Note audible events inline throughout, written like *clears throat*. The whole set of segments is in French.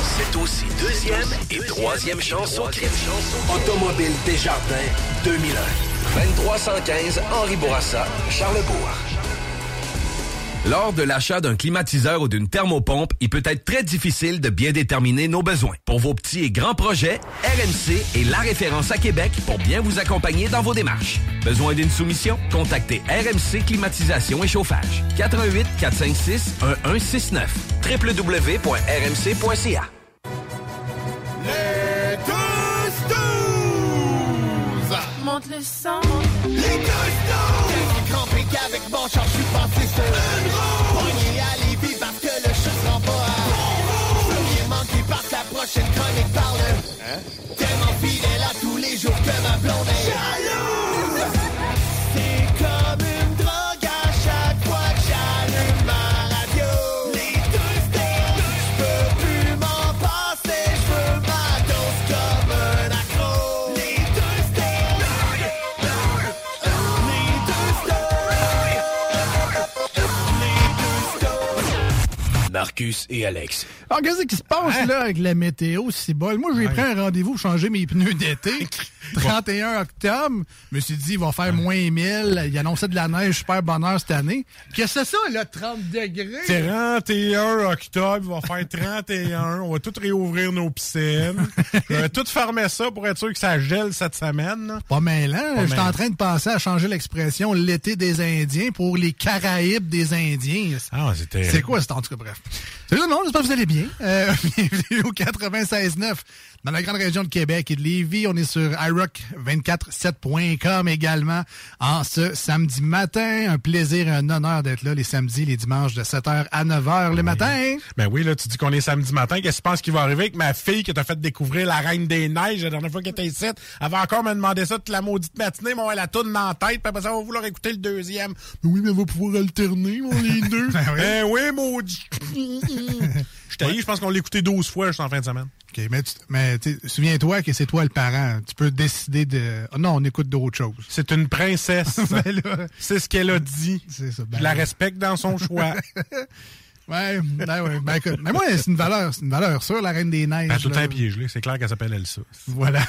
C'est aussi deuxième et troisième chanson. Automobile Desjardins 2001. 2315 Henri Bourassa, Charlebourg. Lors de l'achat d'un climatiseur ou d'une thermopompe, il peut être très difficile de bien déterminer nos besoins. Pour vos petits et grands projets, RMC est la référence à Québec pour bien vous accompagner dans vos démarches. Besoin d'une soumission? Contactez RMC Climatisation et Chauffage. 88 456 1169 www.rmc.ca Les 12 12 le sang Les char, je suis passé sur! Pogné à Lévis parce que le chat se rend pas à... Premier manqué par la prochaine chronique parle. Hein? Tellement fidèle à tous les jours que ma blonde est... Marcus et Alex. Alors, qu'est-ce qui se passe là avec la météo, si bol? Moi, j'ai pris un rendez-vous pour changer mes pneus d'été. *laughs* 31 octobre. Je me suis dit, il va faire moins 1000. Il annonçait de la neige, super bonheur cette année. Qu'est-ce que c'est ça, là, 30 degrés? 31 octobre, il va faire 31. On va tout réouvrir nos piscines. On va tout fermer ça pour être sûr que ça gèle cette semaine. Pas mêlant. Je suis en train de penser à changer l'expression l'été des Indiens pour les Caraïbes des Indiens. Ah, c'était. C'est quoi ça, en tout cas, bref. Salut tout le monde, j'espère que vous allez bien. Euh, *laughs* bienvenue au 96.9 dans la grande région de Québec et de Lévis. On est sur iRock247.com également en ce samedi matin. Un plaisir et un honneur d'être là les samedis, les dimanches de 7h à 9h le matin. Ben oui, là, tu dis qu'on est samedi matin. Qu'est-ce que tu penses qui va arriver avec ma fille qui t'a fait découvrir la Reine des Neiges la dernière fois qu'elle était ici? Elle va encore me demander ça toute la maudite matinée. Moi, elle a tout dans la tête. Puis après ça, va vouloir écouter le deuxième. Mais oui, mais elle va pouvoir alterner, mon, *laughs* les deux. Ben oui. ben oui, maudit. *laughs* Je t'ai je pense qu'on l'a écouté 12 fois juste en fin de semaine. OK, mais, tu- mais souviens-toi que c'est toi le parent. Tu peux décider de... Ah non, on écoute d'autres choses. C'est une princesse. *laughs* Ben là, C'est ce qu'elle a dit. c'est ça. Ben Je la là. respecte dans son choix. *laughs* Ouais, ben ouais. Ben écoute, mais moi, c'est une valeur, c'est une valeur sûre, la Reine des Neiges. A tout le temps pied gelé. C'est clair qu'elle s'appelle Elsa. Voilà.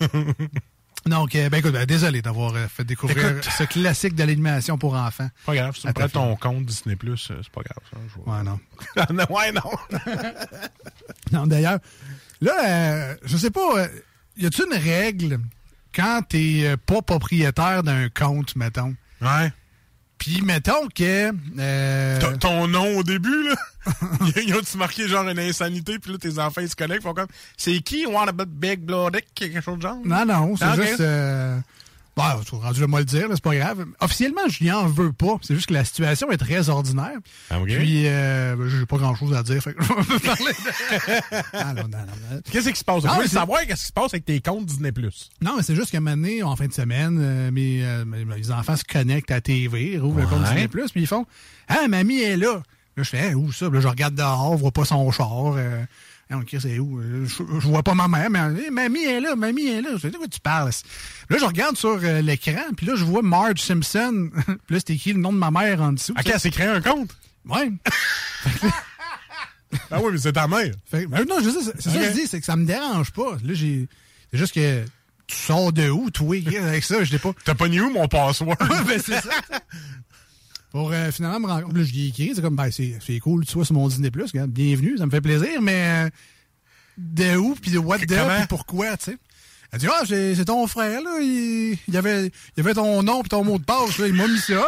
*laughs* Donc, euh, ben écoute, ben, désolé d'avoir euh, fait découvrir Écoute. ce classique de l'animation pour enfants. Pas grave, si tu me ton compte Disney+, euh, c'est pas grave. Ça, je vois. Ouais, non. *laughs* Non, ouais, non. *laughs* Non, d'ailleurs, là, euh, je sais pas, euh, y a-tu une règle quand t'es pas propriétaire d'un compte, mettons? Ouais. Puis, mettons que... euh, Ton- Ton nom au début, là, *laughs* ils ont-tu marqué genre une insanité, puis là, tes enfants, ils se connectent, font comme, c'est qui, What About Big Bloodick, quelque chose de genre? Non, non, c'est Ah, juste... Euh... Bon, je suis rendu à moi le dire, c'est pas grave. Officiellement, je n'y en veux pas. C'est juste que la situation est très ordinaire. Ah, ok. Puis, euh, ben, j'ai pas grand-chose à dire. Fait que je vais *laughs* parler de... *laughs* Non, non, non, non. Qu'est-ce qui se passe? Voulez c'est- savoir qu'est-ce qui se passe avec tes comptes Disney+. Non, mais c'est juste qu'à un moment donné, en fin de semaine, euh, mes, euh, mes- mes enfants se connectent à la TV, rouvrent le compte Ouais. Disney+, puis ils font « Ah, mamie est là! » Là, je fais Hein, Où ça? » Puis Là, je regarde dehors, je vois pas son char. Euh, Hein, ok, c'est où? Euh, Je, je vois pas ma mère, mais Hey, mamie est là, mamie est là. Je fais de quoi tu parles? Là, je regarde sur euh, l'écran, puis là, je vois Marge Simpson. *laughs* puis là, c'est écrit le nom de ma mère en dessous. OK, elle s'est créé un compte? Ouais. *laughs* Ah oui, mais c'est ta mère. Fait ben non, je sais, c'est c'est ça que je dis, c'est que ça me dérange pas. Là, j'ai. C'est juste que tu sors de où, toi, avec ça? Je l'ai pas. T'as pas ni où mon password? *laughs* ben, c'est ça. Pour euh, finalement me. Là, je lui ai écrit, c'est comme, ben, c'est c'est cool, tu sois sur mon Disney Plus, bienvenue, ça me fait plaisir, mais euh, de où, puis de what the, puis pourquoi, tu sais? Elle dit, ah, c'est c'est ton frère, là, il, il avait, il avait ton nom puis ton mot de passe, là, il m'a mis ça.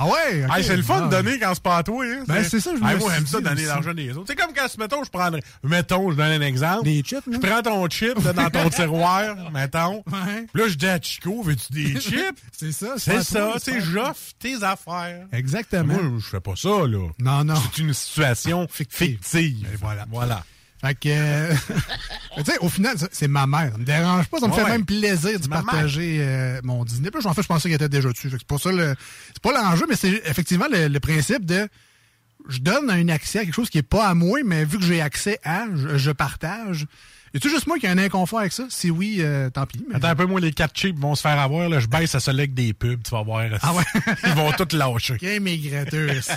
Ah ouais? Hey, c'est le fun Ah. de donner quand c'est pas à toi. Hein, Ben, c'est ça, je me Hey, suis moi, j'aime ça donner l'argent des autres. C'est comme quand, mettons, je prendrais. Mettons, je donne un exemple. Des chips, Je prends ton chip là, dans ton *laughs* tiroir, mettons. Ouais. Puis là, je dis à Chico, veux-tu des *laughs* chips? C'est ça, C'est ça, tu sais, j'offre tes affaires. Exactement. Moi, je fais pas ça, là. Non, non. C'est une situation *laughs* Fictive. fictive. Et voilà. Voilà. Fait que, euh, *laughs* tu sais, au final, c'est ma mère. Ça me dérange pas. Ça me Ouais, fait même plaisir de partager euh, mon Disney. Plus, en fait, je pensais qu'il était déjà dessus. C'est pour ça le, c'est pas l'enjeu, mais c'est effectivement le, le principe de, je donne un accès à quelque chose qui est pas à moi, mais vu que j'ai accès à, je, je partage. Et tu juste moi qui a un inconfort avec ça? Si oui, euh, tant pis. mais- Attends un peu, moi, les quatre chips vont se faire avoir. Là, je baisse à avec des pubs, tu vas voir. Ah ouais? *laughs* Ils vont tous lâcher. *laughs* Quelle maigretteuse.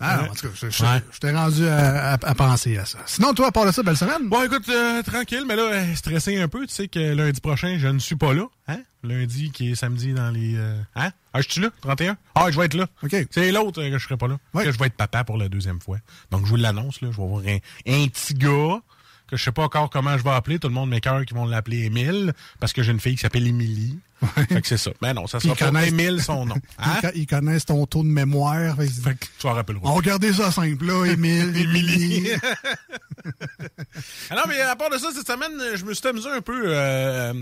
Ah, en tout cas, je, je- Ouais. je t'ai rendu à, à- à penser à ça. Sinon, toi, à part de ça, belle semaine? Bon, écoute, euh, tranquille, mais là, euh, stressé un peu. Tu sais que lundi prochain, je ne suis pas là. Hein? Lundi, qui est samedi dans les... euh, Hein? Ah, je suis là, 31? Ah, je vais être là. OK. C'est l'autre euh, que je serai pas là. Ouais. Que je vais être papa pour la deuxième fois. Donc, je vous l'annonce, là. Je vais avoir un, un petit gars que je sais pas encore comment je vais appeler. Tout le monde m'écœure qui vont l'appeler Émile parce que j'ai une fille qui s'appelle Émilie. Fait que c'est ça. Mais non, ça sera ils pas connaissent- Émile son nom. *laughs* Hein? Ils, co- ils connaissent ton taux de mémoire. Fait Fait que tu vas rappeler. On va garder ça simple, là, Émile, *laughs* Émilie. Non, *laughs* mais à part de ça, cette semaine, je me suis amusé un peu euh,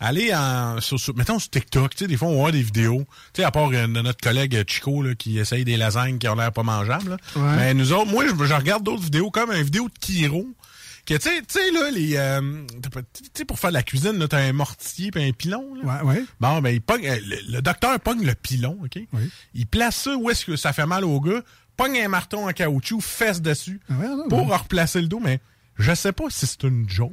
aller en, sur, sur- mettons sur TikTok. Tu sais, des fois, on voit des vidéos. Tu sais, à part euh, de notre collègue Chico là, qui essaye des lasagnes qui ont l'air pas mangeables. là. Ouais. Mais nous autres, moi, je, je regarde d'autres vidéos comme une vidéo de Kiro. Que, tu sais, tu sais, là, les, euh, tu sais, pour faire de la cuisine, là, t'as un mortier puis un pilon, là. Ouais, ouais. Bon, ben, il pogne, euh, le, le docteur pogne le pilon, OK? Oui. Il place ça où est-ce que ça fait mal au gars, pogne un marteau en caoutchouc, fesse dessus, Ah ouais, non, pour replacer le dos, mais je sais pas si c'est une joke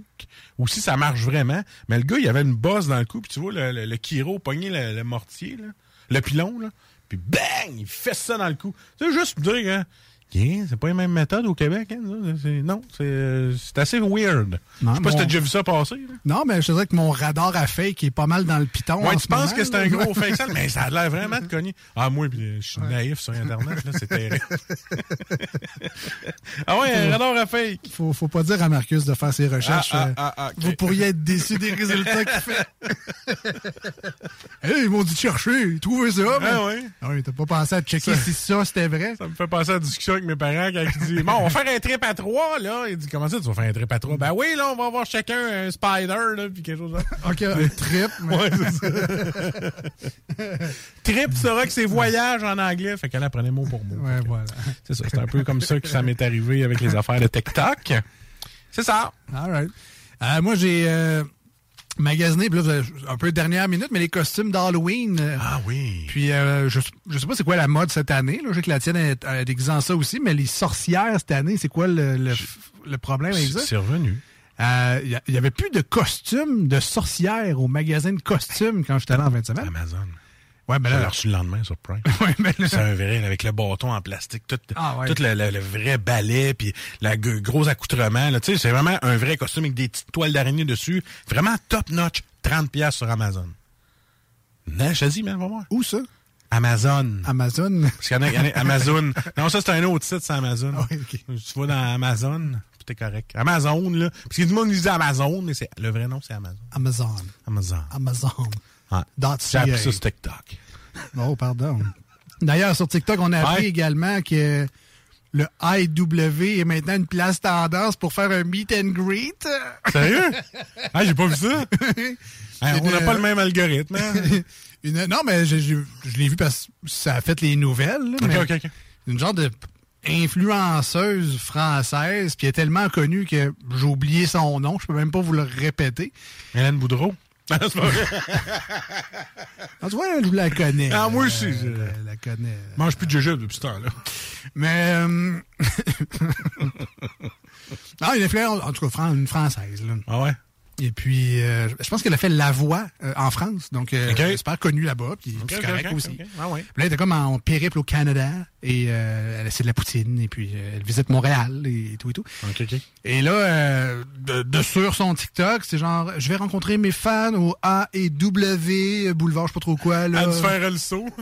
ou si ça marche vraiment, mais le gars, il avait une bosse dans le cou, puis tu vois, le, le, le Kiro pogner le, le mortier, là, le pilon, là, puis bang, il fesse ça dans le cou. C'est juste pour dire, hein, C'est pas la même méthode au Québec, hein, ça. C'est- non, c'est euh, c'est assez weird. Non, Je sais pas si t'as déjà vu ça passer. là. Non, mais je te dirais que mon radar à fake est pas mal dans le piton. Ouais, en tu ce penses moment, que c'est un gros fake sale, mais ça a l'air vraiment de *laughs* cogner. Ah, moi, je suis naïf sur Internet, là, c'est terrible. *laughs* ah ouais, un radar à fake. Faut, faut pas dire à Marcus de faire ses recherches. Ah, ah, euh, ah, ah. Vous pourriez être déçu des résultats qu'il fait. *laughs* hey, ils m'ont dit de chercher, trouver ça. mais- Ah ouais. Ah oui, t'as pas pensé à checker si ça c'était vrai? Ça me fait penser à la discussion avec mes parents quand ils disent Bon, on va faire un trip à trois, là. Il dit Comment ça, tu vas faire un trip à trois? Ben oui, là, on va avoir chacun un spider, là, puis quelque chose. *laughs* Ok, un trip. mais- Ouais, c'est ça. *laughs* trip, tu sauras que c'est voyage en anglais. Fait qu'elle apprenait mot pour mot. Ouais, voilà. C'est ça. C'est un peu comme ça que ça m'est arrivé avec les affaires de TikTok. C'est ça. All right. Euh, moi, j'ai euh, magasiné, puis là, un peu dernière minute, mais les costumes d'Halloween. euh, Ah oui. Puis, euh, je, je sais pas c'est quoi la mode cette année. Là. Je sais que la tienne est est déguisée en ça aussi, mais les sorcières cette année, c'est quoi le, le, le problème avec ça? C'est revenu. Euh, Il y, avait plus de costumes de sorcières au magasin de costumes quand j'étais allé en fin de semaine. Amazon. Ouais, ben Je l'ai là, reçu le lendemain sur Prime. *laughs* ouais, ben là- C'est un vrai, avec le bâton en plastique, tout, Ah ouais. tout le, le- le vrai balai, puis g- gros accoutrement. là. Tu sais, c'est vraiment un vrai costume avec des petites toiles d'araignée dessus. Vraiment top-notch. 30$ piastres sur Amazon. Non, je te dis, mais va voir. Où ça? Amazon. Amazon? Parce qu'il y en a, y en a- Amazon. *laughs* Non, ça, c'est un autre site, c'est Amazon. Ah. Tu vas dans Amazon, puis t'es correct. Amazon, là. Parce que tout le monde dit Amazon, mais c'est, le vrai nom, c'est Amazon. Amazon. Amazon. Amazon. J'ai appris CA. ça sur TikTok. Oh, pardon. D'ailleurs, sur TikTok, on a appris Ouais. également que le IW est maintenant une place tendance pour faire un meet and greet. Sérieux? *laughs* ah, j'ai pas vu ça. *laughs* On n'a pas le même algorithme. hein? *laughs* Une- non, mais je l'ai vu parce que ça a fait les nouvelles. là, mais. Une genre de influenceuse française, puis elle est tellement connue que j'ai oublié son nom, je peux même pas vous le répéter. Hélène Boudreau. Ah, c'est pas vrai. En tout cas, je la connais. Ah, moi aussi, Euh, je- la connais. Mange plus de jujube depuis ce temps-là. Mais. Euh... *laughs* ah, une influence, en tout cas, une française. Là. Ah ouais? Et puis, euh, je pense qu'elle a fait La Voix euh, en France. Donc, euh, Ok. elle est super connue là-bas. Puis Ok, c'est correct aussi. Ah ouais. Puis là, elle était comme en périple au Canada. Et euh, elle essaie de la poutine. Et puis, elle visite Montréal et tout et tout. OK, OK. Et là, de, de sur son TikTok, c'est genre, je vais rencontrer mes fans au A et W, boulevard, je sais pas trop quoi. Là. À faire le saut. *laughs*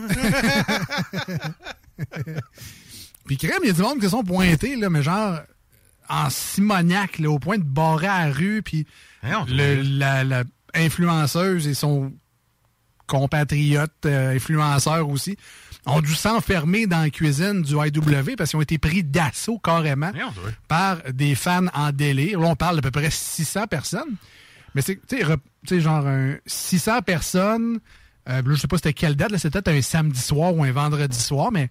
Puis crème, il y a du monde qui sont pointés, là, mais genre en simoniaque, là, au point de barrer à la rue, puis Le- la, la influenceuse et son compatriote euh, influenceur aussi ont dû s'enfermer dans la cuisine du IW parce qu'ils ont été pris d'assaut carrément par des fans en délire. Là, on parle d'à peu près 600 personnes. Mais c'est, tu sais, genre un 600 personnes. euh, là, je sais pas c'était quelle date, c'était peut-être un samedi soir ou un vendredi soir, mais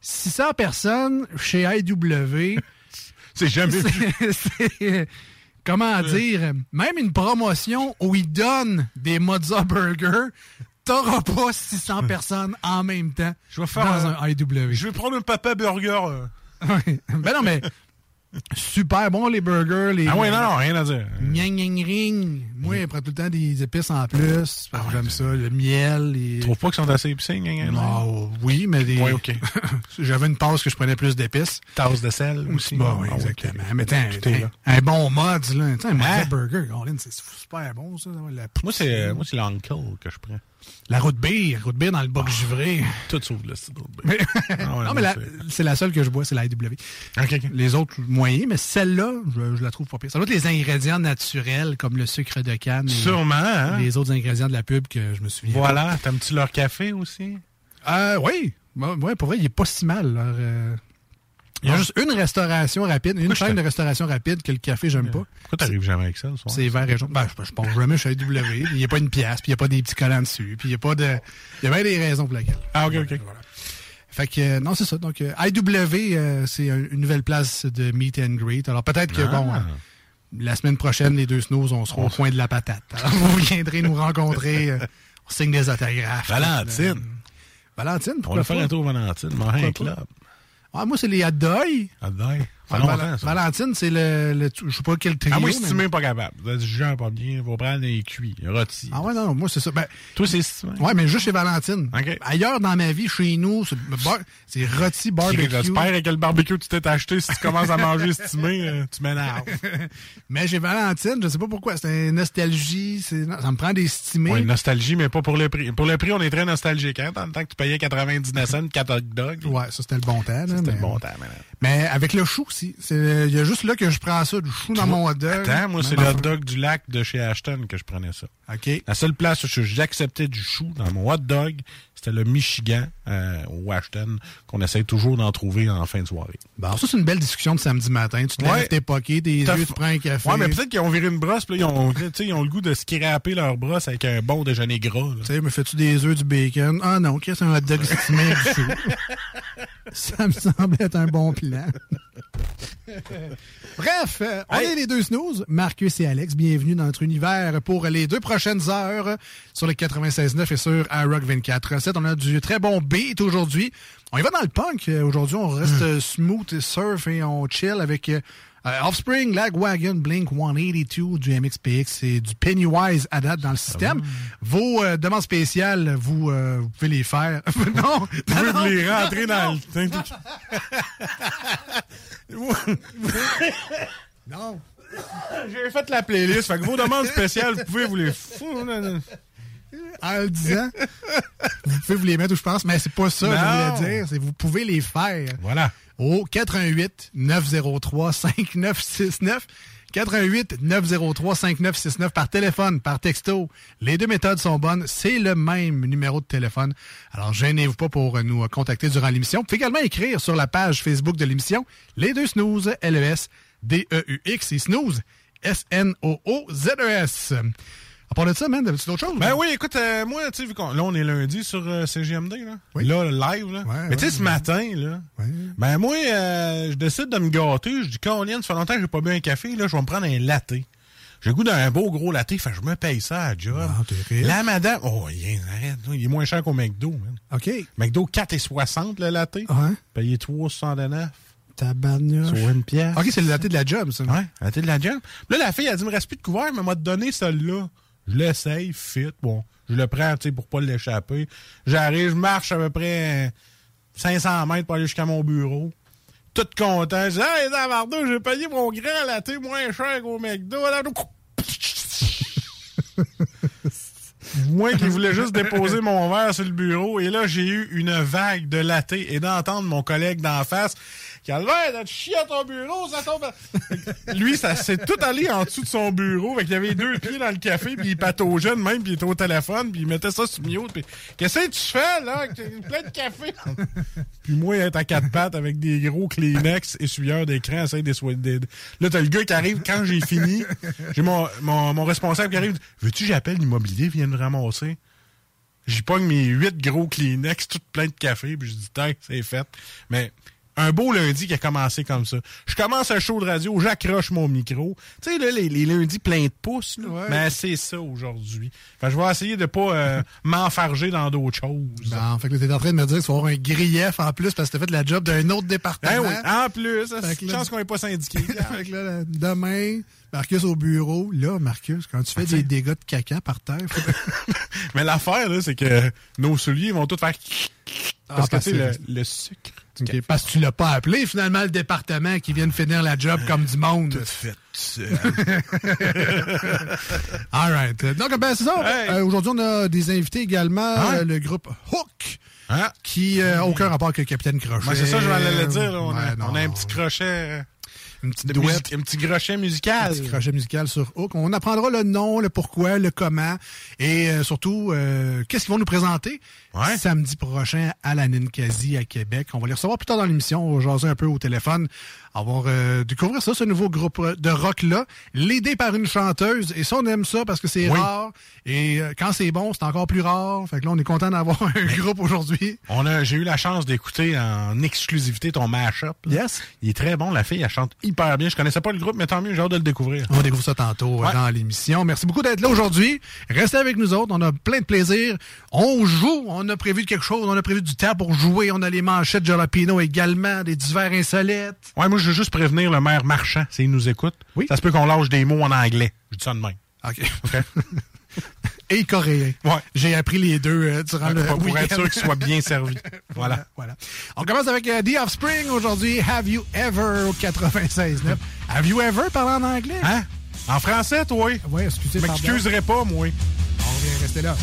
600 personnes chez IW. *laughs* C'est jamais vu. *laughs* Comment dire? Même une promotion où ils donnent des Mozza Burger, t'auras pas 600 *laughs* personnes en même temps Je vais faire dans un- un IW. Je vais prendre un papa burger. euh. *laughs* Ouais. ben non, mais super bon les burgers. Les, Ah ouais, non, non, rien à dire. Gnang, gnang, ring. Moi, il prend tout le temps des épices en plus. que J'aime ça. Le miel. Les... Tu trouves pas qu'ils sont assez épicés? gna? Non, oui, mais des... Ouais, OK. *laughs* J'avais une passe que je prenais plus d'épices. Tasse de sel aussi. Bah oui, Ah, exactement. Mais là. un, un bon mod, là. Tiens, un Mozza Hein? burger, c'est super bon, ça. La, Moi, c'est moi, c'est l'uncle que je prends. La route beer. Route beer dans le boc givré. Tout sauf le cidre. Mais- Ah ouais, *laughs* non, mais c'est- la seule que je bois, c'est la IW. Les autres, moyens, mais celle-là, je, je la trouve pas pire. Ça doit être les ingrédients naturels, comme le sucre de canne. Sûrement, hein? Les autres ingrédients de la pub que je me souviens. Voilà. T'aimes-tu leur café aussi? Euh, oui. Ouais, pour vrai, il est pas si mal. leur, euh, Il y a Ah. juste une restauration rapide, une chaîne de restauration rapide que le café, j'aime pas. Pourquoi t'arrives jamais avec ça le soir? C'est vert et jaune. Ben, je, je pense jamais chez IW. Il n'y a pas une pièce, puis il n'y a pas des petits collants dessus, puis il n'y a pas de. Il y a bien des raisons pour lesquelles. Ah, OK, OK. Voilà. Fait que, euh, non, c'est ça. Donc, euh, IW, euh, c'est un- une nouvelle place de meet and greet. Alors, peut-être que, Ah. bon, euh, la semaine prochaine, les deux snows, on sera au coin de la patate. *laughs* Alors, vous viendrez nous rencontrer. euh, on signe des autographes. Valentine. Euh, Valentine, On pourquoi va faire un tour Valentine, club. Ah, moi, c'est les hot dogs. Ah, d'ailleurs. Val- ça. Valentine, c'est le, le- Je sais pas quel trio. Ah, moi, mais- estimé, pas capable. Genre pas bien. Faut prendre des cuits, rôtis. Ah ouais, non, moi, c'est ça. Ben, Toi, c'est estimé. ouais, mais juste chez Valentine. Ailleurs dans ma vie, chez nous, c'est bar- rôti barbecue. J'espère que le barbecue que tu t'es acheté, si tu commences à manger estimé, euh, tu m'énerves. *laughs* Mais chez Valentine, je sais pas pourquoi, c'est une nostalgie, ça me prend des stimés. Ouais, nostalgie, mais pas pour le prix. Pour le prix, on est très nostalgique. Hein? Dans le temps que tu payais 99 cents, 4 hot dogs. Ouais, ça c'était le bon temps. là, C'était mais... le bon temps, maintenant. Mais avec le chou aussi. Il y a juste là que je prends ça, du chou dans mon hot dog. Attends, moi, c'est le hot dog du lac de chez Ashton que je prenais ça. OK. La seule place où j'acceptais du chou dans mon hot dog, c'était le Michigan, euh, au Ashton, qu'on essaye toujours d'en trouver en fin de soirée. Bon, ça, c'est une belle discussion de samedi matin. Tu te Ouais. lèves tes pockets, tes yeux, tu prends un café. Ouais, mais peut-être qu'ils ont viré une brosse, puis ils ont, ils ont le goût de scraper leur brosse avec un bon déjeuner gras. Tu sais, me fais-tu des œufs, du bacon? Ah non, qu'est-ce que c'est un hot dog estimé du chou? *laughs* Ça me semble être un bon plan. *laughs* Bref, euh, on Hey. est les deux snooze, Marcus et Alex. Bienvenue dans notre univers pour les deux prochaines heures sur le 96.9 et sur iRock 24.7. On a du très bon beat aujourd'hui. On y va dans le punk. Euh, Aujourd'hui, on reste euh, smooth et surf et on chill avec euh, euh, Offspring, Lagwagon, Blink 182, du MXPX et du Pennywise à date dans le système. Vos euh, demandes spéciales, vous, euh, vous pouvez les faire. *laughs* non, Tu veux non, les non. rentrer dans le... *laughs* *laughs* Non. J'ai fait la playlist, fait que vos demandes spéciales, vous pouvez vous les. En le disant. *laughs* vous pouvez vous les mettre où je pense, mais c'est pas ça que je voulais dire. C'est vous pouvez les faire Voilà. au 88 903 5969. 88 903 5969 par téléphone, par texto. Les deux méthodes sont bonnes. C'est le même numéro de téléphone. Alors, gênez-vous pas pour nous contacter durant l'émission. Vous pouvez également écrire sur la page Facebook de l'émission Les deux snooze, E L-E-S-D-E-U-X et snooze, S-N-O-O-Z-E-S. À part de ça, man, t'avais-tu d'autres choses? Ben oui, écoute, euh, moi, tu sais, vu qu'on là, on est lundi sur euh, CGMD, là. Oui. Là, le live, là. Ouais, Mais tu sais, ce ouais. matin, là. Ben moi, euh, je décide de me gâter. Je dis, Caroline, ça fait longtemps que j'ai pas bu un café, là, je vais me prendre un latte. J'ai goût d'un beau gros latte, fait que je me paye ça à job. Ah. La madame, oh, il est, arrête, là, il est moins cher qu'au McDo, man. OK. McDo 4,60 le latte. Ouais. Payé 3,69. Tabarnouche. Sur une pièce. OK, c'est le latte de la job, ça. Ouais, la de la job. Là, la fille, elle dit, me reste plus de couvert, mais elle m'a donné celle-là. Je l'essaye, fit. Bon, je le prends, tu sais, pour pas l'échapper. J'arrive, je marche à peu près 500 mètres pour aller jusqu'à mon bureau. Tout content. Je dis, hey, Zavardo, j'ai payé mon grand latte moins cher qu'au McDo. *laughs* Moi qui voulais juste déposer mon verre sur le bureau. Et là, j'ai eu une vague de latte et d'entendre mon collègue d'en face verre de chier à ton bureau, ça tombe. *laughs* Lui, ça s'est tout allé en dessous de son bureau. Fait qu'il avait deux pieds dans le café, puis il pataugeait de même, puis il était au téléphone, puis il mettait ça sur mute. Puis, qu'est-ce que tu fais, là? Plein de café. *laughs* puis moi, il est à quatre pattes avec des gros Kleenex, essuyeurs d'écran, essaye d'essuyer. des- Là, t'as le gars qui arrive quand j'ai fini. J'ai mon, mon, mon responsable qui arrive. Veux-tu j'appelle l'immobilier, vienne me ramasser? J'y pogne mes huit gros Kleenex, tout plein de café, puis je dis, tac, c'est fait. Mais un beau lundi qui a commencé comme ça. Je commence un show de radio, j'accroche mon micro. Tu sais, là, les, les lundis pleins de pouces, là. Ouais. mais c'est ça aujourd'hui. Fait que je vais essayer de pas euh, *laughs* m'enfarger dans d'autres choses. Bon, fait que t'es en train de me dire qu'il faut avoir un grief en plus parce que t'as fait la job d'un autre département. Ben oui, en plus, Fait que une là- chance qu'on n'est pas syndiqué. *laughs* Fait que là, demain, Marcus au bureau. Là, Marcus, quand tu fais des dégâts de caca par terre, faut- *laughs* mais l'affaire, là, c'est que nos souliers vont tous faire... Ah, Parce que, tu sais, que- le, le sucre... parce que tu l'as pas appelé finalement le département qui vient de finir la job comme du monde. Tout fait seul. *laughs* All right. Donc, ben, c'est ça. Hey. Euh, Aujourd'hui, on a des invités également. Ouais? euh, le groupe Hook, Hein? qui n'a aucun rapport avec le Capitaine Crochet. C'est ça, je vais aller le dire. là. On, a, on un petit crochet... Une petite de douette. musique- un petit crochet musical. Un petit crochet musical sur Hook. On apprendra le nom, le pourquoi, le comment et euh, surtout euh, qu'est-ce qu'ils vont nous présenter Ouais. samedi prochain à la Ninkasi à Québec. On va les recevoir plus tard dans l'émission. On va jaser un peu au téléphone. On va euh, découvrir ça, ce nouveau groupe euh, de rock-là, l'idée par une chanteuse. Et ça, on aime ça parce que c'est Oui. rare. Et euh, quand c'est bon, c'est encore plus rare. Fait que là, on est content d'avoir *laughs* un groupe aujourd'hui. On a, j'ai eu la chance d'écouter en exclusivité ton mash-up. Yes. Il est très bon, la fille, elle chante hyper bien. Je connaissais pas le groupe, mais tant mieux, j'ai hâte de le découvrir. On va découvrir ça tantôt euh, Ouais. dans l'émission. Merci beaucoup d'être là aujourd'hui. Restez avec nous autres. On a plein de plaisir. On joue. On a prévu quelque chose. On a prévu du temps pour jouer. On a les manchettes Jalapino également, des divers insolites. Ouais, moi, je veux juste prévenir le maire marchand, s'il nous écoute. Oui. Ça se peut qu'on lâche des mots en anglais. Je dis ça de même. OK. *laughs* Et coréen. Ouais. J'ai appris les deux euh, durant le pour, pour week-end. être sûr qu'il soit bien servi. *laughs* Voilà. Voilà. On commence avec euh, The Offspring aujourd'hui. Have you ever au 96.9. Have you ever parlé en anglais? Hein? En français, toi? Oui, excusez, Je pardon. m'excuserai pas, moi. On revient rester là.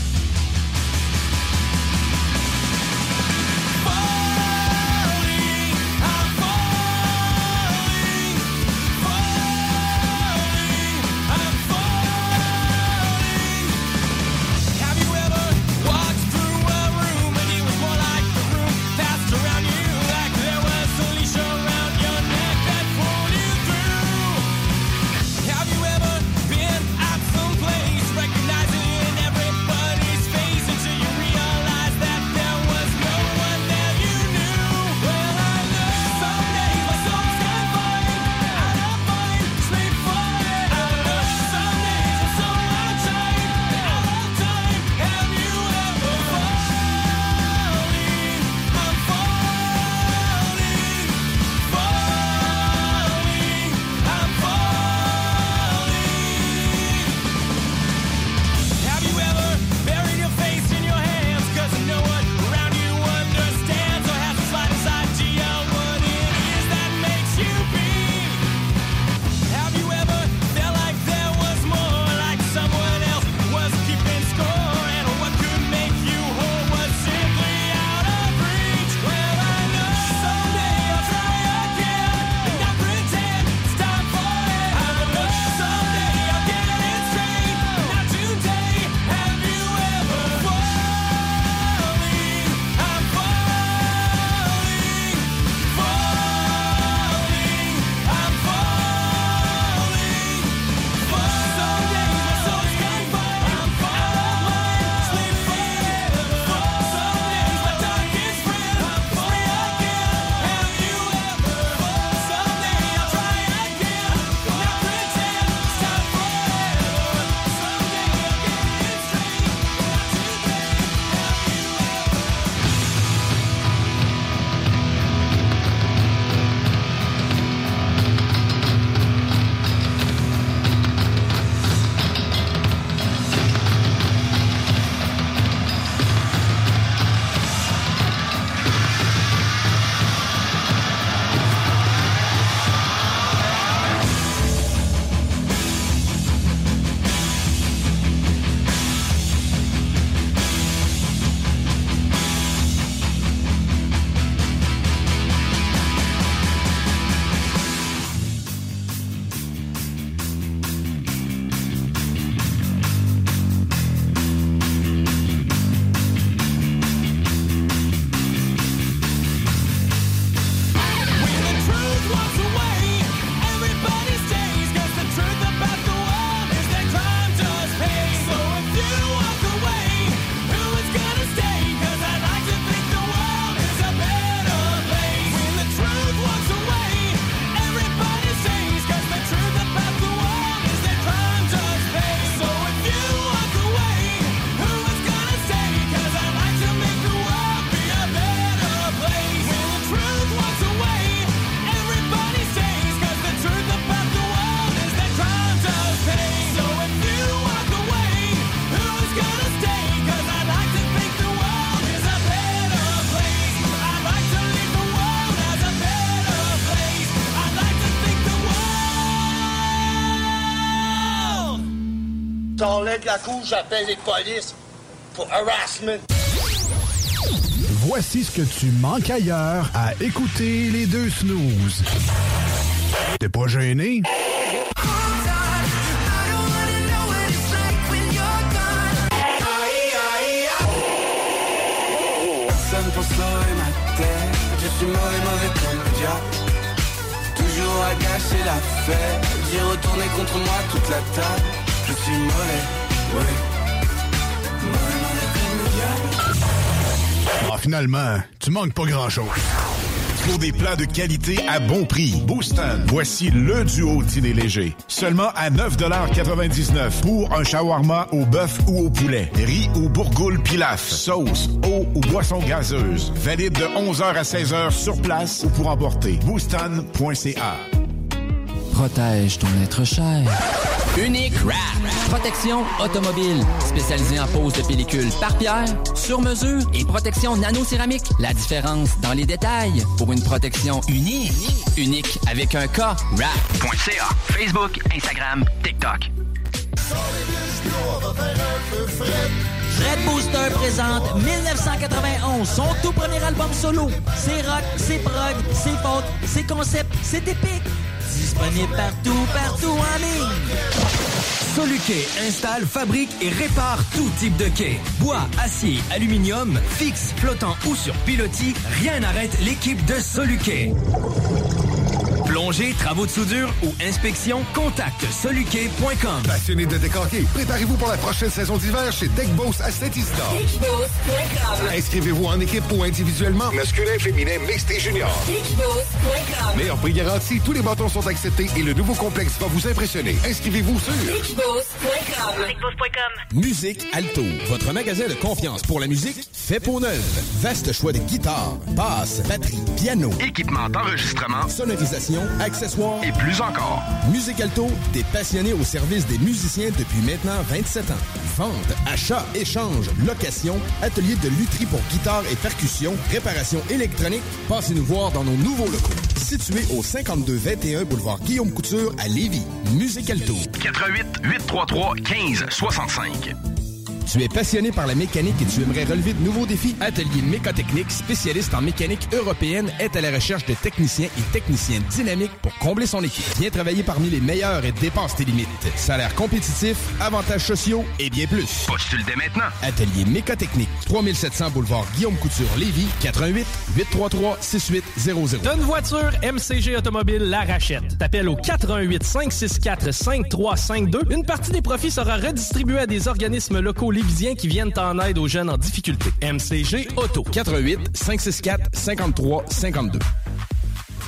T'enlèves de la cour, j'appelle les polices pour harassment. Voici ce que tu manques ailleurs à écouter les deux snooze. T'es pas gêné? Personne pour sauver ma tête Je suis mauvais, mauvais comme le diable Toujours à gâcher la fête J'ai retourné contre moi toute la table Ah, finalement, tu manques pas grand-chose. Pour des plats de qualité à bon prix, Booston. Voici le duo dîner léger. Seulement à 9,99 pour un shawarma au bœuf ou au poulet. Riz ou bourgoule pilaf. Sauce, eau ou boisson gazeuse. Valide de 11h à 16h sur place ou pour emporter. Booston.ca. Protège ton être cher. Unique Wrap. Protection automobile. Spécialisée en pose de pellicule par pierre, sur mesure et protection nano-céramique. La différence dans les détails pour une protection unique. Unique avec un K. Wrap.ca. Facebook, Instagram, TikTok. Red Booster présente 1991, son tout premier album solo. C'est rock, c'est prog, c'est folk, c'est concept, c'est épique. Disponible partout, partout en ligne. Installe, fabrique et répare tout type de quai. Bois, acier, aluminium, fixe, flottant ou sur pilotis, rien n'arrête l'équipe de Soluquet. Plongée, travaux de soudure ou inspection, contacte soluquet.com. Passionné de décorquer, préparez-vous pour la prochaine saison d'hiver chez Deck Boss à Saint-Isidore. Inscrivez-vous en équipe ou individuellement, masculin, féminin, mixte et junior. Meilleur prix garanti, tous les bâtons sont acceptés et le nouveau complexe va vous impressionner. Inscrivez-vous sur Musique Alto, votre magasin de confiance pour la musique fait peau neuve. Vaste choix de guitares, basses, batteries, piano, équipement d'enregistrement, sonorisation, accessoires et plus encore. Musique Alto, des passionnés au service des musiciens depuis maintenant 27 ans. Vente, achat, échange, location, atelier de lutherie pour guitare et percussion, réparation électronique, passez nous voir dans nos nouveaux locaux. Situé au 5221 boulevard Guillaume Couture à Lévis. Musique Alto. 88 833 15 65. Tu es passionné par la mécanique et tu aimerais relever de nouveaux défis? Atelier Mécotechnique, spécialiste en mécanique européenne, est à la recherche de techniciens et techniciennes dynamiques pour combler son équipe. Viens travailler parmi les meilleurs et dépasse tes limites. Salaire compétitif, avantages sociaux et bien plus. Postule dès maintenant. Atelier Mécotechnique, 3700 boulevard Guillaume Couture, Lévis, 88 833 6800. T'as une voiture, MCG Automobile la rachète. T'appelles au 88 564 5352. Une partie des profits sera redistribuée à des organismes locaux lévisiens qui viennent en aide aux jeunes en difficulté. MCG Auto. 88 564 53 52.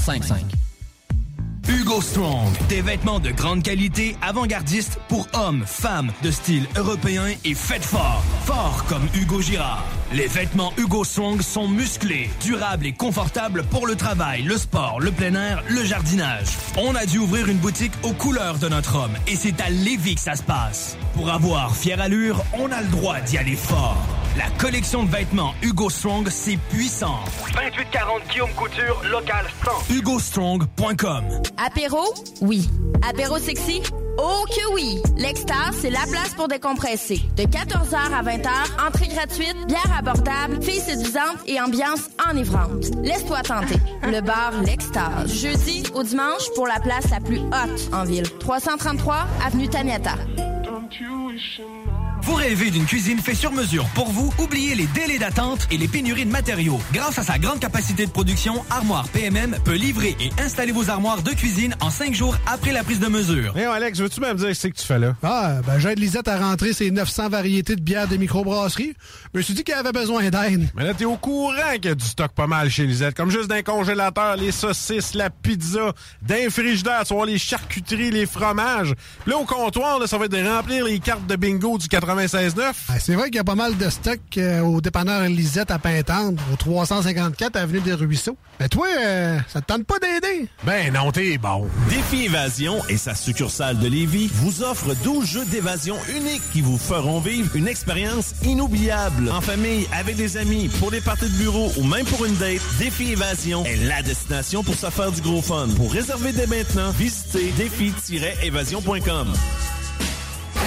6555. Hugo Strong, des vêtements de grande qualité, avant-gardistes pour hommes, femmes, de style européen et faites fort. Fort comme Hugo Girard. Les vêtements Hugo Strong sont musclés, durables et confortables pour le travail, le sport, le plein air, le jardinage. On a dû ouvrir une boutique aux couleurs de notre homme et c'est à Lévis que ça se passe. Pour avoir fière allure, on a le droit d'y aller fort. La collection de vêtements Hugo Strong, c'est puissant. 2840 Guillaume Couture, local 100. HugoStrong.com Apéro? Oui. Apéro sexy? Oh que oui! L'Extase, c'est la place pour décompresser. De 14h à 20h, entrée gratuite, bière abordable, filles séduisantes et ambiance enivrante. Laisse-toi tenter. Le bar L'Extase. Jeudi au dimanche pour la place la plus haute en ville. 333 Avenue Taniata. Don't you wish you know Vous rêvez d'une cuisine faite sur mesure pour vous? Oubliez les délais d'attente et les pénuries de matériaux. Grâce à sa grande capacité de production, Armoire PMM peut livrer et installer vos armoires de cuisine en cinq jours après la prise de mesure. Mais Alex, veux-tu même dire ce que tu fais là? Ah, ben j'aide Lisette à rentrer ses 900 variétés de bières des microbrasseries. Je me suis dit qu'elle avait besoin d'aide. Mais là, t'es au courant qu'il y a du stock pas mal chez Lisette. Comme juste d'un congélateur, les saucisses, la pizza, d'un frigidaire, tu voir les charcuteries, les fromages. Puis là, au comptoir, là, ça va être de remplir les cartes de bingo du 96.9. Ah, c'est vrai qu'il y a pas mal de stock euh, au dépanneur Lisette à Pintendre, au 354 Avenue des Ruisseaux. Mais toi, euh, ça te tente pas d'aider? Ben non, t'es bon. Défi Évasion et sa succursale de Lévis vous offre 12 jeux d'évasion uniques qui vous feront vivre une expérience inoubliable. En famille, avec des amis, pour des parties de bureau ou même pour une date, Défi Évasion est la destination pour se faire du gros fun. Pour réserver dès maintenant, visitez défi-évasion.com.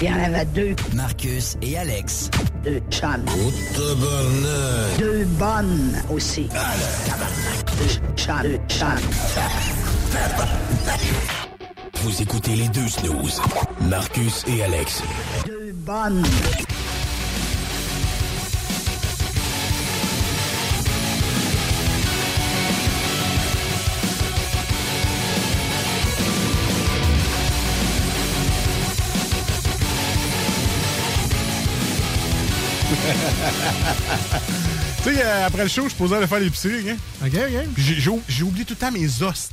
Il y en avait deux. Marcus et Alex. Deux chums. Deux bonnes aussi. Deux chums. Deux chums. Vous écoutez les deux snooze. Marcus et Alex. Deux bonnes. Tu sais, euh, après le show, je posais aller faire l'épicerie. Hein? OK, OK. J'ai- j'ai ou- j'ai oublié tout le temps mes os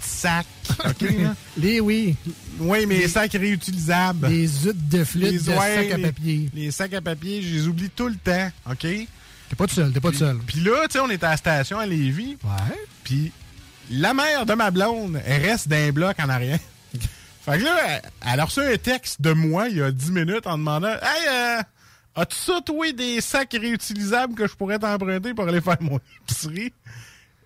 sacs. *laughs* OK, là? Les oui. Oui, mes Les- sacs réutilisables. Les huttes de flûte de ouais, sac à les- papier. Les sacs à papier, je les oublie tout le temps. OK? T'es pas tout seul, t'es pas tout seul. Puis là, tu sais, on était à la station à Lévis. Ouais. Puis la mère de ma blonde, elle reste d'un bloc en arrière. *laughs* fait que là, elle, elle a reçu un texte de moi il y a 10 minutes en demandant Hey, euh, as-tu ça, toi, des sacs réutilisables que je pourrais t'emprunter pour aller faire mon épicerie?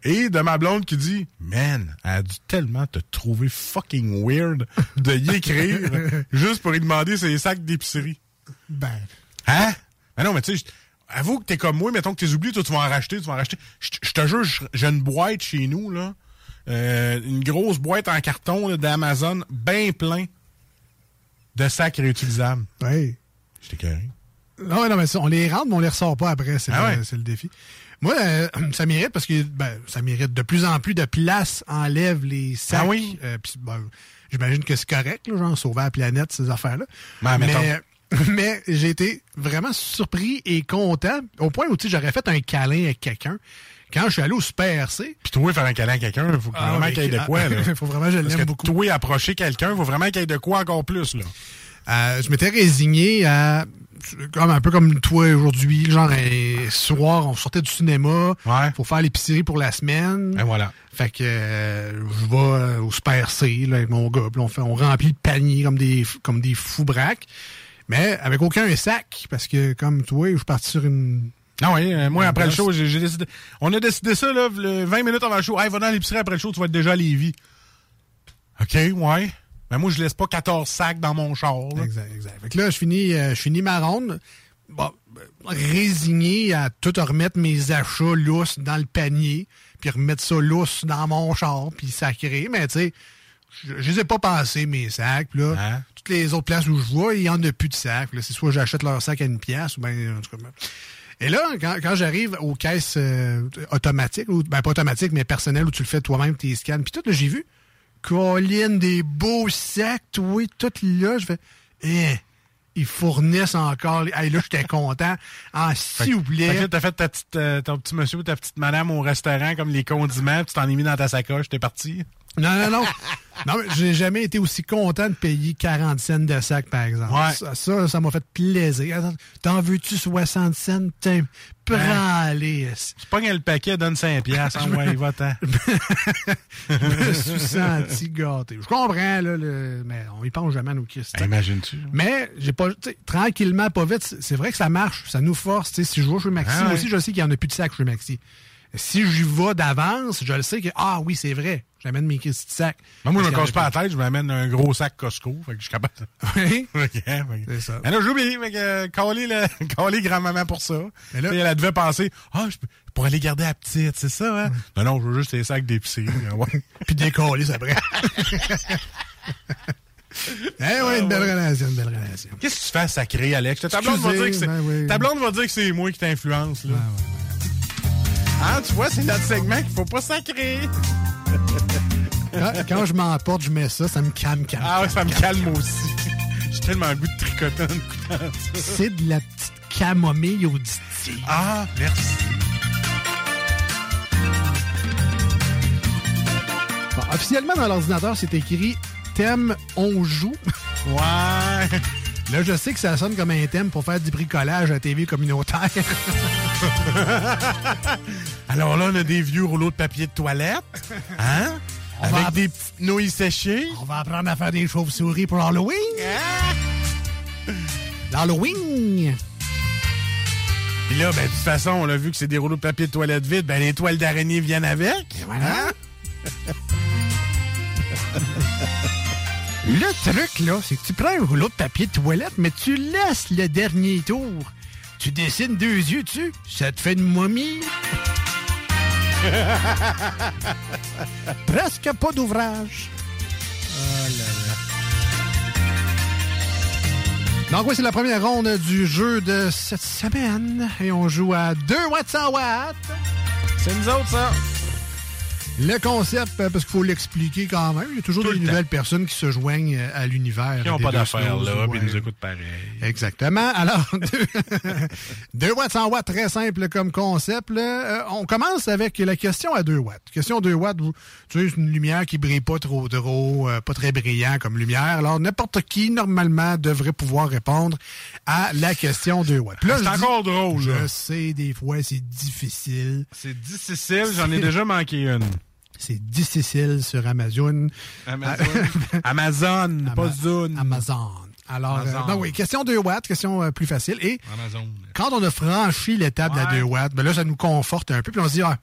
Et de ma blonde qui dit Man, elle a dû tellement te trouver fucking weird de y écrire *laughs* juste pour lui demander ses sacs d'épicerie. Ben. Hein? Ben non, mais tu sais, avoue que t'es comme moi, mettons que t'es oublié, toi, tu vas en racheter, tu vas en racheter. Je te jure, j'ai une boîte chez nous, là. euh, une grosse boîte en carton d'Amazon, bien plein de sacs réutilisables. Oui. J'étais carré. Non, non, mais ça, on les rentre, mais on les ressort pas après. C'est Ah le, ouais? c'est le défi. Moi, euh, *clears throat* ça mérite parce que ben, ça mérite de plus en plus de place enlève les sacs. Ah oui? Euh, ben, J'imagine que c'est correct, là, genre sauver la planète, ces affaires-là. Ben, mais *laughs* mais j'ai été vraiment surpris et content au point où j'aurais fait un câlin avec quelqu'un. Quand je suis allé au Super RC, Puis toi, faire un câlin à quelqu'un, il faut Ah, vraiment qu'il y ait de quoi. Là. *laughs* faut vraiment que je l'aime beaucoup. Toi, approcher quelqu'un, il faut vraiment qu'il y ait de quoi encore plus. Là. Euh, je m'étais résigné à comme un peu comme toi aujourd'hui, genre un soir, on sortait du cinéma, faut faire l'épicerie pour la semaine. Et voilà. Fait que euh, je vais euh, au Super C là, avec mon gars, puis on fait on remplit le panier comme des comme des fous braques, mais avec aucun sac parce que comme toi, je suis parti sur une Non, oui, euh, moi, après le show, j'ai j'ai décidé. On a décidé ça, là, le 20 minutes avant le show. Hey, va dans l'épicerie après le show, tu vas être déjà à Lévis. OK, ouais. Mais moi, je laisse pas 14 sacs dans mon char. là. Exact, exact. Fait que là, je finis, euh, je finis ma ronde. Bon, euh, résigné à tout remettre mes achats lousses dans le panier, puis remettre ça lousse dans mon char, puis sacré. Mais tu sais, je, je les ai pas passés, mes sacs. Là, Hein? toutes les autres places où je vois, il y en a plus de sacs. C'est soit j'achète leur sac à une pièce, ou bien, en tout cas, ben. Et là, quand, quand j'arrive aux caisses euh, automatiques, ou ben pas automatiques, mais personnelles, où tu le fais toi-même, tes scans, puis tout, j'ai vu, colline, des beaux sacs, oui, tout là, je fais, eh, ils fournissent encore. Hey, là, j'étais content. En s'il vous plaît. t'as fait ta petite, euh, ton petit monsieur ou ta petite madame au restaurant, comme les condiments, puis tu t'en es mis dans ta sacoche, t'es parti. Non, non, non. non, mais j'ai jamais été aussi content de payer 40 cents de sac, par exemple. Ouais. Ça, ça, m'a fait plaisir. T'en veux-tu 60 cents? Tiens, prends-les. Tu pognes le paquet, donne 5 piastres. *laughs* Ouais, va-t'en. *laughs* Je me suis senti gâté. Je comprends, là, le- mais on y pense jamais à nos Christ. Imagines-tu? Mais j'ai pas, tranquillement, pas vite, c'est- vrai que ça marche, ça nous force. Si je vais chez Maxi, Ah moi aussi, je sais qu'il n'y en a plus de sacs chez Maxi. Si j'y vais d'avance, je le sais que, ah oui, c'est vrai, j'amène mes de sacs. Ben, moi, je me casse pas la tête, je m'amène un gros sac Costco. Fait que je suis capable. *laughs* Oui. *laughs* c'est ça. Ah non, j'oublie. Fait que, euh, caler le, *laughs* caler grand-maman pour ça. Mais là- elle devait penser, ah, je pour aller garder la petite, c'est ça, hein? Non, non, je veux juste les sacs d'épicerie. ouais. Puis décoller, c'est vrai. Eh oui, une belle relation, une belle relation. Qu'est-ce que tu fais à sacrer, Alex? Ta blonde, va dire que c'est, ben oui. ta blonde va dire que c'est moi qui t'influence, là. Ah, tu vois, c'est notre segment qu'il faut pas sacrer. Quand, quand je m'emporte, je mets ça, ça me calme, calme. Ah ouais, ça me calme aussi. *laughs* J'ai tellement le goût de tricoter en écoutant ça. C'est de la petite camomille auditive. Ah, merci. Bon, officiellement, dans l'ordinateur, c'est écrit thème on joue. Ouais. Là, je sais que ça sonne comme un thème pour faire du bricolage à la TV communautaire. *laughs* Alors là, on a des vieux rouleaux de papier de toilette. Hein? On Avec va- des petites nouilles séchées. On va apprendre à faire des chauves-souris pour Halloween. L'Halloween. Puis là, ben, de toute façon, on a vu que c'est des rouleaux de papier de toilette vides. Ben, les toiles d'araignée viennent avec. Voilà. *laughs* Le truc, là, c'est que tu prends un rouleau de papier de toilette, mais tu laisses le dernier tour. Tu dessines deux yeux dessus, ça te fait une momie. *laughs* Presque pas d'ouvrage. Donc oui, c'est la première ronde du jeu de cette semaine. Et on joue à 2 watts 100 watts. C'est nous autres, ça. Le concept, euh, parce qu'il faut l'expliquer quand même, il y a toujours Tout des le nouvelles personnes qui se joignent euh, à l'univers. Qui n'ont pas deux d'affaires là, puis ils nous écoutent pareil. Exactement. Alors, *laughs* 2 watts 100 watts, très simple comme concept. là. Euh, on commence avec la question à 2 watts. Question 2 watts, vous, tu sais, c'est une lumière qui brille pas trop trop, euh, pas très brillant comme lumière. Alors, n'importe qui, normalement, devrait pouvoir répondre à la question 2 watts. C'est dis- encore drôle, là. Je sais, des fois, c'est difficile. C'est difficile, j'en ai déjà manqué une. C'est difficile sur Amazon. Amazon. *laughs* Amazon, pas Zone. Amazon. Alors, Amazon. euh, donc oui, question 2 watts, question euh, plus facile. Et Amazon. quand on a franchi l'étape de la Ouais. 2 watts, ben là, ça nous conforte un peu. Puis on se dit, ah,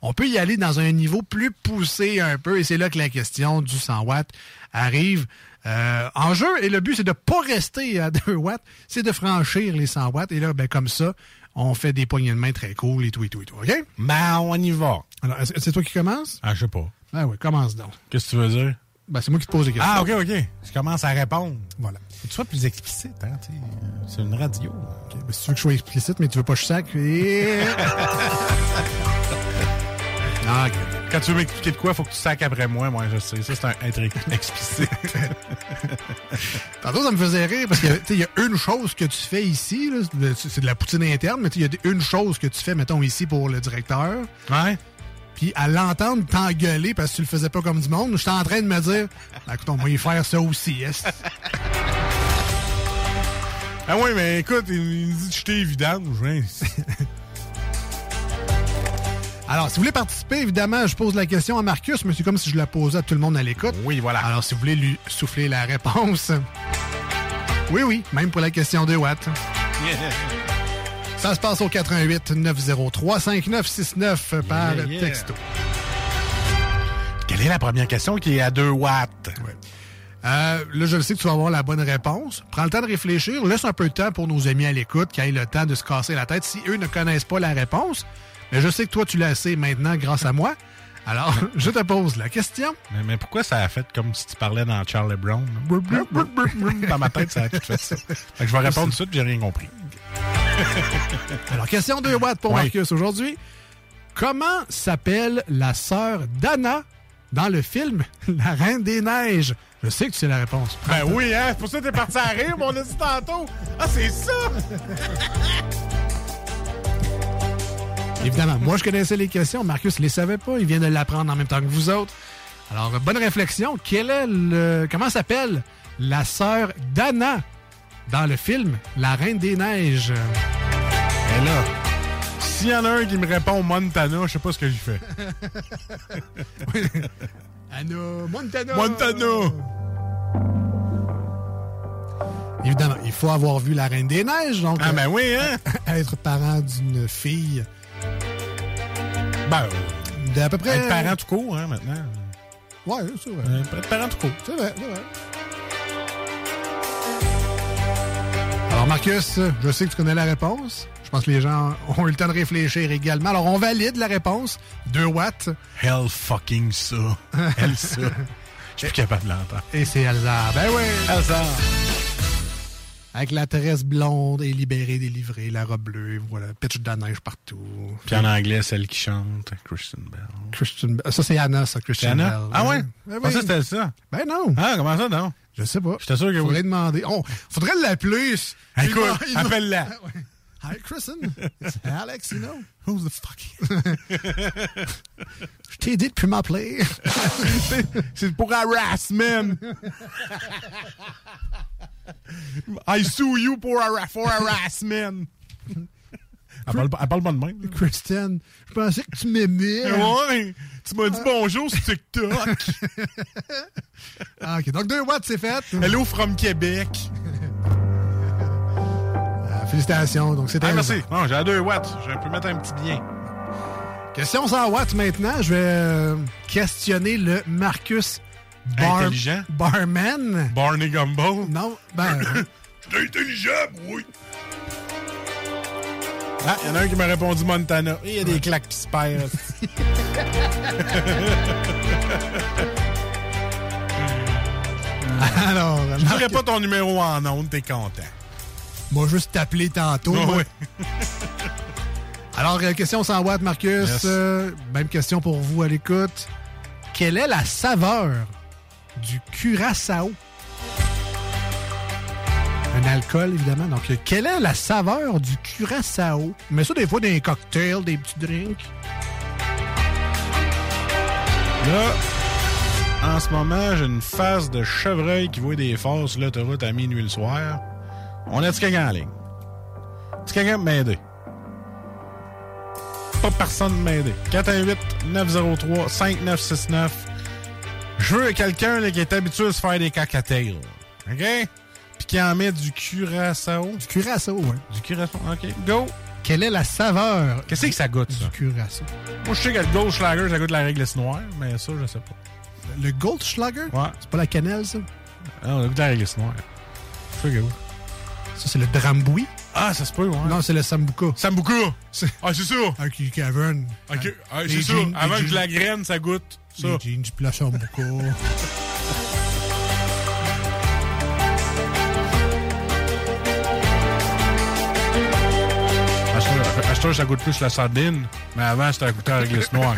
on peut y aller dans un niveau plus poussé un peu. Et c'est là que la question du 100 watts arrive euh, en jeu. Et le but, c'est de pas rester à *laughs* 2 watts, c'est de franchir les 100 watts. Et là, ben, comme ça, on fait des poignées de main très cool et tout et tout et tout. OK? Ben, on y va. Alors, c'est toi qui commences? Ah, je sais pas. Ah oui, commence donc. Qu'est-ce que tu veux dire? Ben, c'est moi qui te pose les questions. Ah, OK, OK. Je commence à répondre. Voilà. Faut que tu sois plus explicite, hein, tu. C'est une radio. Ok, ben, si tu veux que je sois explicite, mais tu veux pas que je sac. Et... *laughs* Ah, ok. Quand tu veux m'expliquer de quoi, faut que tu sacs après moi. Moi, je sais. Ça, c'est un être *laughs* explicite. *laughs* Tantôt, ça me faisait rire parce que tu sais, il y a une chose que tu fais ici, c'est de la poutine interne, mais il y a une chose que tu fais, mettons, ici pour le directeur. Ouais. Puis à l'entendre t'engueuler parce que tu le faisais pas comme du monde, j'étais en train de me dire, Ben, écoute, on va y faire ça aussi. est-ce? ah oui, mais écoute, il il dit les vidanges. hein. Alors, si vous voulez participer, évidemment, je pose la question à Marcus, mais c'est comme si je la posais à tout le monde à l'écoute. Oui, voilà. Alors, si vous voulez lui souffler la réponse, oui, oui, même pour la question de watts. *laughs* Ça se passe au 88 903 5969 par Yeah, yeah. texto. Quelle est la première question qui est à 2 watts? Euh, là, je le sais que tu vas avoir la bonne réponse. Prends le temps de réfléchir. Laisse un peu de temps pour nos amis à l'écoute qui aient le temps de se casser la tête si eux ne connaissent pas la réponse. Mais je sais que toi, tu la sais maintenant grâce à moi. Alors, *laughs* je te pose la question. Mais, mais pourquoi ça a fait comme si tu parlais dans Charlie Brown? *laughs* Dans ma tête, ça a tout fait ça. Fait que je vais répondre tout de suite, j'ai rien compris. *laughs* Alors, question 2 watts pour. Marcus aujourd'hui. Comment s'appelle la sœur d'Anna dans le film La Reine des Neiges? Je sais que tu sais la réponse. Ben oui, hein? C'est pour ça que t'es parti à rire, mais on a dit tantôt. Ah, c'est ça! *laughs* Évidemment, moi, je connaissais les questions. Marcus ne les savait pas. Il vient de l'apprendre en même temps que vous autres. Alors, bonne réflexion. Quel est le... Comment s'appelle la sœur d'Anna dans le film La Reine des Neiges? Et là, s'il y en a un qui me répond Montana, je sais pas ce que j'y fais. *laughs* Anna Montana. Montana! Évidemment, il faut avoir vu La Reine des Neiges. Donc, Ah, ben oui, hein? *laughs* être parent d'une fille. Ben, d'à peu près. être parent tout court, hein, maintenant. Ouais, c'est vrai. Euh, être parent tout court. C'est vrai, c'est vrai. Alors, Marcus, je sais que tu connais la réponse. Je pense que les gens ont eu le temps de réfléchir également. Alors, on valide la réponse. 2 watts. Hell fucking ça. *laughs* Hell ça. Je suis plus capable de l'entendre. Et c'est Elsa. Ben oui. Elsa. Avec la tresse blonde et libérée, délivrée, la robe bleue, voilà, pitch de la neige partout. Puis en anglais, celle qui chante, Christian Bell. Christian Bell. Ça, c'est Anna, ça, Christian Anna? Bell. Ah ouais? Ben Ah, oui. ça, c'était ça. Ben non. Ah, comment ça, non? Je sais pas. J'étais sûr que Faudrait oui. demander. Oh, faudrait l'appeler. Écoute, va- appelle-la. Ah. Hi, Kristen. It's Alex, you know. Who's the fuck? *laughs* Je t'ai dit depuis m'appeler. *laughs* C'est pour harassment. *laughs* I sue you for, hara- for harassment. Elle parle, pas- elle parle pas de même. là. Kristen, je pensais que tu m'aimais. Ouais, tu m'as dit bonjour sur TikTok. *laughs* Ah, OK, donc 2 watts, c'est fait. Hello from Québec. Ah, félicitations. Donc, c'est Ah, un- merci. Non, j'ai 2 watts. Je peux mettre un petit bien. Question 100 watts maintenant. Je vais euh, questionner le Marcus Bar- Intelligent? Barman? Barney Gumbo? Non, ben. *laughs* T'es intelligent, oui. Ah, il y en a un qui m'a répondu Montana. Il y a des claques qui se perdent. *laughs* Alors, Je dirais pas ton numéro en ondes, t'es content. Moi, juste t'appeler tantôt. Ah ouais. *laughs* Alors, euh, question 100 watts, Marcus. Yes. Euh, même question pour vous à l'écoute. Quelle est la saveur du curaçao? Un alcool, évidemment. Donc, quelle est la saveur du curaçao? Mais ça, des fois, des cocktails, des petits drinks. Là, en ce moment, j'ai une face de chevreuil qui voit des sur l'autoroute à minuit le soir. On a-tu quelqu'un en ligne? Tu quelqu'un m'aider? Pas personne m'aider. 418-903-5969. Je veux quelqu'un qui est habitué à se faire des cacatails. OK? Puis qui en met du curaçao. Du curaçao, oui. Du curaçao, OK. Go! Quelle est la saveur Qu'est-ce que ça goûte, ça? du curaçao? Moi, je sais que le Goldschlager, ça goûte la réglisse noire, mais ça, je sais pas. Le Goldschlager? Ouais. C'est pas la cannelle, ça? Ah, on a goûté la réglisse noire. Je sais que oui. Ça, c'est le Dramboui? Ah, ça se peut, ouais. Non, c'est le Sambuca. Sambuca! Ah, c'est ça! Avec les cavernes. Ok, ah, c'est ça. Avant que je la graine, ça goûte ça. Les jeans, puis la Sambuca. Acheteur, ça goûte plus la sardine, mais avant, c'était un goûter à réglisse noire.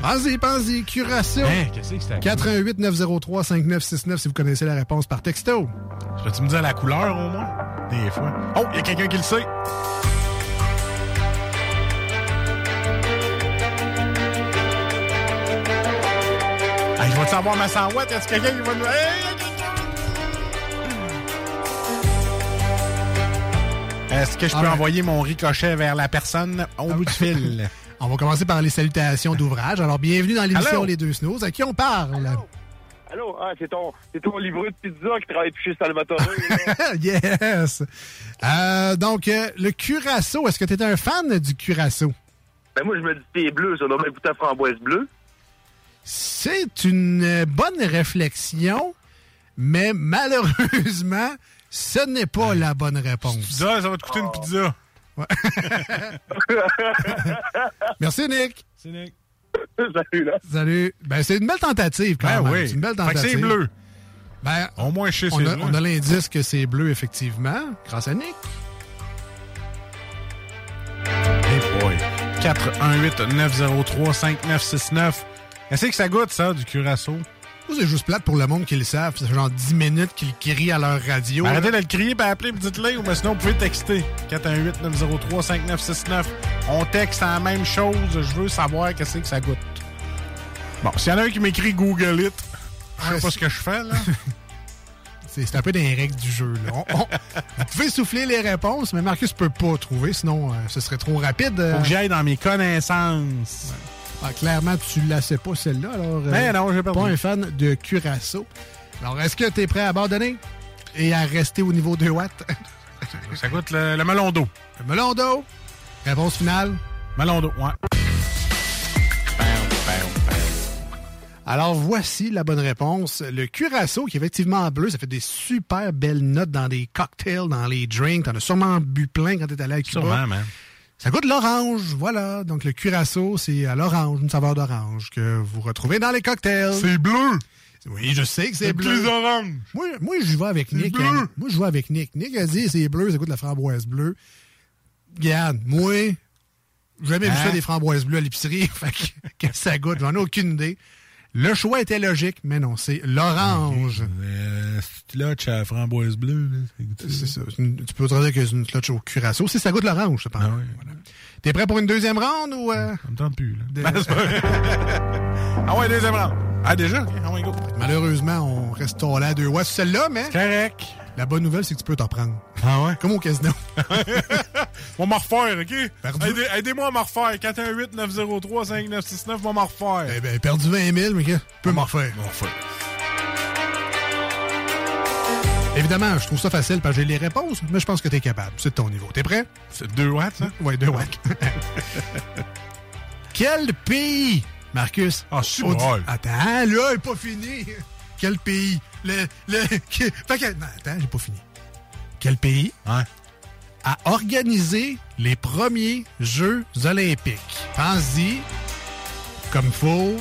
Pensez, pensez, curaçao. Hein, qu'est-ce que c'était? 88 903 5969 si vous connaissez la réponse par texto. Peux-tu me dire la couleur, au moins? Des fois. Oh, il y a quelqu'un qui le sait. Hey, je vais-tu avoir ma 100 watts? Est-ce quelqu'un qui va nous... Hey, quelqu'un! Est-ce que je peux Alright. envoyer mon ricochet vers la personne au bout du fil? *laughs* On va commencer par les salutations d'ouvrage. Alors, bienvenue dans l'émission? Les Deux Snooze. À qui on parle? Allô, ah, c'est ton, c'est ton livreur de pizza qui travaille plus chez Salvatore. *laughs* yes! Euh, donc, euh, le curaçao, est-ce que tu es un fan du curaçao? ben moi, je me dis c'est bleu, ça doit même goûter à framboise bleue. C'est une euh, bonne réflexion, mais malheureusement, ce n'est pas la bonne réponse. Ça, ça va te coûter une pizza. *laughs* Merci, Nick. Nick. Salut, là. Salut. Ben, c'est une belle tentative, quand ben même. C'est une belle tentative. c'est bleu. Ben, Au moins, chez on, on a l'indice que c'est bleu, effectivement, grâce à Nick. Hey boy. 418 903 5969 est-ce que ça goûte, ça, du curaçao? Ça, C'est juste plate pour le monde qui le savent. C'est genre 10 minutes qu'ils crient à leur radio. Arrêtez de le crier, puis appelez, dites-le, ou ben sinon, vous pouvez texter. 418-903-5969. On texte la même chose. Je veux savoir qu'est-ce que ça goûte. Bon, s'il y en a un qui m'écrit Google it, je sais Ouais, pas ce que je fais, là. *laughs* C'est un peu des règles du jeu. Là. On- on- vous pouvez souffler les réponses, mais Marcus peut pas trouver, sinon euh, ce serait trop rapide. euh. Faut que j'aille dans mes connaissances. Ah, clairement, tu la sais pas, celle-là. Alors, euh, Ben non, j'ai. Pas un fan de Curaçao. Alors, est-ce que tu es prêt à abandonner et à rester au niveau 2 watts? *laughs* Ça goûte le, le melon d'eau. Le melon d'eau. Réponse finale. Melon d'eau, ouais. Alors, voici la bonne réponse. Le Curaçao, qui est effectivement bleu, ça fait des super belles notes dans des cocktails, dans les drinks. T'en as sûrement bu plein quand t'es allé à Cuba. Sûrement, man. Ça goûte l'orange, voilà. Donc, le Curaçao, c'est à l'orange, une saveur d'orange que vous retrouvez dans les cocktails. C'est bleu! Oui, je sais que c'est C'est bleu. plus orange. Moi, moi je vais avec Nick. bleu. hein. Moi, je vais avec Nick. Nick a dit c'est bleu, ça goûte la framboise bleue. Regarde, moi, j'ai jamais vu Hein? ça des framboises bleues à l'épicerie. *laughs* fait que, que ça goûte, j'en ai aucune idée. Le choix était logique, mais non, c'est l'orange. Euh, clutch à framboise bleue. Ça C'est ça. Une- tu peux te dire que c'est une clutch au curaçao. Si ça goûte l'orange, je pense. Voilà. T'es prêt pour une deuxième ronde ou. euh? Ça me tente plus, là. De- Ben, *laughs* ah ouais, deuxième round. Ah, déjà? Ah ouais, go. Malheureusement, on reste là à deux watts sur celle-là, mais. Correct. La bonne nouvelle, c'est que tu peux t'en prendre. Ah ouais? Comme au casino. *laughs* On m'en refaire, OK? Perdu. Aidez- Aidez-moi à m'en refaire. 418-903-5969, on m'en refaire. Eh ben, perdu 20 000, mais que peux m'en refaire. m'en refaire. Évidemment, je trouve ça facile parce que j'ai les réponses, mais je pense que t'es capable. C'est de ton niveau. T'es prêt? C'est 2 watts, ça? Ouais, deux watts. *laughs* Quel pays, Marcus? Ah, drôle. Attends, là, il est pas fini. Quel pays? Le. le fait que- non, attends, j'ai pas fini. Quel pays Ouais. a organisé les premiers Jeux Olympiques? Pense-y. Comme faut.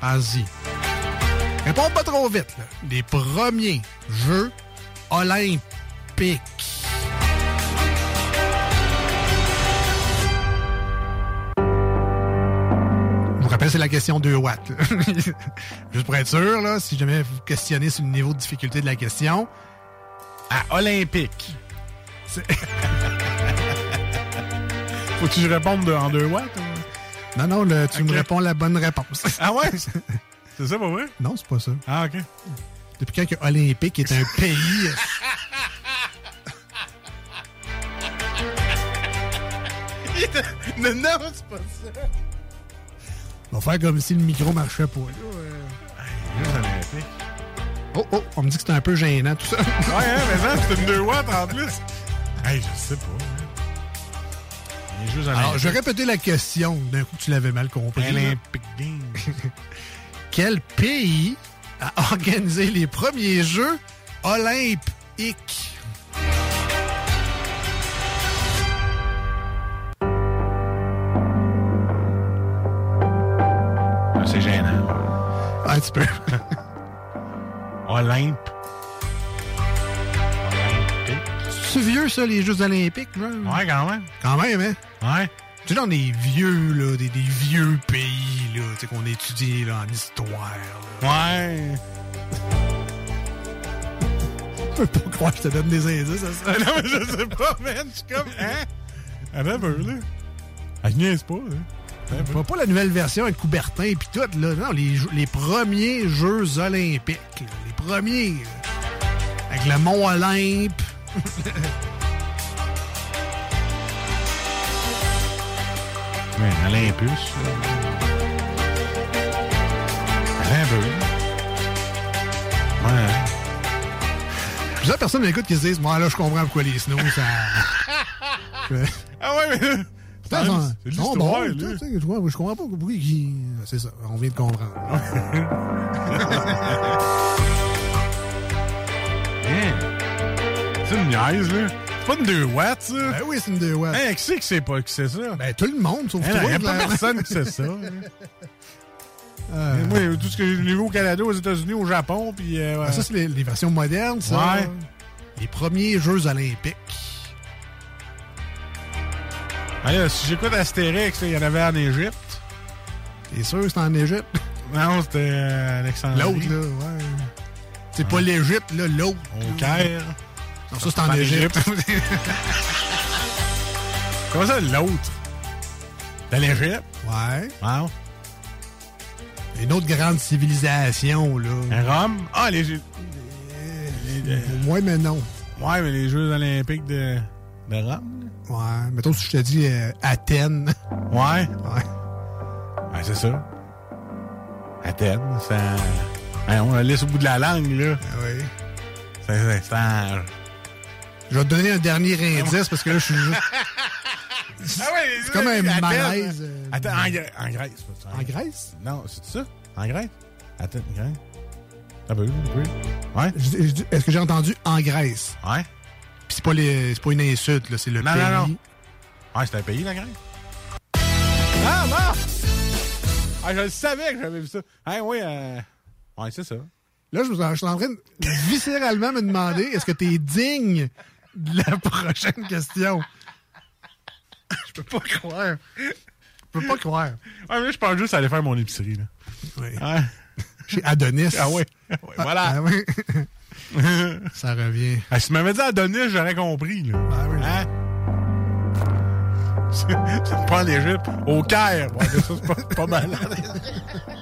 Pense-y. Réponds pas trop vite, là. Les premiers Jeux Olympiques. Je vous rappelle, c'est la question 2 watts. *laughs* Juste pour être sûr, là, si jamais vous questionnez sur le niveau de difficulté de la question. À Olympique. *laughs* Faut-tu que je réponde de- en 2 watts? ou- Non, non, le- tu me réponds la bonne réponse. Ah ouais? *laughs* C'est ça, pas vrai? non, c'est pas ça. Ah, OK. Depuis quand que Olympique est un pays... *laughs* *laughs* non, non, c'est pas ça. On va faire comme si le micro marchait pas. Là, euh. Olympiques. Oh, oh, on me dit que c'est un peu gênant tout ça. Ouais, hein, mais ça, c'est une 2 watts en plus. Hey, je sais pas. hein. Les Jeux. Alors, je vais répéter la question. D'un coup, tu l'avais mal compris. Olympic Games. *laughs* Quel pays a *laughs* organisé les premiers Jeux olympiques? Ah, c'est gênant. Un petit peu. *laughs* Olympe. C'est vieux, ça, les Jeux olympiques? genre? Ouais, quand même. Quand même, hein? Ouais. Tu sais, dans des vieux, là, des, des vieux pays, là, tu sais, qu'on étudie, là, en histoire, là. Ouais. *laughs* Je peux pas croire que je te donne des indices à ça. *laughs* non, mais je sais pas, man. Je suis comme, hein? Un peu, là. Elle niaise pas, là. Pas, pas la nouvelle version avec Coubertin et puis tout, là. Non, les, les premiers Jeux olympiques, là. Les premiers, là. Avec le Mont Olympe. *laughs* Ouais, là. Attends un peu. Ouais. Plusieurs personnes m'écoutent qui se disent, moi, là, je comprends pourquoi les snows, ça. *laughs* Ah ouais, mais. Putain, C'est tu sais, je comprends je comprends pas pourquoi ils- C'est ça, on vient de comprendre. *laughs* Hein? C'est une niaise, là. C'est pas une 2 watts, ça. Ben oui, c'est une 2 watts. Hein, qui c'est que c'est pas que c'est ça? Ben, tout le monde, sauf Hein, toi. y a pas personne qui sait ça. *laughs* Euh, Moi, tout ce que j'ai vu au Canada, aux États-Unis, au Japon, puis. euh, ah, ça, c'est les, les versions modernes, ça. Ouais. Les premiers Jeux olympiques. Ah, là, si j'écoute Astérix, il y en avait en Égypte. T'es sûr que c'est en Égypte? Non, c'était euh, Alexandrie. L'autre, là, ouais. C'est pas l'Égypte, là, l'autre. Au Caire. Non, ça, c'est en Égypte. *laughs* Comment ça, l'autre? De l'Égypte? Ouais. Wow. Une autre grande civilisation, là. Rome? Ah, les Jeux... Ouais, mais non. Ouais, mais les Jeux olympiques de, de Rome? Ouais. Mettons si je te dis euh, Athènes. Ouais. Ouais. Ouais, c'est ça. Athènes, ça... Hein, on la laisse au bout de la langue, là. oui. C'est... c'est- c'est un- Je vais te donner un dernier indice parce que là, je suis juste. *laughs* Ah ouais, C'est comme un malaise. euh. Attends, en, Grèce- en Grèce. En Grèce? Non, c'est ça? En Grèce? Attends, en Grèce? Un peu, un peu. Ouais? Est-ce que j'ai entendu en Grèce? Ouais. Puis c'est pas, les- c'est pas une insulte, là, c'est le Non, pays. non, non. Ouais, c'est un pays, la Grèce? Ah, non! Ah, je le savais que j'avais vu ça. Ah, oui, euh... Ouais, c'est ça. Là, je, je suis en train de viscéralement me demander est-ce que tu es digne la prochaine question? Je peux pas croire. Je peux pas croire. Ouais, mais je pense juste aller faire mon épicerie, là. Oui. Ouais. Chez Adonis. Ah. Ouais, voilà. Ah, oui. Ça revient. Ah, si tu m'avais dit Adonis, j'aurais compris, là. Ah oui. Hein? C'est pas en Égypte. Au Caire. Ouais, ça, c'est pas, pas mal. *laughs*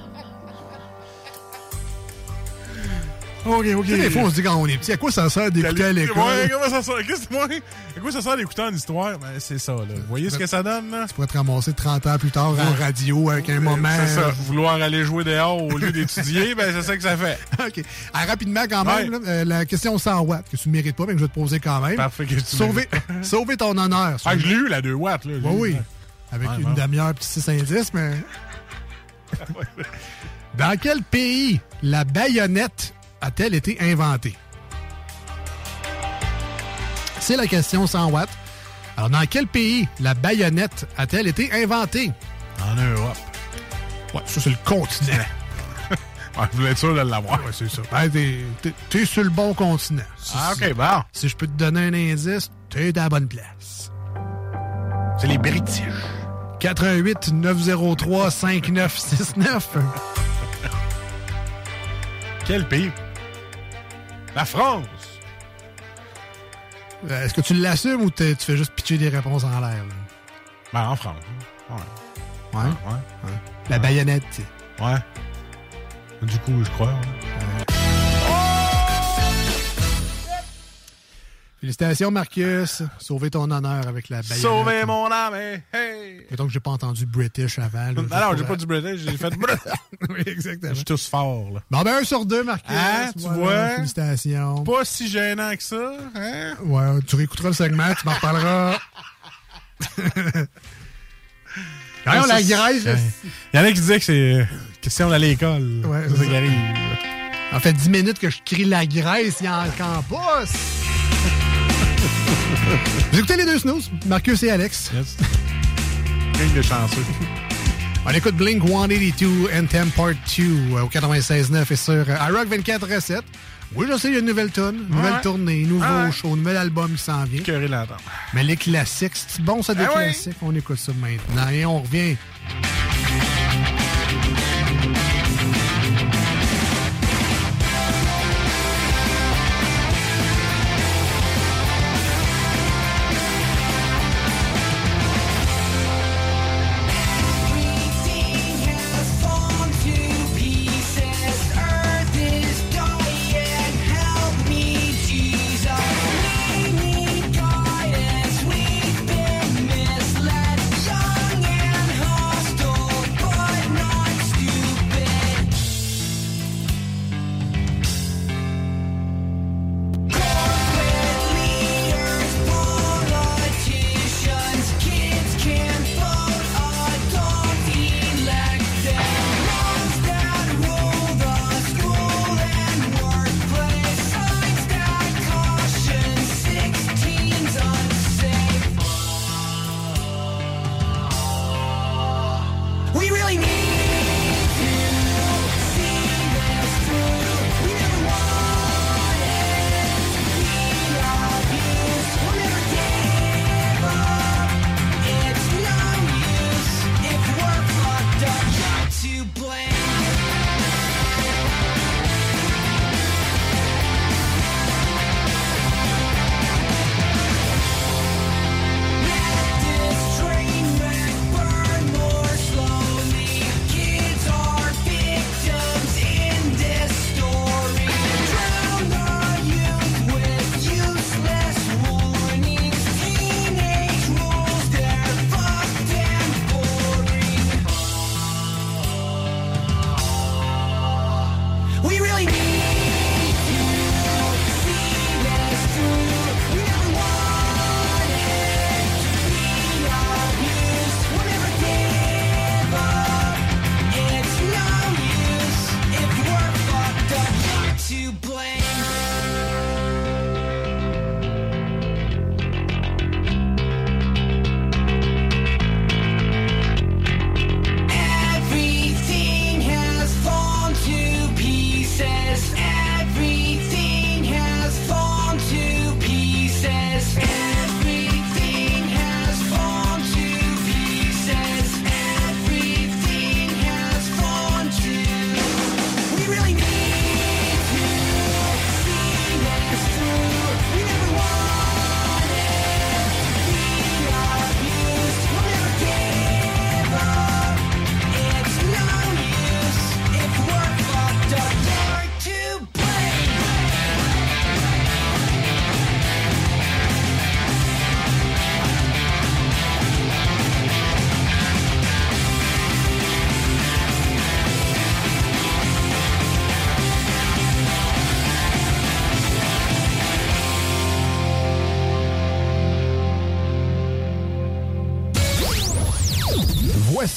OK, OK. Tu sais, des fois, on se dit quand on est petit, à quoi ça sert d'écouter à l'école? Ouais, comment ça sert? Qu'est-ce que ouais, à quoi ça sert d'écouter en histoire? Ben, c'est ça, là. Vous voyez ce que ça donne, là? Tu pourrais te ramasser 30 ans plus tard en radio avec un moment. C'est ça. Vouloir aller jouer dehors au lieu d'étudier, *laughs* ben, c'est ça que ça fait. OK. Ah, rapidement, quand même, Ouais. là, euh, la question 100 watts, que tu ne mérites pas, mais que je vais te poser quand même. Parfait que tu Sauver, *laughs* sauver ton honneur. Ah, je l'ai eu, la 2 watts, là. Oui, oui. Avec Ouais, une demi-heure petit 6 indices, mais. *laughs* Dans quel pays la baïonnette a-t-elle été inventée? C'est la question 100 watts. Alors, dans quel pays la baïonnette a-t-elle été inventée? En Europe. Ouais, ça, c'est le continent. *laughs* Ouais, je voulais être sûr de l'avoir. Ouais, c'est ça. Ben, t'es, sur le bon continent. Si- Ah, OK, bon. Si je peux te donner un indice, t'es à la bonne place. C'est les British. 88 903 5969. Quel pays? La France. Euh, Est-ce que tu l'assumes ou tu fais juste pitcher des réponses en l'air? Ben, en France. Ouais. Ouais? Ouais. La baïonnette. Ouais. Du coup, je crois. ouais. Félicitations, Marcus. Sauver ton honneur avec la baïonnette. Sauver mon âme, hey, hey! Mettons que j'ai pas entendu British avant. là, Non, j'ai pas du British, j'ai fait *laughs* oui, exactement. Je suis tous fort, là. Bon, ben, un sur deux, Marcus. Hein, tu Voilà, vois? Félicitations. Pas si gênant que ça, hein? Ouais, tu réécouteras le segment, tu m'en reparleras. *laughs* Voyons, la Grèce, Il y en a qui disaient que c'est question d'aller à l'école. Ouais, c'est ça qui arrive. En fait 10 minutes que je crie la Grèce, il y en campus. Vous écoutez les deux snooze, Marcus et Alex. Yes. Gang de chanceux. On écoute Blink 182 Anthem Part 2 euh, au 96.9 et sur euh, iRock 24.7. Oui, je sais, il y a une nouvelle tune, une nouvelle Ouais. tournée, nouveau ouais. show, nouvel album qui s'en vient. Mais les classiques, c'est bon ça des ouais. classiques. On écoute ça maintenant et on revient.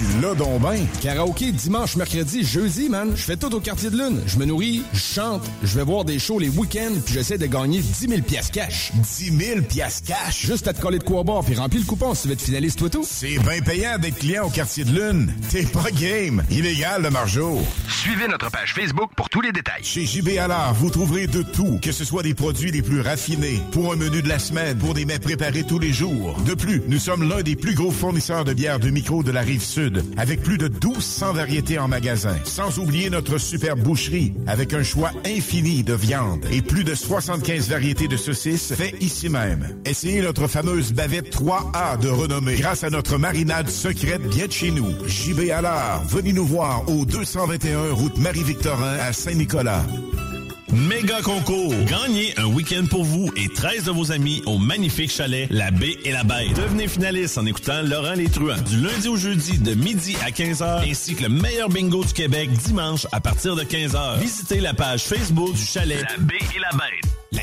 Tu l'as donc ben. Karaoké dimanche, mercredi, jeudi, man. Je fais tout au quartier de lune. Je me nourris, je chante, je vais voir des shows les week-ends, puis j'essaie de gagner 10 000 piastres cash. 10 000 piastres cash? Juste à te coller de quoi boire, puis remplis le coupon si tu veux être finaliste, toi tout. C'est bien payant d'être client au quartier de lune. T'es pas game. Illégal, le margeau. Suivez notre page Facebook pour tous les détails. Chez JB Allard, vous trouverez de tout, que ce soit des produits les plus raffinés, pour un menu de la semaine, pour des mets préparés tous les jours. De plus, nous sommes l'un des plus gros fournisseurs de bières de micro de la rive sud, avec plus de 1200 variétés en magasin. Sans oublier notre superbe boucherie, avec un choix infini de viande et plus de 75 variétés de saucisses faites ici même. Essayez notre fameuse bavette 3A de renommée grâce à notre marinade secrète bien de chez nous. JB Allard, venez nous voir au 221 route Marie-Victorin à Saint-Nicolas. Méga concours. Gagnez un week-end pour vous et 13 de vos amis au magnifique chalet La Baie et la Bête. Devenez finaliste en écoutant Laurent Les Truands du lundi au jeudi de midi à 15h ainsi que le meilleur bingo du Québec dimanche à partir de 15h. Visitez la page Facebook du chalet La Baie et la Bête.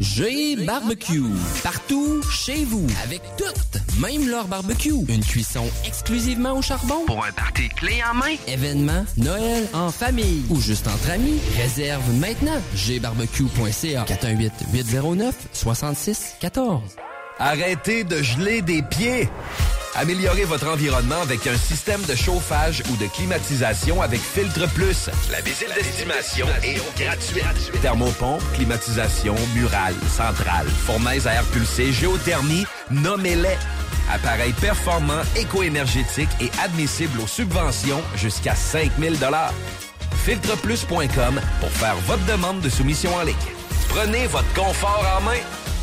G Barbecue. Partout, chez vous, avec tout, même leur barbecue. Une cuisson exclusivement au charbon. Pour un party clé en main. Événement, Noël, en famille ou juste entre amis. Réserve maintenant. gbarbecue.ca 418-809-6614. Arrêtez de geler des pieds. Améliorez votre environnement avec un système de chauffage ou de climatisation avec Filtre Plus. La visite d'estimation est gratuite. Thermopompe, climatisation, murale, centrale, fournaise à air pulsé, géothermie, nommez-les. Appareil performant, éco-énergétique et admissible aux subventions jusqu'à 5000 Filtreplus.com pour faire votre demande de soumission en ligne. Prenez votre confort en main.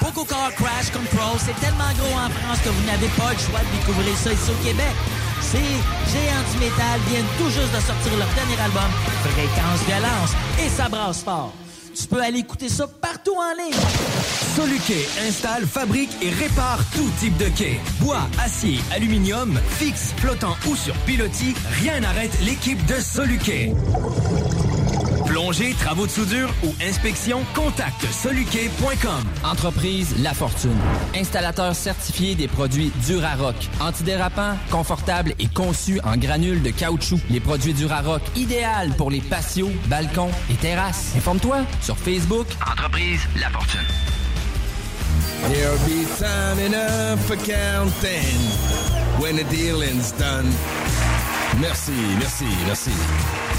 Poco Car Crash Control, c'est tellement gros en France que vous n'avez pas le choix de découvrir ça ici au Québec. Ces géants du métal viennent tout juste de sortir leur dernier album, Fréquence Violence, et ça brasse fort. Tu peux aller écouter ça partout en ligne. Soluquet installe, fabrique et répare tout type de quai. Bois, acier, aluminium, fixe, flottant ou sur pilotis, rien n'arrête l'équipe de Soluquet. Plongée, travaux de soudure ou inspection, contacte soluquet.com. Entreprise La Fortune. Installateur certifié des produits Durarock. Antidérapant, confortable et conçu en granules de caoutchouc. Les produits Durarock, idéal pour les patios, balcons et terrasses. Informe-toi sur Facebook. Entreprise La Fortune. There'll be time enough for counting when the dealing's done. Merci, merci, merci.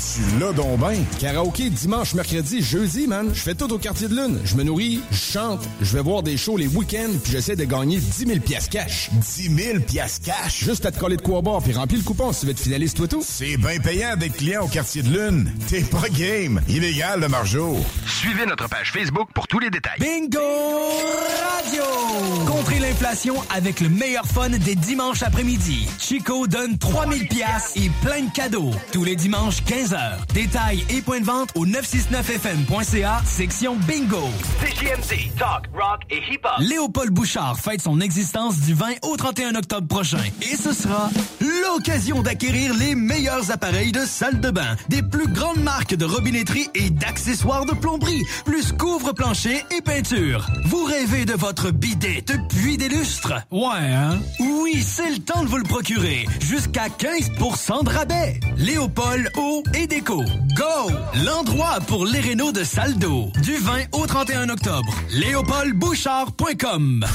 Tu l'as donc ben. Karaoké dimanche, mercredi, jeudi, man. Je fais tout au quartier de lune. Je me nourris, je chante, je vais voir des shows les week-ends, puis j'essaie de gagner 10 000 piastres cash. 10 000 piastres cash? Juste à te coller de quoi boire, puis remplir le coupon si tu veux être finaliste, toi tout. C'est bien payant d'être client au quartier de lune. T'es pas game. Illégal, le margeau. Suivez notre page Facebook pour tous les détails. Bingo Radio! Contrez l'inflation avec le meilleur fun des dimanches après-midi. Chico donne 3000 pièces et plein de cadeaux. Tous les dimanches, 15h. Détails et points de vente au 969fm.ca, section Bingo. CJMD, talk, rock et hip-hop. Léopold Bouchard fête son existence du 20 au 31 octobre prochain. Et ce sera l'occasion d'acquérir les meilleurs appareils de salle de bain, des plus grandes marques de robinetterie et d'accessoires de plomberie, plus couvre-plancher et peinture. Vous rêvez de votre bidet depuis des lustres? Ouais, hein? Oui, c'est le temps de vous le procurer. Jusqu'à 15% de rabais. Léopold Eau et Déco. Go! L'endroit pour les rénaux de salle d'eau. Du 20 au 31 octobre. léopoldbouchard.com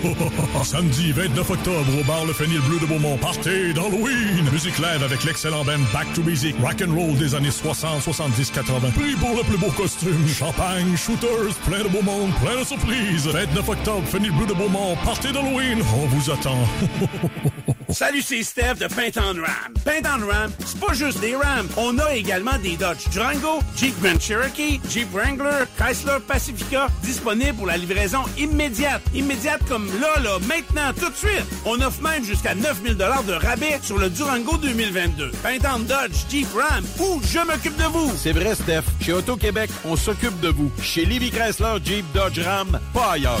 *laughs* Samedi 29 octobre au bar Le Fenil Bleu de Beaumont. Partez d'Halloween. Musique live avec l'excellent band Back to Basic. Rock and roll des années 60, 70, 80. Prix pour le plus beau costume. Champagne, shooters, plein de beau monde, plein de surprises. 29 octobre, Fenil Bleu de Beaumont. Partez d'Halloween. On vous attend. *laughs* Salut, c'est Steph de Paint on Ram. Paint on Ram, c'est pas juste des Rams. On a également des Dodge Durango, Jeep Grand Cherokee, Jeep Wrangler, Chrysler Pacifica, disponibles pour la livraison immédiate. Immédiate comme là, là, maintenant, tout de suite. On offre même jusqu'à 9000 de rabais sur le Durango 2022. Paint on Dodge, Jeep Ram, ou je m'occupe de vous. C'est vrai, Steph. Chez Auto-Québec, on s'occupe de vous. Chez Livy Chrysler, Jeep, Dodge, Ram, pas ailleurs.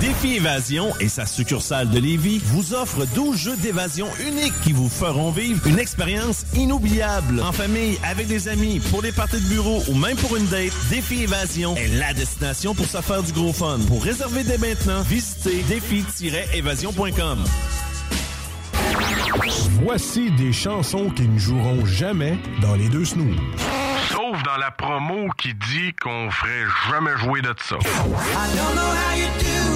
Défi Évasion et sa succursale de Lévis vous offre 12 jeux d'évasion uniques qui vous feront vivre une expérience inoubliable. En famille, avec des amis, pour des parties de bureau ou même pour une date, Défi Évasion est la destination pour se faire du gros fun. Pour réserver dès maintenant, visitez défi-évasion.com. Voici des chansons qui ne joueront jamais dans les deux snooze. Sauf dans la promo qui dit qu'on ferait jamais jouer de ça. I don't know how you do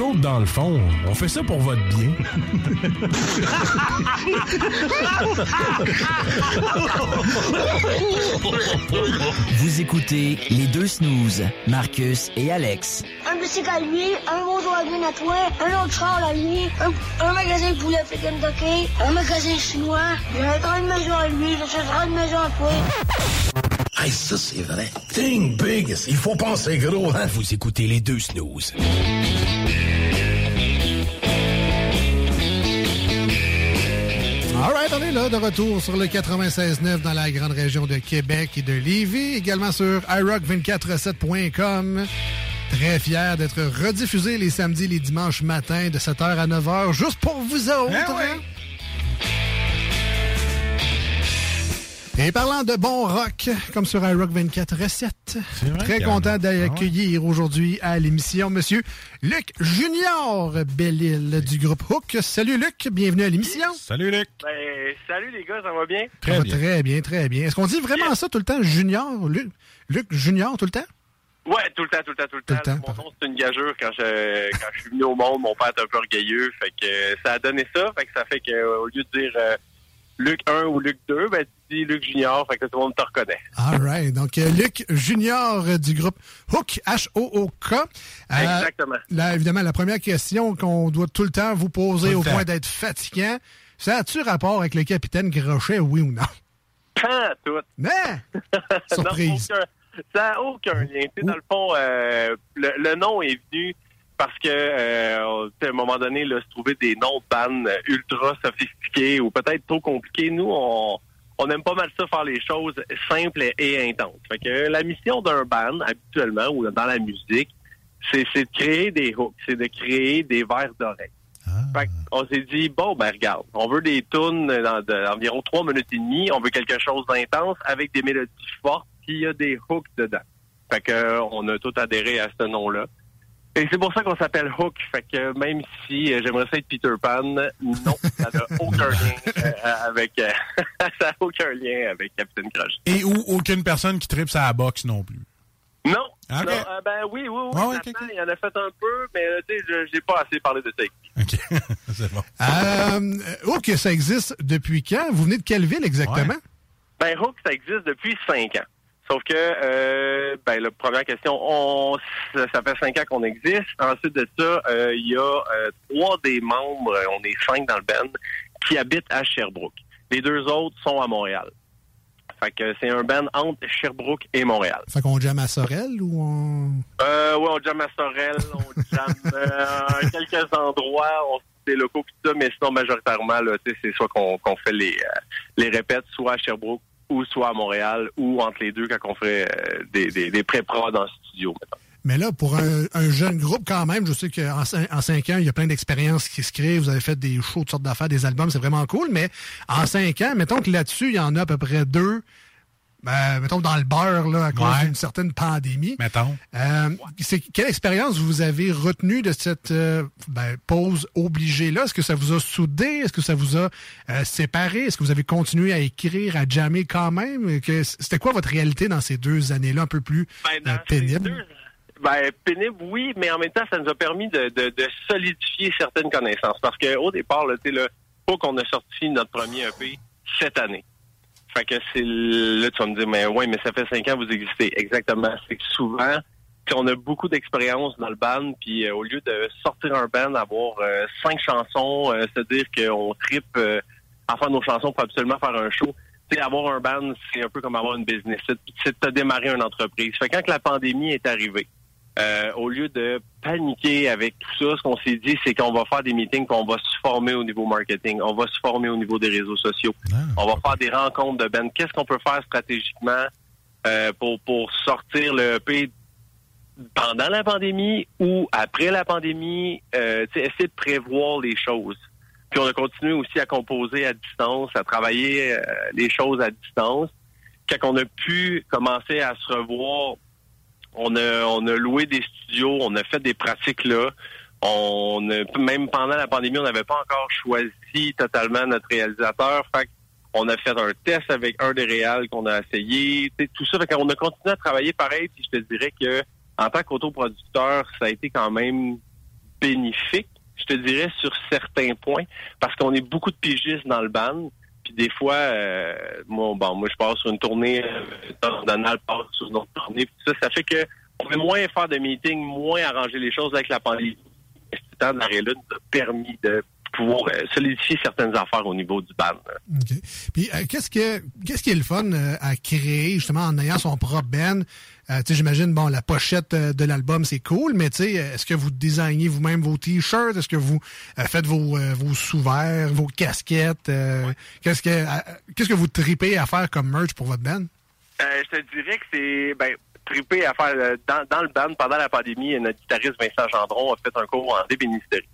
Nous autres, dans le fond, on fait ça pour votre bien. Vous écoutez les deux snooze, Marcus et Alex. Un bicycle à lui, un bonjour à lui à toi, un autre char à lui, un, un magasin de poulet fait Kentucky, un magasin chinois, une grande maison à lui, j'ai une grande maison à toi. Hey, ça, c'est vrai. Think big. Il faut penser gros, hein? Vous écoutez les deux snooze. On est là de retour sur le 96.9 dans la grande région de Québec et de Lévis, également sur iRock247.com. Très fier d'être rediffusé les samedis et les dimanches matins de 7h à 9h, juste pour vous autres. Ouais. hein? Et parlant de bon rock, comme sur iRock 24 Recette, très content d'accueillir aujourd'hui à l'émission Monsieur Luc Junior Bellil du groupe Hook. Salut Luc, bienvenue à l'émission. Salut Luc. Ben, salut les gars, ça va bien? Ça va Très bien, très bien. Est-ce qu'on dit vraiment ça tout le temps, Junior? Luc, Luc Junior tout le temps? Ouais, tout le temps, tout le temps, tout le Tout temps. Mon nom, c'est une gageure. Quand je, quand je suis venu au monde, mon père était un peu orgueilleux. Fait que euh, ça a donné ça. Fait que ça fait qu'au lieu de dire euh, Luc 1 ou Luc 2, ben, dis Luc Junior. Fait que tout le monde te reconnaît. All right. Donc, euh, Luc Junior euh, du groupe Hook, H-O-O-K. Euh, Exactement. Là, évidemment, la première question qu'on doit tout le temps vous poser au temps. point d'être fatigant, ça a-tu rapport avec le capitaine Grochet, oui ou non? Pas tout. Mais! *laughs* Surprise. Non, aucun- ça n'a aucun lien. Tu sais, dans le fond, euh, le, le nom est venu parce que euh, à un moment donné, là, se trouver des noms de bandes ultra sophistiqués ou peut-être trop compliqués. Nous, on, on aime pas mal ça faire les choses simples et, intenses. Fait que la mission d'un band, habituellement, ou dans la musique, c'est de créer des hooks, c'est de créer des verres d'oreille. Fait on s'est dit, bon, ben regarde, on veut des tunes d'environ trois minutes et demie, on veut quelque chose d'intense avec des mélodies fortes, puis il y a des hooks dedans. Fait que euh, on a tout adhéré à ce nom-là. Et c'est pour ça qu'on s'appelle Hook. Fait que même si euh, j'aimerais ça être Peter Pan, non, ça n'a *laughs* aucun lien euh, avec euh, *laughs* ça aucun lien avec Captain Crush. Et ou aucune personne qui tripe sa boxe non plus. Non. Ok. non, euh, ben oui, oui, oui. Ah Il y en a fait un peu, mais euh, tu sais, je j'ai pas assez parlé de ça. *laughs* C'est bon. Euh, Hook, ça existe depuis quand? Vous venez de quelle ville exactement? Ben, Hook, ça existe depuis cinq ans. Sauf que, euh, ben, la première question, on, ça, ça fait cinq ans qu'on existe. Ensuite de ça, euh, il y a euh, trois des membres, on est cinq dans le band, qui habitent à Sherbrooke. Les deux autres sont à Montréal. Fait que c'est un band entre Sherbrooke et Montréal. Fait qu'on jamme à Sorel ou on... Euh, ouais, on jamme à Sorel, on jamme euh, à *laughs* quelques endroits, on des locaux pis tout ça, mais sinon majoritairement, là, tu sais, c'est soit qu'on fait les, euh, les répètes, soit à Sherbrooke ou soit à Montréal, ou entre les deux quand on fait euh, des, des, des pré-prod le studio. Mais là, pour un, un jeune groupe, quand même, je sais qu'en cin- en cinq ans, il y a plein d'expériences qui se créent. Vous avez fait des shows, toutes sortes d'affaires, des albums, c'est vraiment cool. Mais en cinq ans, mettons que là-dessus, il y en a à peu près deux, ben, mettons dans le beurre, là, à cause Ouais. d'une certaine pandémie. Mettons. Euh, c'est quelle expérience vous avez retenue de cette euh, ben, pause obligée-là? Est-ce que ça vous a soudé? Est-ce que ça vous a euh, séparé? Est-ce que vous avez continué à écrire, à jammer quand même? C'était quoi votre réalité dans ces deux années-là un peu plus euh, pénibles? Ben, pénible, oui, mais en même temps, ça nous a permis de, de, de solidifier certaines connaissances. Parce que au départ, là, tu sais, là, pas qu'on a sorti notre premier EP cette année. Fait que c'est là, tu vas me dire, mais ouais, mais ça fait cinq ans que vous existez. Exactement. C'est que souvent, on a beaucoup d'expérience dans le band, puis euh, au lieu de sortir un band, avoir euh, cinq chansons, euh, se dire qu'on tripe euh, à faire nos chansons pour absolument faire un show. Tu sais, avoir un band, c'est un peu comme avoir une business. C'est de démarrer une entreprise. Fait quand la pandémie est arrivée, euh, au lieu de paniquer avec tout ça, ce qu'on s'est dit, c'est qu'on va faire des meetings, qu'on va se former au niveau marketing, on va se former au niveau des réseaux sociaux, on va faire des rencontres de Ben. Qu'est-ce qu'on peut faire stratégiquement euh, pour pour sortir le EP pendant la pandémie ou après la pandémie, euh, essayer de prévoir les choses. Puis on a continué aussi à composer à distance, à travailler euh, les choses à distance. Quand on a pu commencer à se revoir, on a, on a loué des studios, on a fait des pratiques là. On a, même pendant la pandémie, on n'avait pas encore choisi totalement notre réalisateur. Fait on a fait un test avec un des réals qu'on a essayé. Tout ça, fait qu'on a continué à travailler pareil. Puis je te dirais que en tant qu'autoproducteur, ça a été quand même bénéfique, je te dirais, sur certains points, parce qu'on est beaucoup de pigistes dans le band. Puis des fois, euh, moi, bon, moi, je pars sur une tournée, Donald passe sur une autre tournée. Ça, fait que on fait moins faire de meetings, moins arranger les choses avec la pandémie. Ce temps d'arrêt-là nous a permis de pouvoir euh, solidifier certaines affaires au niveau du. OK. Puis euh, qu'est-ce que qu'est-ce qui est le fun à créer justement en ayant son propre band? Euh, j'imagine bon la pochette euh, de l'album c'est cool, mais sais, est-ce que vous designez vous-même vos t-shirts? Est-ce que vous euh, faites vos euh, vos sous-verts, vos casquettes? Euh, Qu'est-ce que euh, qu'est-ce que vous tripez à faire comme merch pour votre band? Euh, je te dirais que c'est ben trippé à faire euh, dans, dans le band pendant la pandémie. Notre guitariste Vincent Gendron a fait un cours en ébénisterie.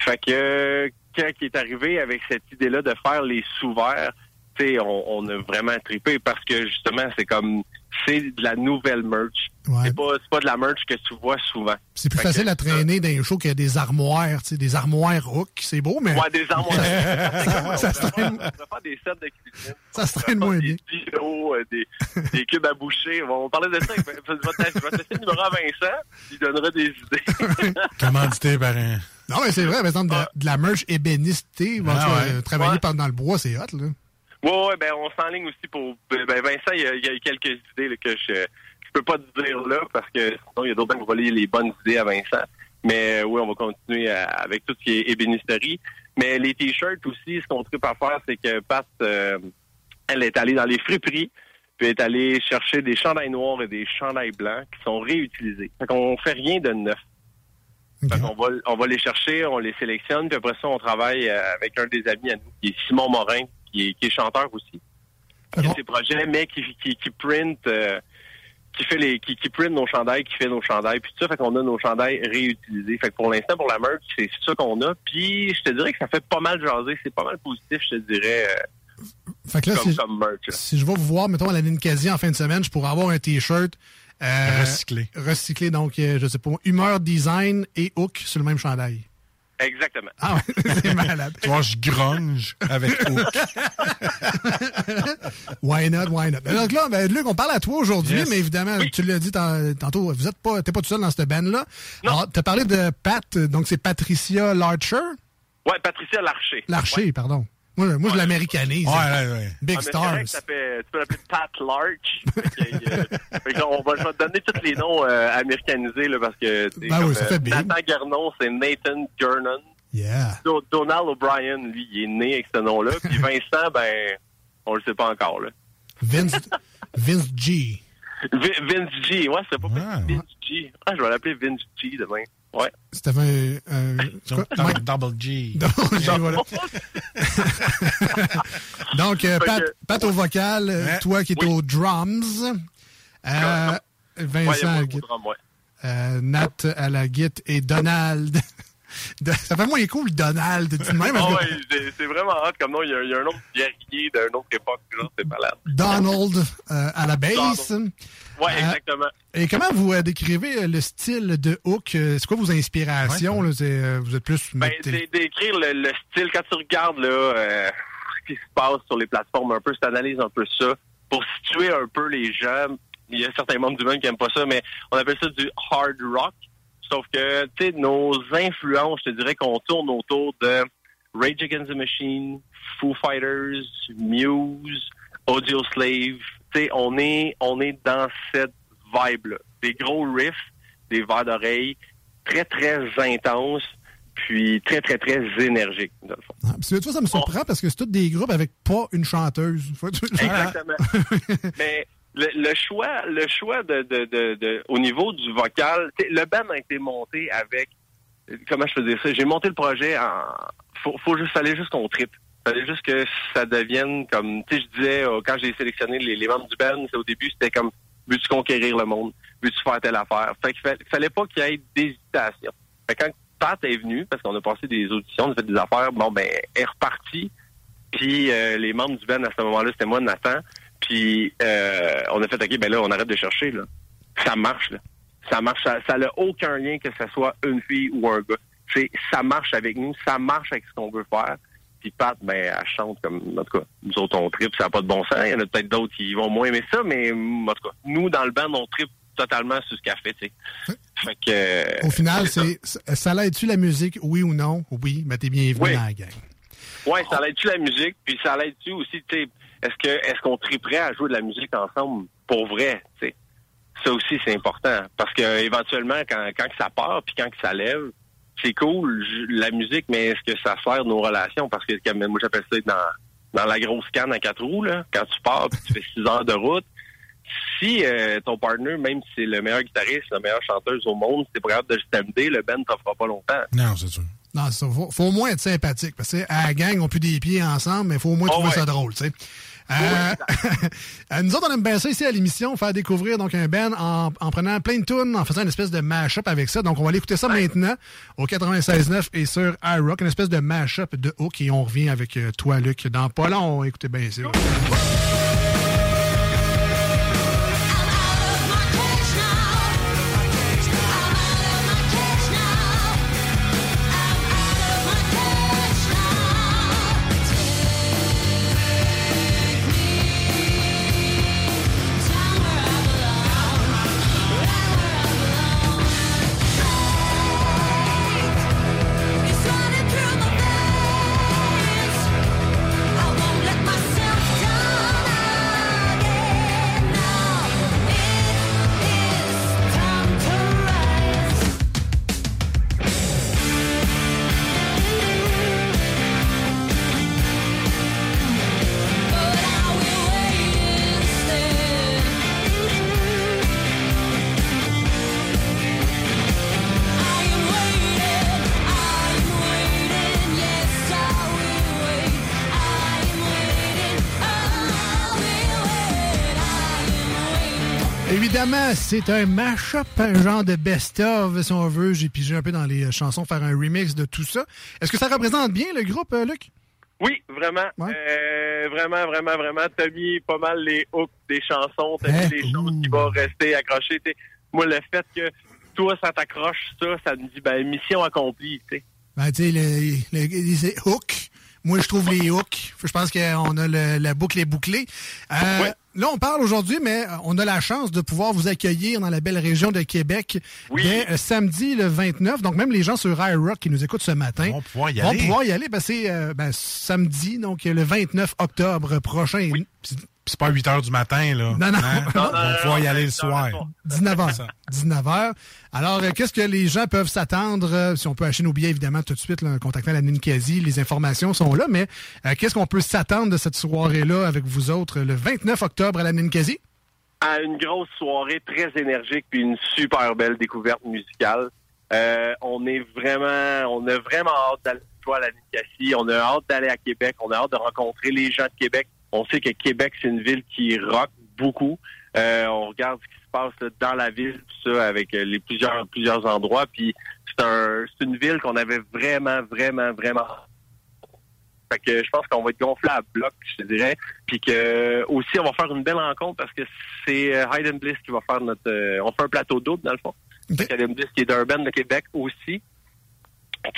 Fait que euh, quand il est arrivé avec cette idée-là de faire les sous-verts, on, on a vraiment trippé parce que justement, c'est comme, c'est de la nouvelle merch. C'est pas, c'est pas de la merch que tu vois souvent. C'est plus Fait que- facile à traîner dans les shows que des armoires, tu sais, des armoires hook. C'est beau, mais. Ouais, des armoires. *laughs* ça se traîne, On pourrait faire des sets de cuisine. ça se traîne moins bien. Des stylos, euh, des, des cubes à boucher. On parlait de ça avec votre, votre associé numéro à Vincent. Il donnera des idées. *laughs* Commandité par un. Non, mais c'est vrai, par exemple, de, la- de la merch ébéniste, Ah ouais. travailler Ouais. pendant le bois, c'est hot, là. Ouais, ouais, ben, on s'enligne aussi pour. Ben, Vincent, il y a, il y a quelques idées là, que je, je peux pas te dire là parce que sinon, il y a d'autres qui vont voler les bonnes idées à Vincent. Mais euh, oui, on va continuer à- avec tout ce qui est ébénisterie. Mais les t-shirts aussi, ce qu'on tripe à faire, c'est que Pat, euh, elle est allée dans les friperies, puis elle est allée chercher des chandails noirs et des chandails blancs qui sont réutilisés. Fait qu'on fait rien de neuf. Fait qu'on va, on va les chercher, on les sélectionne, puis après ça, on travaille euh, avec un des amis à nous, qui est Simon Morin, qui est, qui est chanteur aussi. Qui a ses projets, mais qui, qui, qui print, euh, qui fait les, qui, qui print nos chandails, qui fait nos chandails, puis tout ça, fait qu'on a nos chandails réutilisés. Fait que pour l'instant, pour la merch, c'est ça qu'on a. Puis je te dirais que ça fait pas mal jaser, c'est pas mal positif, je te dirais, euh, Fait que là, comme, si, comme merch. là. si je vais vous voir, mettons, à la Ninkasi en fin de semaine, je pourrais avoir un T-shirt. euh, Recyclé. Recyclé, donc, euh, je sais pas, humeur, design et hook sur le même chandail. Exactement. Ah ouais, *laughs* c'est malade. Tu vois, je grunge avec Hook. *laughs* why not, why not? Donc là, ben, Luc, on parle à toi aujourd'hui, Yes. mais évidemment, tu l'as dit tant- tantôt, vous êtes pas, t'es pas tout seul dans cette band-là. Alors, t'as parlé de Pat, donc c'est Patricia Larcher? Ouais, Patricia Larcher. Larcher, pardon. Moi, moi je l'américanise. Ouais, ouais, ouais. Big Ah, Stars. que ça fait- tu peux l'appeler Pat Larch. Fait que, euh, *laughs* fait que là, on va, je vais te donner tous les noms euh, américanisés là, parce que Ben oui, ça euh, fait big. Nathan Gernon, c'est Nathan Gernon. Yeah. Do- Donald O'Brien, lui, il est né avec ce nom-là. Puis *laughs* Vincent, ben, on le sait pas encore. Là. Vince, Vince G. Vi- Vince G, ouais, c'est pas. Vince G. Ah, je vais l'appeler Vince G demain. Ouais. C'était un... un quoi? Mike- Double G. *laughs* Double G, voilà. *laughs* Donc, euh, Pat, que- Pat au vocal, euh, toi qui es aux drums, euh, Ouais, Vincent la au guitare, drum, ouais. euh, Nat à la guitare et Donald. *laughs* De- ça fait moins cool, Donald. Tu dis de même, Ah parce que ouais, c'est- vraiment hot comme nom. Il y a, il y a un autre guerrier d'une autre époque. C'est malade. Donald euh, à la bass. Ouais, Euh, exactement. Et comment vous euh, décrivez euh, le style de Hook? Euh, C'est quoi vos inspirations? là? Euh, vous êtes plus... Ben, d'écrire le, le style quand tu regardes là, euh, ce qui se passe sur les plateformes un peu, tu analyses un peu ça pour situer un peu les gens. Il y a certains membres du monde qui aiment pas ça, mais on appelle ça du hard rock. Sauf que, tu sais, nos influences, je te dirais qu'on tourne autour de Rage Against the Machine, Foo Fighters, Muse, Audio Slave. Tu sais, on est, on est dans cette vibe-là. Des gros riffs, des verres d'oreille, très, très intenses, puis très, très, très énergiques, dans le fond. Ah, parce que, tu vois, ça me surprend parce que c'est tous des groupes avec pas une chanteuse. Exactement. *laughs* Mais le, le choix, le choix de, de, de, de- au niveau du vocal, le band a été monté avec comment je peux dire ça? J'ai monté le projet en faut, faut juste fallait juste qu'on tripe. Fallait juste que ça devienne comme tu sais, je disais euh, quand j'ai sélectionné les, les membres du band, au début c'était comme veux-tu conquérir le monde? Veux-tu faire telle affaire? Fait qu'il fallait, pas qu'il y ait d'hésitation. Fait quand Pat est venu, parce qu'on a passé des auditions, on a fait des affaires, bon ben, elle est repartie. Puis euh, les membres du band à ce moment-là, c'était moi, Nathan. Puis euh, on a fait OK, ben là, on arrête de chercher. Là. Ça marche, là. Ça marche. Ça n'a aucun lien que ce soit une fille ou un gars. C'est ça marche avec nous, ça marche avec ce qu'on veut faire. Puis Pat, ben, elle chante comme en tout cas, nous autres on tripe, ça n'a pas de bon sens. Il y en a peut-être d'autres qui vont moins aimer ça, mais en tout cas, nous, dans le band, on tripe totalement sur ce qu'elle fait, tu sais. Fait que. euh, Au final, c'est c'est ça, ça l'aide-tu la musique, oui ou non? Oui, mais t'es bienvenu Oui. dans la gang. Ouais, ça l'aide-tu la musique, puis ça l'aide-tu aussi, tu sais, est-ce que est-ce qu'on triperait à jouer de la musique ensemble? Pour vrai, tu sais? Ça aussi, c'est important. Parce que éventuellement, quand, quand que ça part, puis quand que ça lève, c'est cool, la musique, mais est-ce que ça sert nos relations? Parce que comme moi, j'appelle ça être dans, dans la grosse canne à quatre roues, là, quand tu pars, puis tu fais six heures de route, si euh, ton partner, même si c'est le meilleur guitariste, la meilleure chanteuse au monde, si t'es pas capable de le stamper, le band t'offrira pas longtemps. Non, c'est sûr. Non, c'est ça. Faut, faut au moins être sympathique. Parce que à la gang, on pue des pieds ensemble, mais faut au moins Oh, trouver ouais. ça drôle, tu sais. Euh, *laughs* euh, nous autres, on aime bien ça ici à l'émission, faire découvrir donc un band en, en prenant plein de tunes, en faisant une espèce de mash-up avec ça. Donc, on va aller écouter ça maintenant au 96.9 et sur iRock, une espèce de mash-up de Hook. Et on revient avec euh, toi, Luc, dans pas long. Écoutez bien ça. Évidemment, c'est un mash-up, un genre de best-of, si on veut. J'ai pigé un peu dans les chansons, faire un remix de tout ça. Est-ce que ça représente bien le groupe, euh, Luc? Oui, vraiment. Euh, vraiment, vraiment, vraiment. T'as mis pas mal les hooks des chansons. T'as mis des choses qui vont rester accrochées. T'sais, moi, le fait que toi, ça t'accroche, ça, ça me dit, ben, mission accomplie, tu sais. Ben, tu sais, le, le, les hooks. Moi, je trouve les hooks. Je pense qu'on a le- la boucle est bouclée. Euh, Là, on parle aujourd'hui, mais euh, on a la chance de pouvoir vous accueillir dans la belle région de Québec dès euh, samedi le 29. Donc, même les gens sur iRock qui nous écoutent ce matin vont pouvoir y vont aller. pouvoir y aller. Ben, c'est euh, ben, samedi, donc le 29 octobre prochain. C'est pas 8 h du matin, là. Non, non. Hein? Non, *laughs* On va pouvoir y aller le soir. 19h. 19h. Alors, euh, qu'est-ce que les gens peuvent s'attendre? euh, si on peut acheter nos billets, évidemment, tout de suite, là, contacter la Ninkasi, les informations sont là, mais euh, qu'est-ce qu'on peut s'attendre de cette soirée-là avec vous autres le 29 octobre à la Ninkasi? à une grosse soirée très énergique puis une super belle découverte musicale. Euh, on est vraiment, on a vraiment hâte d'aller jouer à la Ninkasi. On a hâte d'aller à Québec. On a hâte de rencontrer les gens de Québec. On sait que Québec, c'est une ville qui rock beaucoup. Euh, on regarde ce qui se passe là, dans la ville, tout ça, avec euh, les plusieurs plusieurs endroits. Puis c'est un, c'est une ville qu'on avait vraiment, vraiment, vraiment fait que je pense qu'on va être gonflé à bloc, je te dirais. Puis que aussi, on va faire une belle rencontre parce que c'est euh, Hayden Bliss qui va faire notre. euh, on fait un plateau double, dans le fond. Hayden Bliss qui est d'un band de Québec aussi,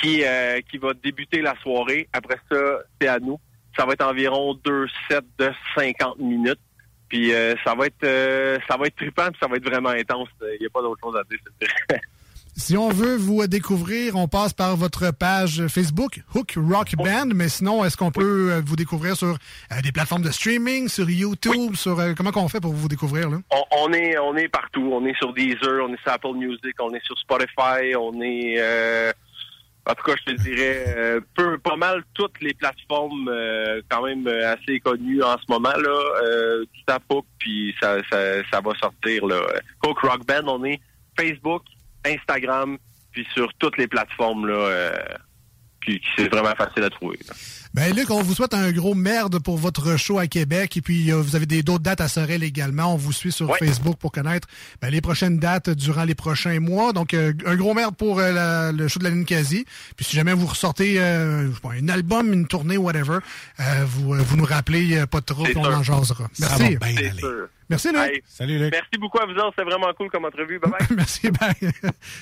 qui, euh, qui va débuter la soirée. Après ça, c'est à nous. Ça va être environ deux sets de 50 minutes. Puis euh, ça va être euh, ça va être trippant, puis ça va être vraiment intense. Il n'y a pas d'autre chose à dire. *laughs* Si on veut vous découvrir, on passe par votre page Facebook, Hook Rock Band, mais sinon, est-ce qu'on peut euh, vous découvrir sur euh, des plateformes de streaming, sur YouTube, sur euh, comment qu'on fait pour vous découvrir là? on, on est on est partout. On est sur Deezer, on est sur Apple Music, on est sur Spotify, on est euh, en tout cas je te dirais euh, peu pas mal toutes les plateformes euh, quand même euh, assez connues en ce moment là. Euh, tu tapes puis ça, ça, ça va sortir là. Hook Rock Band, on est Facebook, Instagram, puis sur toutes les plateformes là. euh, puis c'est vraiment facile à trouver. là. Ben Luc, on vous souhaite un gros merde pour votre show à Québec et puis euh, vous avez des d'autres dates à Sorel également. On vous suit sur Facebook pour connaître ben, les prochaines dates durant les prochains mois. Donc euh, un gros merde pour euh, la- le show de la Ninkasi. Puis si jamais vous ressortez euh, je sais pas, un album, une tournée, whatever, euh, vous, euh, vous nous rappelez euh, pas trop, puis on en jasera. Merci. Sûr. Merci Luc. Hey, Salut Luc. Merci beaucoup à vous autres, c'était vraiment cool comme entrevue. *laughs* Bye bye. Merci. Ben,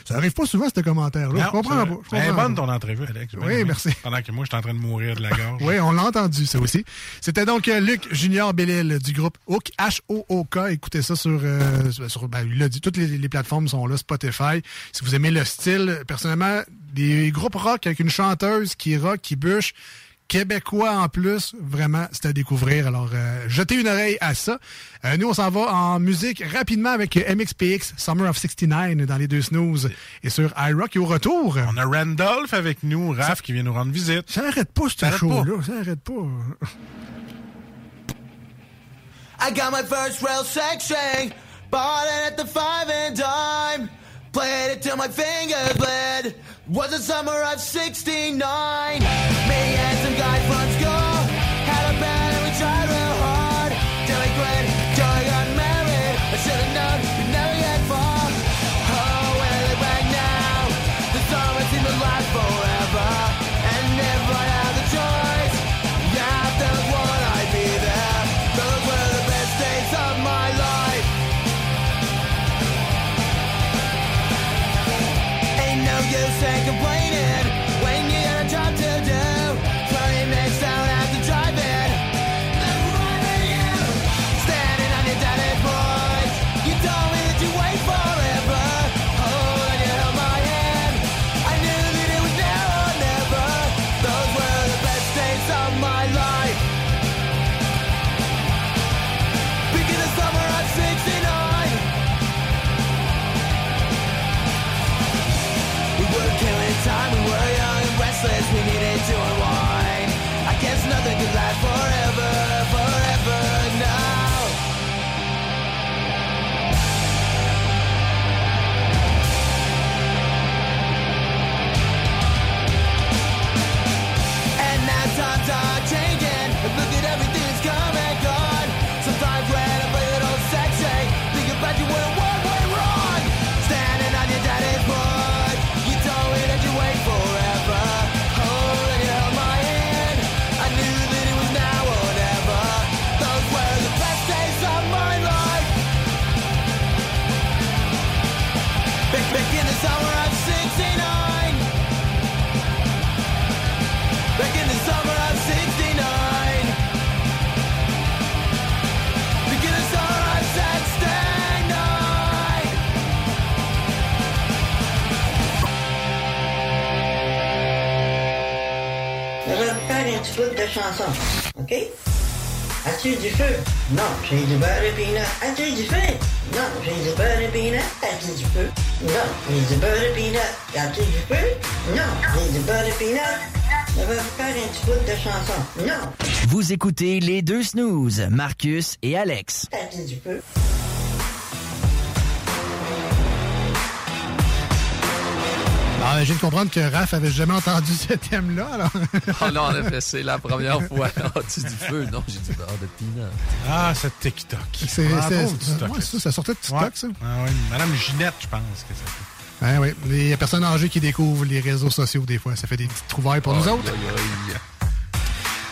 ça arrive pas souvent ce commentaire-là. Je comprends c'est pas. Ben, comprends bonne ton entrevue, Alex. Ben Oui, merci. Pendant que moi, je suis en train de mourir de la gorge. Oui, on l'a entendu, ça aussi. C'était donc euh, Luc Junior Bellil du groupe Hook, H-O-O-K. Écoutez ça sur, euh, sur ben, il l'a dit, toutes les, les plateformes sont là, Spotify. Si vous aimez le style, personnellement, des groupes rock avec une chanteuse qui rock, qui bûche, québécois en plus, vraiment, c'est à découvrir. Alors, euh, jetez une oreille à ça. Euh, nous, on s'en va en musique rapidement avec MXPX, Summer of 69 dans les deux snooze et sur iRock. Et au retour... On a Randolph avec nous, Raph, qui vient nous rendre visite. Ça n'arrête pas, ce arrête show-là. Ça n'arrête pas. I got my first section, bought it at the five and dime. Played it till my fingers bled. Was the summer of 69. Me and some guys from bout de chanson, OK? As-tu du feu? Non, j'ai du beurre et peanut. As-tu du feu? Non, j'ai du beurre et peanut. As-tu du feu? Non, j'ai du beurre et peanut. As-tu du feu? Non, j'ai du beurre et peanut. Vais vous faire un petit bout de chanson. Non, Vous écoutez les deux snooze, Marcus et Alex. as-tu du feu? Ah, je viens de comprendre que Raph avait jamais entendu ce thème-là. Alors... Oh non, en effet, c'est la première fois. As-tu du feu? Non, j'ai du beurre de peanut. Ah, c'est TikTok. C'est, TikTok. ouais, ça, ça sortait de TikTok, Ouais. ça? Ah ouais, Madame Ginette, je pense que ça Ouais, ouais. Il y a personnes âgées qui découvrent les réseaux sociaux des fois. Ça fait des petites trouvailles pour nous autres.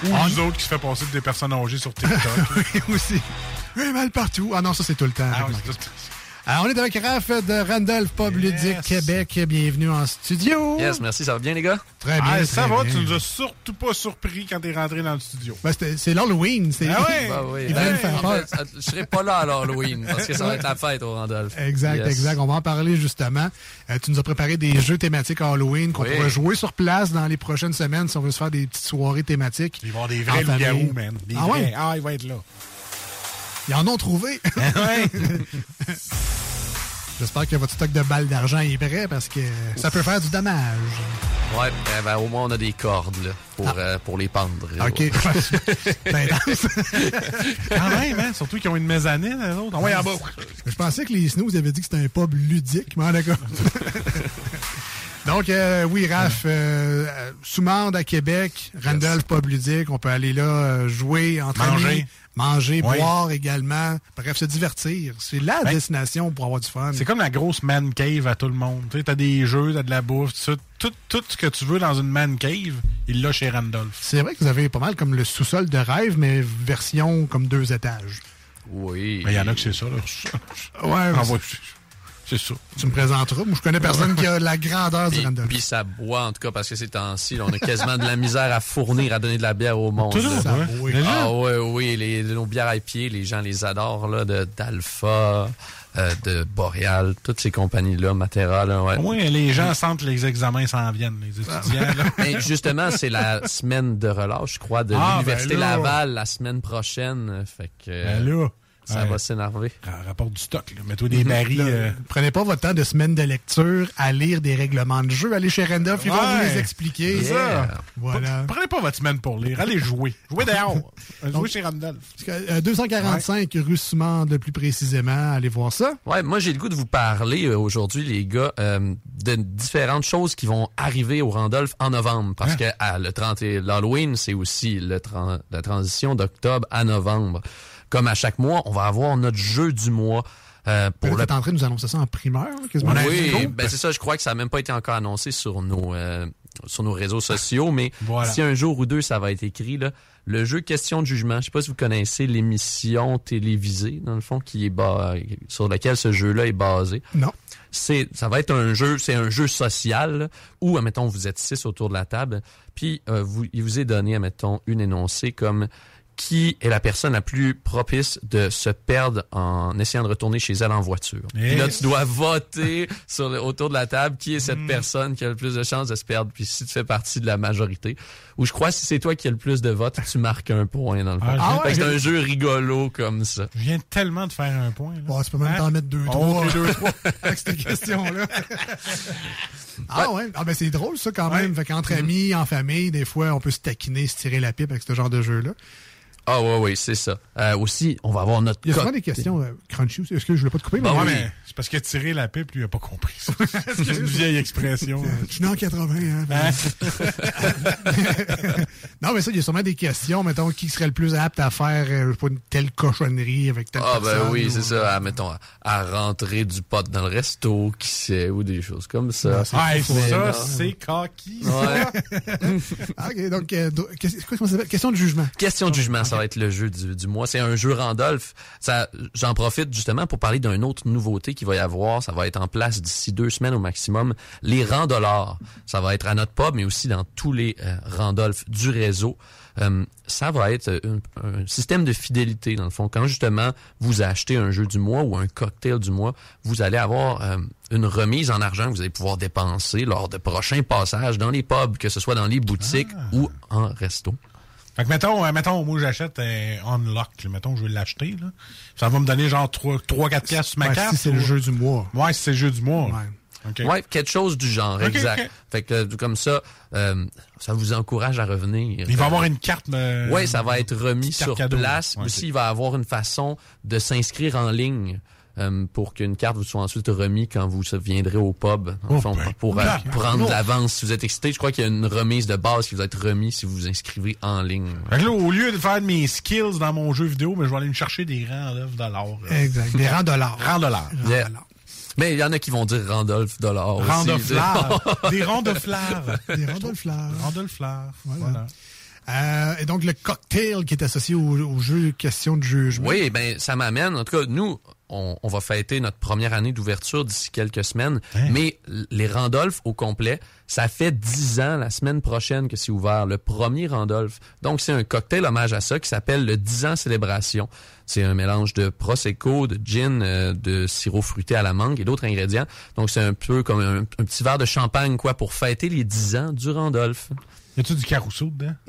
Ou nous autres qui se fait passer des personnes âgées sur TikTok. *laughs* oui, aussi. Oui, mal partout. Ah non, ça, c'est tout le temps. Ah oui, Alors, on est avec Raph de Randolph Pub Ludique Québec. Bienvenue en studio. Yes, merci, ça va bien, les gars? Très bien. Ah, ça très va, bien. tu nous as surtout pas surpris quand t'es rentré dans le studio. Ben, c'est l'Halloween. C'est... Ah ouais? *laughs* Bah oui. Ben, faire en peur. fait, je serai pas là à l'Halloween parce que ça va être la fête au Randolph. Exact, Yes. exact. On va en parler justement. Euh, tu nous as préparé des jeux thématiques Halloween qu'on Oui. pourrait jouer sur place dans les prochaines semaines si on veut se faire des petites soirées thématiques. Il va y avoir des vrais loups-garous, man. Des Ah vrais. ouais? Ah, il va être là. Ils en ont trouvé. *laughs* ouais. *laughs* J'espère que votre stock de balles d'argent est prêt parce que ça peut faire du dommage. Ouais, ben, ben, au moins on a des cordes là, pour, euh, pour les pendre. OK. *laughs* Ben, Quand même, hein? Surtout qu'ils ont une mezzanine, les autres. Ah ouais, en bas. Je pensais que les snooze avaient dit que c'était un pub ludique, mais d'accord. Donc, euh, oui, Raph, euh, euh, Soumande à Québec, Randolph Pub Ludique, on peut aller là jouer, entre Manger. amis, manger, Oui. boire également, bref, se divertir. C'est la Ben, destination pour avoir du fun. C'est comme la grosse man cave à tout le monde. Tu sais, t'as des jeux, t'as de la bouffe, tout, tout, tout ce que tu veux dans une man cave, il l'a chez Randolph. C'est vrai que vous avez pas mal comme le sous-sol de rêve, mais version comme deux étages. Oui. Mais il y en a que c'est ça, là. *laughs* Ouais, Ah, c'est- ça. Tu me présenteras. Moi, je connais personne qui a la grandeur du Puis, Randolph. puis ça boit, en tout cas, parce que ces temps-ci, on a quasiment de la misère à fournir, à donner de la bière au monde. Toujours, là. ça, oui. Ah oui, oui, les, nos bières à pied, les gens les adorent, là, de d'Alpha, euh, de Boreal, toutes ces compagnies-là, Matera, là, ouais. Moins, les gens sentent que les examens s'en viennent, les étudiants. là. *laughs* Mais justement, c'est la semaine de relâche, je crois, de Ah, l'Université ben là. Laval la semaine prochaine. Fait que Ben là. Ça Ouais. va s'énerver. Rapport du stock, là. Mets-toi des barils. Là, euh, Prenez pas votre temps de semaine de lecture à lire des règlements de jeu. Allez chez Randolph, ils vont vous Ouais. les expliquer. C'est ça. Voilà. Prenez pas votre semaine pour lire. Allez jouer. Jouez dehors. *laughs* jouez chez Randolph. Parce que, euh, 245 rue Soumande, plus précisément. Allez voir ça. Ouais, moi j'ai le goût de vous parler euh, aujourd'hui, les gars, euh, de différentes choses qui vont arriver au Randolph en novembre. Parce que ah, le 30 et l'Halloween, c'est aussi le la transition d'octobre à novembre. Comme à chaque mois, on va avoir notre jeu du mois. euh, pour le le... en train de nous annoncer ça en primeur. là, quasiment. oui, ben c'est ça. Je crois que ça n'a même pas été encore annoncé sur nos euh, sur nos réseaux sociaux, mais Voilà. si un jour ou deux ça va être écrit là, le jeu Question de jugement. Je sais pas si vous connaissez l'émission télévisée dans le fond qui est bas, sur laquelle ce jeu-là est basé. Non. C'est ça va être un jeu, c'est un jeu social là, où admettons vous êtes six autour de la table, puis euh, vous il vous est donné admettons une énoncée comme qui est la personne la plus propice de se perdre en essayant de retourner chez elle en voiture. Puis là, tu dois voter *laughs* sur le- autour de la table qui est cette personne qui a le plus de chances de se perdre. Puis si tu fais partie de la majorité, ou je crois si c'est toi qui as le plus de votes, tu marques un point dans le fond. Ah, que ouais. c'est un jeu rigolo comme ça. Je viens tellement de faire un point. Là. Bon, tu peux même Hein? t'en mettre deux, Oh, trois. deux, trois. *laughs* avec cette question-là. ah ouais. Ah ben c'est drôle ça quand même. Fait qu'entre Mm-hmm. amis, en famille, des fois, on peut se taquiner, se tirer la pipe avec ce genre de jeu-là. Ah ouais, ouais, c'est ça. Euh, aussi, on va avoir notre Il y a souvent des questions euh, crunchy aussi. Est-ce que je voulais pas te couper? Bah mais Ouais, oui. mais c'est parce qu'il a tiré la pipe, lui, il a pas compris ça. *laughs* c'est une vieille expression. Je suis né en 80. Hein, *laughs* non, mais ça, il y a sûrement des questions. Mettons, qui serait le plus apte à faire euh, pas, une telle cochonnerie avec telle Ah personne? ben oui, ou- c'est ça. À, mettons, à, à rentrer du pot dans le resto, qui sait, ou des choses comme ça. Ah, Mais ça, non. c'est coquille. Ouais. *laughs* Ah, ok, donc, euh, comment ça s'appelle? Question de jugement. Question de jugement, ça va être le jeu du, du mois. C'est un jeu Randolph. Ça, j'en profite justement pour parler d'une autre nouveauté qu'il va y avoir. Ça va être en place d'ici deux semaines au maximum. Les Randollars. Ça va être à notre pub, mais aussi dans tous les euh, Randolph du réseau. Euh, ça va être un, un système de fidélité, dans le fond. Quand justement vous achetez un jeu du mois ou un cocktail du mois, vous allez avoir euh, une remise en argent que vous allez pouvoir dépenser lors de prochains passages dans les pubs, que ce soit dans les boutiques ou en resto. Fait que mettons, euh, mettons moi j'achète un Unlock, là. mettons je veux l'acheter. là. Ça va me donner genre 3-4 piastres sur ma Ouais, carte. si c'est le jeu du mois. Ouais, si c'est le jeu du mois. OK. Ouais, quelque chose du genre, exact. Fait que euh, comme ça, euh, ça vous encourage à revenir. Il va Euh, avoir une carte. euh, Oui, ça va être remis sur cadeau. place. Ouais, Aussi, il va avoir une façon de s'inscrire en ligne. Euh, pour qu'une carte vous soit ensuite remise quand vous viendrez au pub, Oh, fond, ben, pour euh, prendre oh. de l'avance. Si vous êtes excité, je crois qu'il y a une remise de base qui va être remise si vous vous inscrivez en ligne. Fait que là, au lieu de faire mes skills dans mon jeu vidéo, mais je vais aller me chercher des rangs d'œuvres de l'or. là. Exact. Des rangs dollars. *laughs* Rangs de l'or. Yeah. Mais il y en a qui vont dire Randolph Dollar aussi. Fleurs. *laughs* des ronds de fleurs. Des de fleurs. Voilà. Voilà. Euh, et donc, le cocktail qui est associé au, au jeu question de jugement. Oui, ben ça m'amène. En tout cas, nous, on, on va fêter notre première année d'ouverture d'ici quelques semaines. Mais l- les Randolph au complet, ça fait dix ans la semaine prochaine que c'est ouvert, le premier Randolph. Donc c'est un cocktail hommage à ça qui s'appelle le 10 ans célébration. C'est un mélange de prosecco, de gin, euh, de sirop fruité à la mangue et d'autres ingrédients. Donc c'est un peu comme un, un petit verre de champagne quoi pour fêter les 10 ans du Randolph. Y a-tu du carousel dedans? *laughs*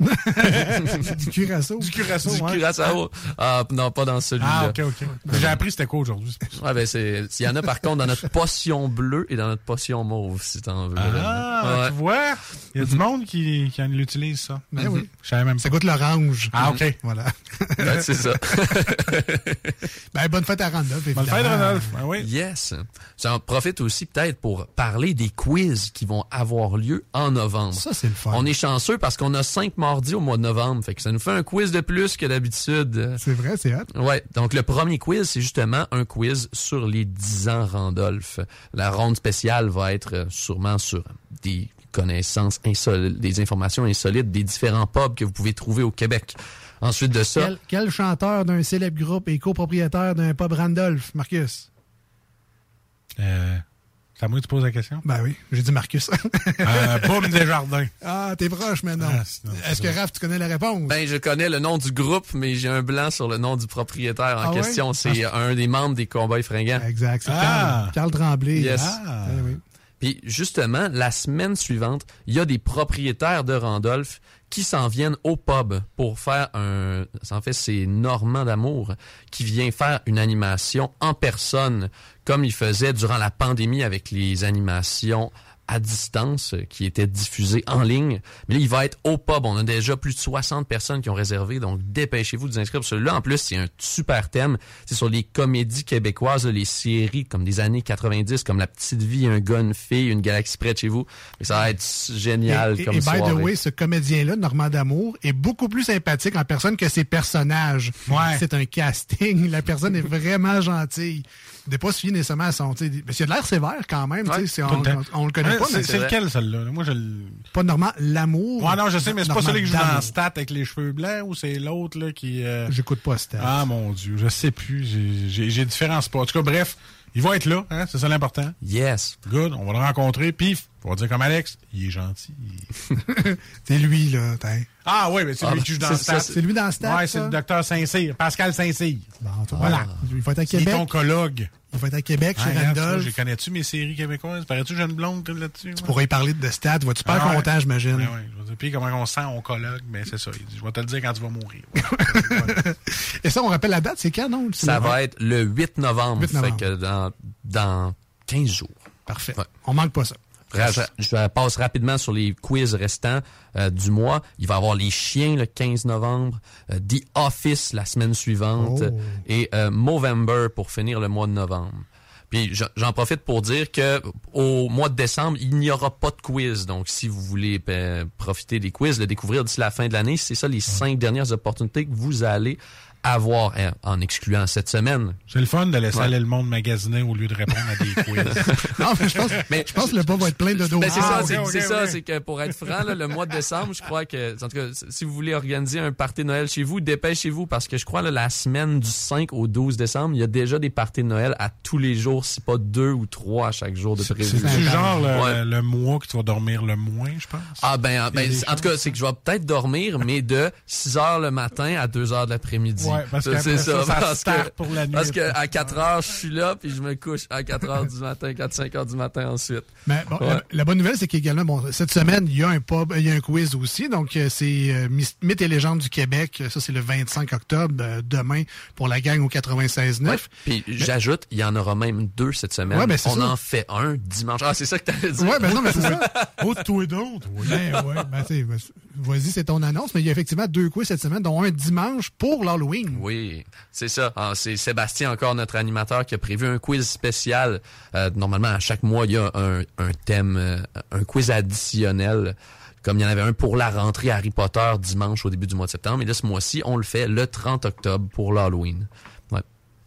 du curaçao. Du curaçao, Du ouais. curaçao. Ah, non, pas dans celui-là. Ah, ok, ok. J'ai appris c'était quoi aujourd'hui. Ouais, ben c'est. Il y en a par contre dans notre potion bleue et dans notre potion mauve, si t'en veux. Ah, Ouais. tu vois? Il y a du monde qui, qui en utilise ça. Ben oui. Je savais même. Ça goûte l'orange. Ah, ok. Voilà. *laughs* Ouais, c'est ça. *laughs* ben, bonne fête à Randolph, Bonne fête. Rodolphe. Ben oui. Yes. J'en profite aussi peut-être pour parler des quiz qui vont avoir lieu en novembre. Ça, c'est le fun. On est chanceux parce qu'on a cinq mardis au mois de novembre. Fait que ça nous fait un quiz de plus que d'habitude. C'est vrai, c'est hot. Ouais, donc le premier quiz, c'est justement un quiz sur les 10 ans Randolph. La ronde spéciale va être euh, sûrement sur des connaissances insolites, des informations insolites des différents pubs que vous pouvez trouver au Québec. Ensuite de ça, Quel, quel chanteur d'un célèbre groupe est copropriétaire d'un pub Randolph, Marcus? Euh, c'est à moi que tu poses la question? Ben oui, j'ai dit Marcus. Euh, Boum *laughs* Desjardins. ah, t'es proche maintenant. Ah, Est-ce que Raph, tu connais la réponse? ben je connais le nom du groupe, mais j'ai un blanc sur le nom du propriétaire en Ah question. C'est un des membres des Combats fringants. Exact, c'est Ah. Carl, Carl Tremblay. Yes. Ah. Eh oui. Puis justement, la semaine suivante, il y a des propriétaires de Randolph qui s'en viennent au pub pour faire un... En fait, c'est Normand d'Amour qui vient faire une animation en personne, comme il faisait durant la pandémie avec les animations à distance euh, qui étaient diffusées en ligne. Mais là, il va être au pub. On a déjà plus de 60 personnes qui ont réservé, donc dépêchez-vous de vous inscrire. Parce que là, en plus, c'est un super thème. C'est sur les comédies québécoises, les séries comme des années 90, comme La Petite Vie, Un gars, une fille, Une galaxie près de chez vous. Mais ça va être génial Et, comme et by soirée. the way, ce comédien-là, Normand d'Amour, est beaucoup plus sympathique en personne que ses personnages. Ouais. C'est un casting. La personne est vraiment gentille. N'est pas suivi nécessairement à son. tu sais, Mais il a de l'air sévère quand même. tu sais, c'est- Tout on, on- on le connaît Ouais, pas, c'est- mais C'est lequel, celle-là? Moi, je le... pas Normand L'amour. Ouais, non, je sais, mais c'est pas celui que je joue dans. Stat avec les cheveux blancs ou c'est l'autre, là, qui... euh, J'écoute pas Stat. Ah, mon Dieu, je sais plus. J'ai- différents spots. En tout cas, bref, il va être là, hein, c'est ça l'important. Yes. Good, on va le rencontrer, pif, on va dire comme Alex, il est gentil. *laughs* C'est lui, là. t'in. Ah oui, mais c'est Ah, lui qui joue dans c'est Stat. ça, C'est lui dans Stat. Ouais, c'est ça? le docteur Saint-Cyr, Pascal Saint-Cyr. Bon, Voilà. Il va être à Il est Québec. oncologue. Il va être à Québec Ah, chez Randolph. j'ai connais-tu mes séries québécoises? Parais-tu jeune blonde là-dessus? Tu pourrais y parler de Stat. Vas-tu super Ah ouais. content, j'imagine? Ouais, ouais. Je dire, puis comment on se sent oncologue, mais c'est ça. Il dit, je vais te le dire quand tu vas mourir. *laughs* Et ça, on rappelle la date, c'est quand, non? Ça va être le 8 novembre. 8 novembre. Fait que dans, dans 15 jours. Parfait. Ouais. On manque pas ça. Je, je passe rapidement sur les quiz restants euh, du mois. Il va y avoir Les Chiens le 15 novembre, euh, The Office la semaine suivante Oh. et euh, Movember pour finir le mois de novembre. Puis j'en- profite pour dire que au mois de décembre, il n'y aura pas de quiz. Donc si vous voulez euh, profiter des quiz, le découvrir d'ici la fin de l'année, c'est ça les cinq dernières opportunités que vous allez avoir, hein, en excluant cette semaine. C'est le fun de laisser Ouais. aller le monde magasiner au lieu de répondre à des *laughs* quiz. non, mais je pense, je pense que le bas va être plein de dossiers. Ben, c'est ça, Ah, c'est ok, ça, c'est que pour être franc, là, le mois de décembre, je crois que, en tout cas, si vous voulez organiser un party de Noël chez vous, dépêchez-vous parce que je crois là, la semaine du 5 au 12 décembre, il y a déjà des parties de Noël à tous les jours, si pas deux ou trois à chaque jour de prévu. C'est du genre le, Ouais. le mois que tu vas dormir le moins, je pense. Ah ben, ben, en tout cas, c'est que je vais peut-être dormir, mais de 6 heures le matin à 2 heures de l'après-midi. Ouais, parce Ça, c'est ça, ça parce start que, pour la nuit. Parce que à 4 heures, je suis là, puis je me couche à 4 heures du matin, 4-5 heures du matin ensuite. Mais bon, Ouais. la, la bonne nouvelle, c'est qu'également, bon, cette semaine, il y a un pub, il y a un quiz aussi. Donc, euh, c'est euh, Mythes et légendes du Québec. Ça, c'est le 25 octobre, euh, demain, pour la gang au 96.9. Puis j'ajoute, il y en aura même deux cette semaine. Ouais, ben, On ça. en fait un dimanche. Ah, c'est ça que t'allais dire. Ouais, ben non, mais c'est *laughs* ça. Oh, toi donc. Ben, ouais, ben, ben, vas-y, c'est ton annonce. Mais il y a effectivement deux quiz cette semaine, dont un dimanche pour l'Halloween. Oui, c'est ça. Ah, c'est Sébastien, encore notre animateur, qui a prévu un quiz spécial. Euh, normalement, à chaque mois, il y a un, thème, euh, un quiz additionnel. Comme il y en avait un pour la rentrée Harry Potter dimanche au début du mois de septembre. Et là, ce mois-ci, on le fait le 30 octobre pour l'Halloween.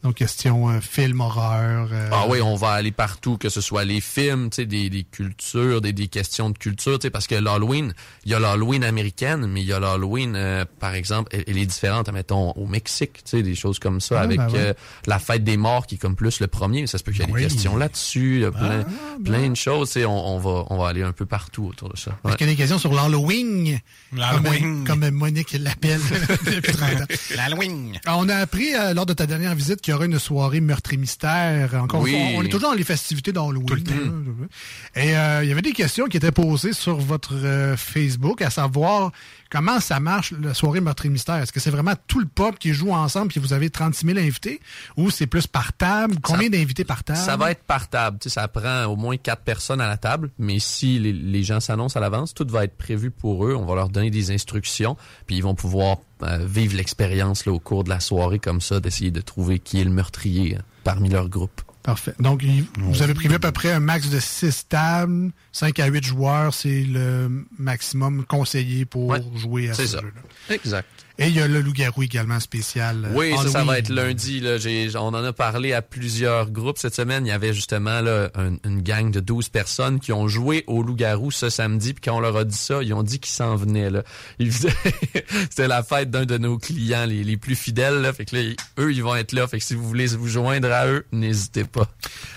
Donc, question euh, film, horreur. euh, Ah oui, on va aller partout, que ce soit les films, tu sais, des, des cultures, des, des questions de culture, tu sais, parce que l'Halloween, il y a l'Halloween américaine, mais il y a l'Halloween, euh, par exemple, elle, elle est différente, mettons, au Mexique, tu sais, des choses comme ça, Ah, avec ben ouais. euh, la fête des morts qui est comme plus le premier, mais ça se peut qu'il y ait Oui. des questions là-dessus, il y a plein, Ah, plein de choses, tu sais, on, on va, on va aller un peu partout autour de ça. Est-ce Ouais. qu'il y a des questions sur l'Halloween? L'Halloween. Comme, comme Monique l'appelle *laughs* depuis 30 ans. L'Halloween. On a appris euh, lors de ta dernière visite qu'il y aura une soirée meurtre et mystère. Encore Oui. on est toujours dans les festivités d'Halloween. Tout le temps. hein. Et euh, il y avait des questions qui étaient posées sur votre euh, Facebook, à savoir comment ça marche la soirée meurtre et mystère? Est-ce que c'est vraiment tout le pop qui joue ensemble puis vous avez 36 000 invités? Ou c'est plus par table? Combien d'invités par table? Ça va être par table. Tu sais, ça prend au moins quatre personnes à la table, mais si les, les gens s'annoncent à l'avance, tout va être prévu pour eux. On va leur donner des instructions, puis ils vont pouvoir euh, vivre l'expérience là, au cours de la soirée comme ça, d'essayer de trouver qui est le meurtrier euh, parmi leur groupe. Parfait. Donc, il- vous avez prévu à peu près un max de 6 tables, 5 à 8 joueurs, c'est le maximum conseillé pour Ouais, jouer à c'est ce ça. jeu-là. Exact. Et il y a le loup-garou également spécial. euh, Oui, ça, ça va être lundi. Là. J'ai- on en a parlé à plusieurs groupes cette semaine. Il y avait justement là, un- une gang de 12 personnes qui ont joué au loup-garou ce samedi. Puis quand on leur a dit ça, ils ont dit qu'ils s'en venaient. Là. Ils faisaient- *laughs* C'était la fête d'un de nos clients les, les plus fidèles. Là. Fait que là, eux, ils vont être là. Fait que si vous voulez vous joindre à eux, n'hésitez pas.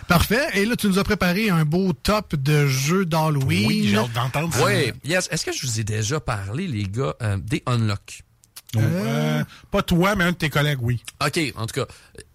Parfait. Et là, tu nous as préparé un beau top de jeux d'Halloween. Oui, j'ai hâte d'entendre ça. Oui, yes. Est-ce que je vous ai déjà parlé, les gars, euh, des Unlock? Euh, pas toi, mais un de tes collègues, oui. OK, en tout cas,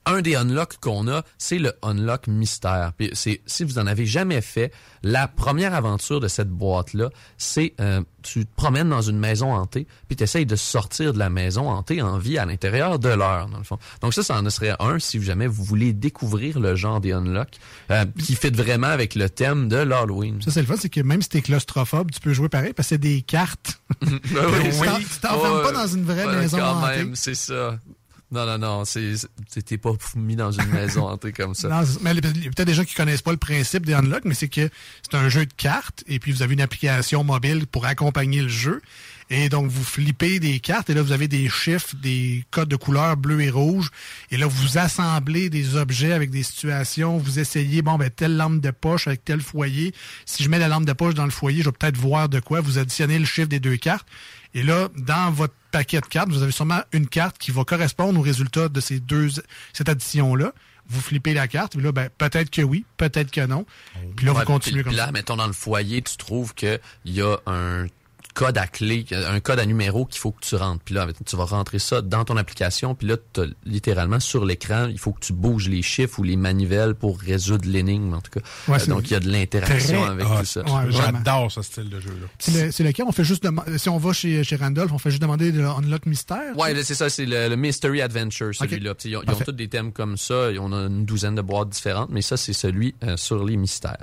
un des unlocks qu'on a, c'est le unlock mystère. Puis c'est si vous en avez jamais fait, la première aventure de cette boîte là, c'est euh, tu te promènes dans une maison hantée, puis tu essayes de sortir de la maison hantée en vie à l'intérieur de l'heure dans le fond. Donc ça ça en serait un si jamais vous voulez découvrir le genre des unlocks euh, qui fit vraiment avec le thème de l'Halloween. Ça, c'est le fun, c'est que même si t'es claustrophobe, tu peux jouer pareil parce que c'est des cartes. *laughs* Ben oui, Tu t'en- tu t'enfermes pas dans une vraie maison quand hantée. même, c'est ça. Non, non, non, t'es pas *laughs* mis dans une maison hantée comme ça. Non, mais il y a peut-être des gens qui connaissent pas le principe des Unlock, mais c'est que c'est un jeu de cartes et puis vous avez une application mobile pour accompagner le jeu. Et donc, vous flippez des cartes et là, vous avez des chiffres, des codes de couleur bleu et rouge. Et là, vous assemblez des objets avec des situations. Vous essayez, bon, ben, telle lampe de poche avec tel foyer. Si je mets la lampe de poche dans le foyer, je vais peut-être voir de quoi. Vous additionnez le chiffre des deux cartes. Et là, dans votre paquet de cartes, vous avez sûrement une carte qui va correspondre au résultat de ces deux, cette addition-là. Vous flippez la carte, puis là, ben, peut-être que oui, peut-être que non. Puis là, Ouais, vous continuez comme puis là, ça. mettons dans le foyer, tu trouves qu'il y a un code à clé, un code à numéro qu'il faut que tu rentres. Puis là, tu vas rentrer ça dans ton application. Puis là, t'as littéralement sur l'écran, il faut que tu bouges les chiffres ou les manivelles pour résoudre l'énigme, en tout cas. Ouais, Euh, donc, il y a de l'interaction avec hot. tout ça. Ouais. J'adore ce style de jeu-là. C'est le- c'est lequel? On fait juste si on va chez, chez Randolph, on fait juste demander le Unlock Mystère. Ouais, c'est ça, c'est le, le Mystery Adventure, celui-là. Ils ont, ils ont Parfait. tous des thèmes comme ça. On a une douzaine de boîtes différentes, mais ça, c'est celui euh, sur les mystères.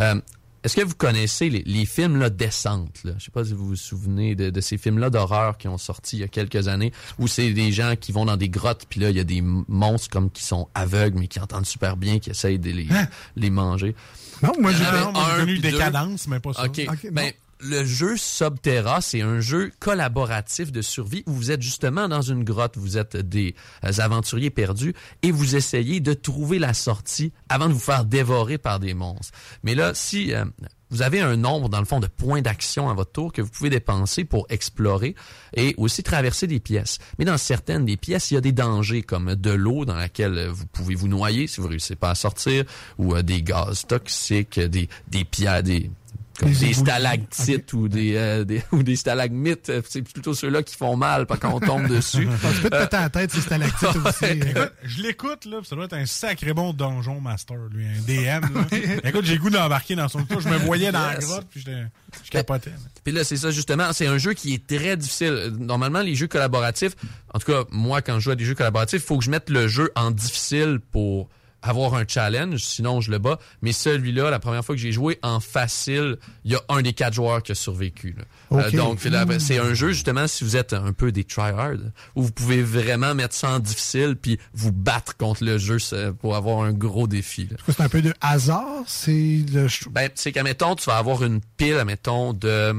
Euh, Est-ce que vous connaissez les, les films là, Descente? Là? Je sais pas si vous vous souvenez de, de ces films-là d'horreur qui ont sorti il y a quelques années, où c'est des gens qui vont dans des grottes, puis là, il y a des monstres comme qui sont aveugles, mais qui entendent super bien, qui essayent de les, Hein? les manger. Non, moi, j'ai un, connu deux. cadences, mais pas ça. OK. Ben. Le jeu Subterra, c'est un jeu collaboratif de survie où vous êtes justement dans une grotte, vous êtes des euh, aventuriers perdus et vous essayez de trouver la sortie avant de vous faire dévorer par des monstres. Mais là, si euh, vous avez un nombre, dans le fond, de points d'action à votre tour que vous pouvez dépenser pour explorer et aussi traverser des pièces. Mais dans certaines des pièces, il y a des dangers comme de l'eau dans laquelle vous pouvez vous noyer si vous réussissez pas à sortir ou euh, des gaz toxiques, des, des comme Des stalactites ou des, euh, *laughs* des ou des stalagmites, Euh, c'est plutôt ceux-là qui font mal quand on tombe *laughs* dessus. Ah, tu peux te péter la tête, ces stalactites *laughs* aussi. Ouais. Écoute, Je l'écoute, là, ça doit être un sacré bon donjon master, lui, un DM. Là. Écoute, j'ai le goût d'embarquer dans son tour. Je me voyais dans la grotte, puis j'étais- je capotais. Puis là, c'est ça justement. C'est un jeu qui est très difficile. Normalement, les jeux collaboratifs, en tout cas, moi, quand je joue à des jeux collaboratifs, il faut que je mette le jeu en difficile pour avoir un challenge, sinon je le bats. Mais celui-là, la première fois que j'ai joué en facile, il y a un des quatre joueurs qui a survécu. là. Euh, Ok. donc, c'est un jeu justement si vous êtes un peu des tryhards, où vous pouvez vraiment mettre ça en difficile puis vous battre contre le jeu pour avoir un gros défi. c'est un peu de hasard. C'est le. Ben, c'est qu'admettons, tu vas avoir une pile, admettons, de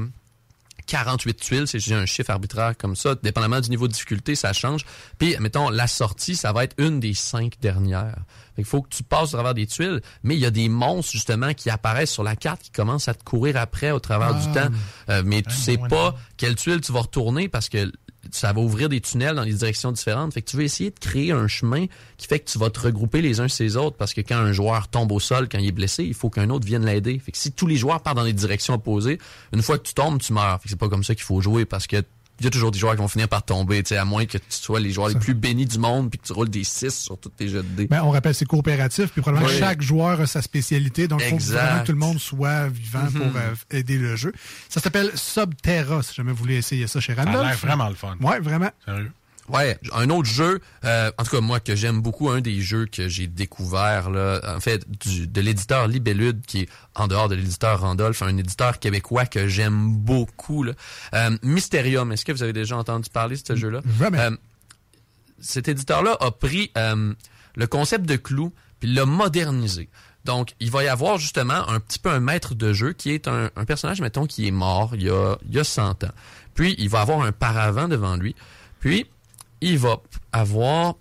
48 tuiles, c'est j'ai un chiffre arbitraire comme ça, dépendamment du niveau de difficulté, ça change. Puis, admettons, la sortie, ça va être une des cinq dernières. Fait qu'il faut que tu passes au travers des tuiles, mais il y a des monstres, justement, qui apparaissent sur la carte, qui commencent à te courir après au travers Ah. du temps. Euh, mais tu sais pas quelle tuile tu vas retourner parce que ça va ouvrir des tunnels dans des directions différentes. Fait que tu veux essayer de créer un chemin qui fait que tu vas te regrouper les uns sur les autres parce que quand un joueur tombe au sol, quand il est blessé, il faut qu'un autre vienne l'aider. Fait que si tous les joueurs partent dans des directions opposées, une fois que tu tombes, tu meurs. Fait que c'est pas comme ça qu'il faut jouer parce que il y a toujours des joueurs qui vont finir par tomber, tu sais, à moins que tu sois les joueurs les plus bénis du monde puis que tu roules des 6 sur tous tes jeux de dés. Ben, on rappelle, c'est coopératif, puis probablement Oui. chaque joueur a sa spécialité, donc il faut que tout le monde soit vivant Mhm. pour euh, aider le jeu. Ça s'appelle Subterra, si jamais vous voulez essayer ça chez Ça a Randolph. l'air vraiment le fun. Ouais, vraiment. Sérieux? Ouais, un autre jeu, euh, en tout cas moi que j'aime beaucoup, un des jeux que j'ai découvert là, en fait du, de l'éditeur Libellude qui est en dehors de l'éditeur Randolph, un éditeur québécois que j'aime beaucoup. Là. Euh, Mysterium, est-ce que vous avez déjà entendu parler de ce jeu-là? Jamais. Euh, cet éditeur-là a pris euh, le concept de clou puis l'a modernisé. Donc, il va y avoir justement un petit peu un maître de jeu qui est un, un personnage, mettons, qui est mort il y, a, il y a 100 ans. Puis, il va avoir un paravent devant lui. Puis, il va avoir,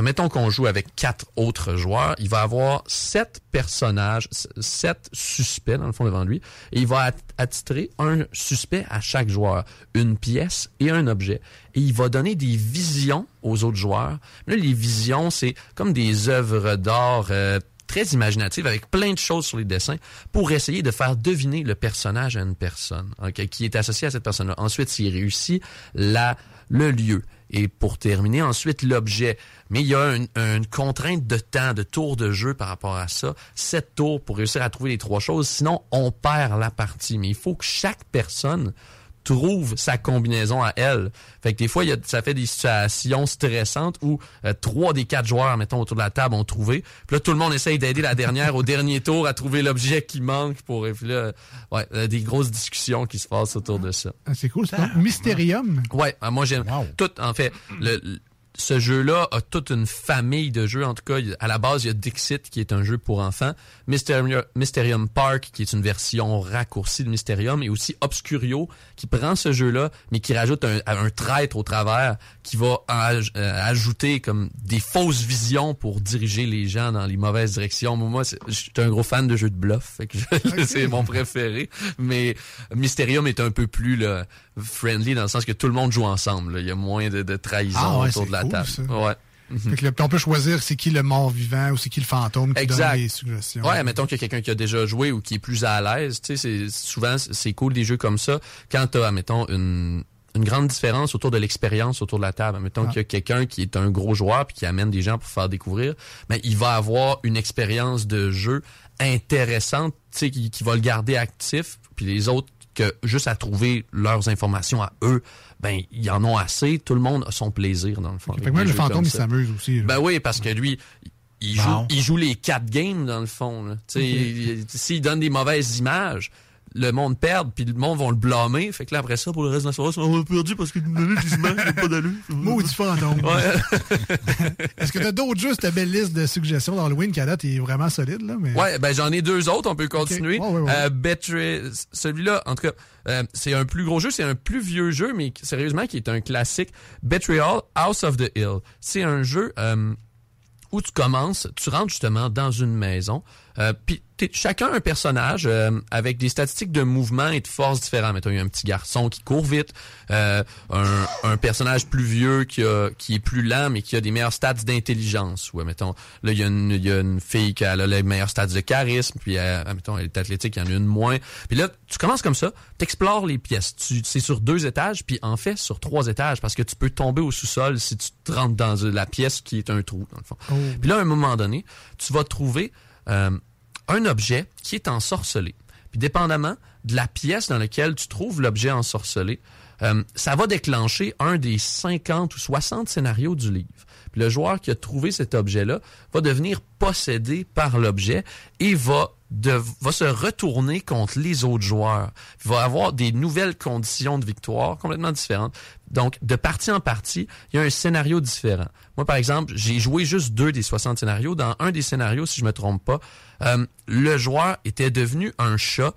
mettons qu'on joue avec quatre autres joueurs, il va avoir sept personnages, sept suspects dans le fond devant lui, et il va at- attitrer un suspect à chaque joueur, une pièce et un objet. Et il va donner des visions aux autres joueurs. Là, les visions, c'est comme des œuvres d'art euh, très imaginatives avec plein de choses sur les dessins pour essayer de faire deviner le personnage à une personne qui est associée à cette personne-là. Ensuite, s'il réussit, la, le lieu. Et pour terminer, ensuite, l'objet. Mais il y a une, une contrainte de temps, de tour de jeu par rapport à ça. Sept tours pour réussir à trouver les trois choses. Sinon, on perd la partie. Mais il faut que chaque personne trouve sa combinaison à elle. Fait que des fois, il y a, ça fait des situations stressantes où euh, trois des quatre joueurs, mettons, autour de la table ont trouvé. Puis là, tout le monde essaye d'aider la dernière au dernier tour à trouver l'objet qui manque pour... Et puis là, ouais, euh, des grosses discussions qui se passent autour de ça. Ah, c'est cool. C'est donc Mysterium. Ouais, euh, moi j'aime tout. En fait, le- ce jeu-là a toute une famille de jeux. En tout cas, à la base, il y a Dixit qui est un jeu pour enfants, Mysterium, Mysterium Park qui est une version raccourcie de Mysterium, et aussi Obscurio qui prend ce jeu-là, mais qui rajoute un, un traître au travers qui va aj- euh, ajouter comme des fausses visions pour diriger les gens dans les mauvaises directions. Moi, je suis un gros fan de jeux de bluff, *laughs* c'est mon préféré. Mais Mysterium est un peu plus là, friendly dans le sens que tout le monde joue ensemble. là. Il y a moins de, de trahison Ah ouais, autour de la cool, table. ça. Ouais. Fait que là, on peut choisir c'est qui le mort vivant ou c'est qui le fantôme qui Exact. donne les suggestions. Ouais, mettons qu'il y a quelqu'un qui a déjà joué ou qui est plus à l'aise, tu sais, c'est souvent c'est cool des jeux comme ça quand t'as mettons une une grande différence autour de l'expérience autour de la table. Mettons Ah. qu'il y a quelqu'un qui est un gros joueur puis qui amène des gens pour faire découvrir, mais il va avoir une expérience de jeu intéressante, tu sais, qui, qui va le garder actif, puis les autres que juste à trouver leurs informations à eux, ben ils en ont assez. Tout le monde a son plaisir dans le fond. Fait que avec même le fantôme, il s'amuse aussi. là. Ben oui, parce que lui, il joue, Bon. il joue les quatre games dans le fond. S'il donne des mauvaises images, le monde perd, puis le monde va le blâmer. Fait que là, après ça, pour le reste de la soirée, on a perdu parce qu'il nous donnait des images, il pas d'allure. Maudit fantôme. *laughs* Est-ce que t'as d'autres jeux, cette belle liste de suggestions d'Halloween qui à date est vraiment solide, là? Mais... Ouais, ben j'en ai deux autres, on peut continuer. Ouais, ouais, ouais. Euh, Betray- celui-là, en tout cas, euh, c'est un plus gros jeu, c'est un plus vieux jeu, mais sérieusement, qui est un classique. Betrayal House of the Hill. C'est un jeu euh, où tu commences, tu rentres justement dans une maison, euh, puis t'es chacun un personnage euh, avec des statistiques de mouvement et de force différents. Mettons, il y a un petit garçon qui court vite, euh, un, un personnage plus vieux qui, a, qui est plus lent mais qui a des meilleurs stats d'intelligence. Ouais, mettons, là il y, a une, il y a une fille qui a là, les meilleurs stats de charisme, puis euh, mettons, elle est athlétique, il y en a une moins. Puis là, tu commences comme ça, t'explores les pièces. Tu, c'est sur deux étages, puis en fait sur trois étages parce que tu peux tomber au sous-sol si tu te rentres dans la pièce qui est un trou dans le fond. Oh. Puis là, à un moment donné, tu vas trouver euh, un objet qui est ensorcelé. Puis dépendamment de la pièce dans laquelle tu trouves l'objet ensorcelé, euh, ça va déclencher un des 50 ou 60 scénarios du livre. Le joueur qui a trouvé cet objet-là va devenir possédé par l'objet et va se retourner contre les autres joueurs. Il va avoir des nouvelles conditions de victoire complètement différentes. Donc, de partie en partie, il y a un scénario différent. Moi, par exemple, j'ai joué juste deux des 60 scénarios. Dans un des scénarios, si je me trompe pas, euh, le joueur était devenu un chat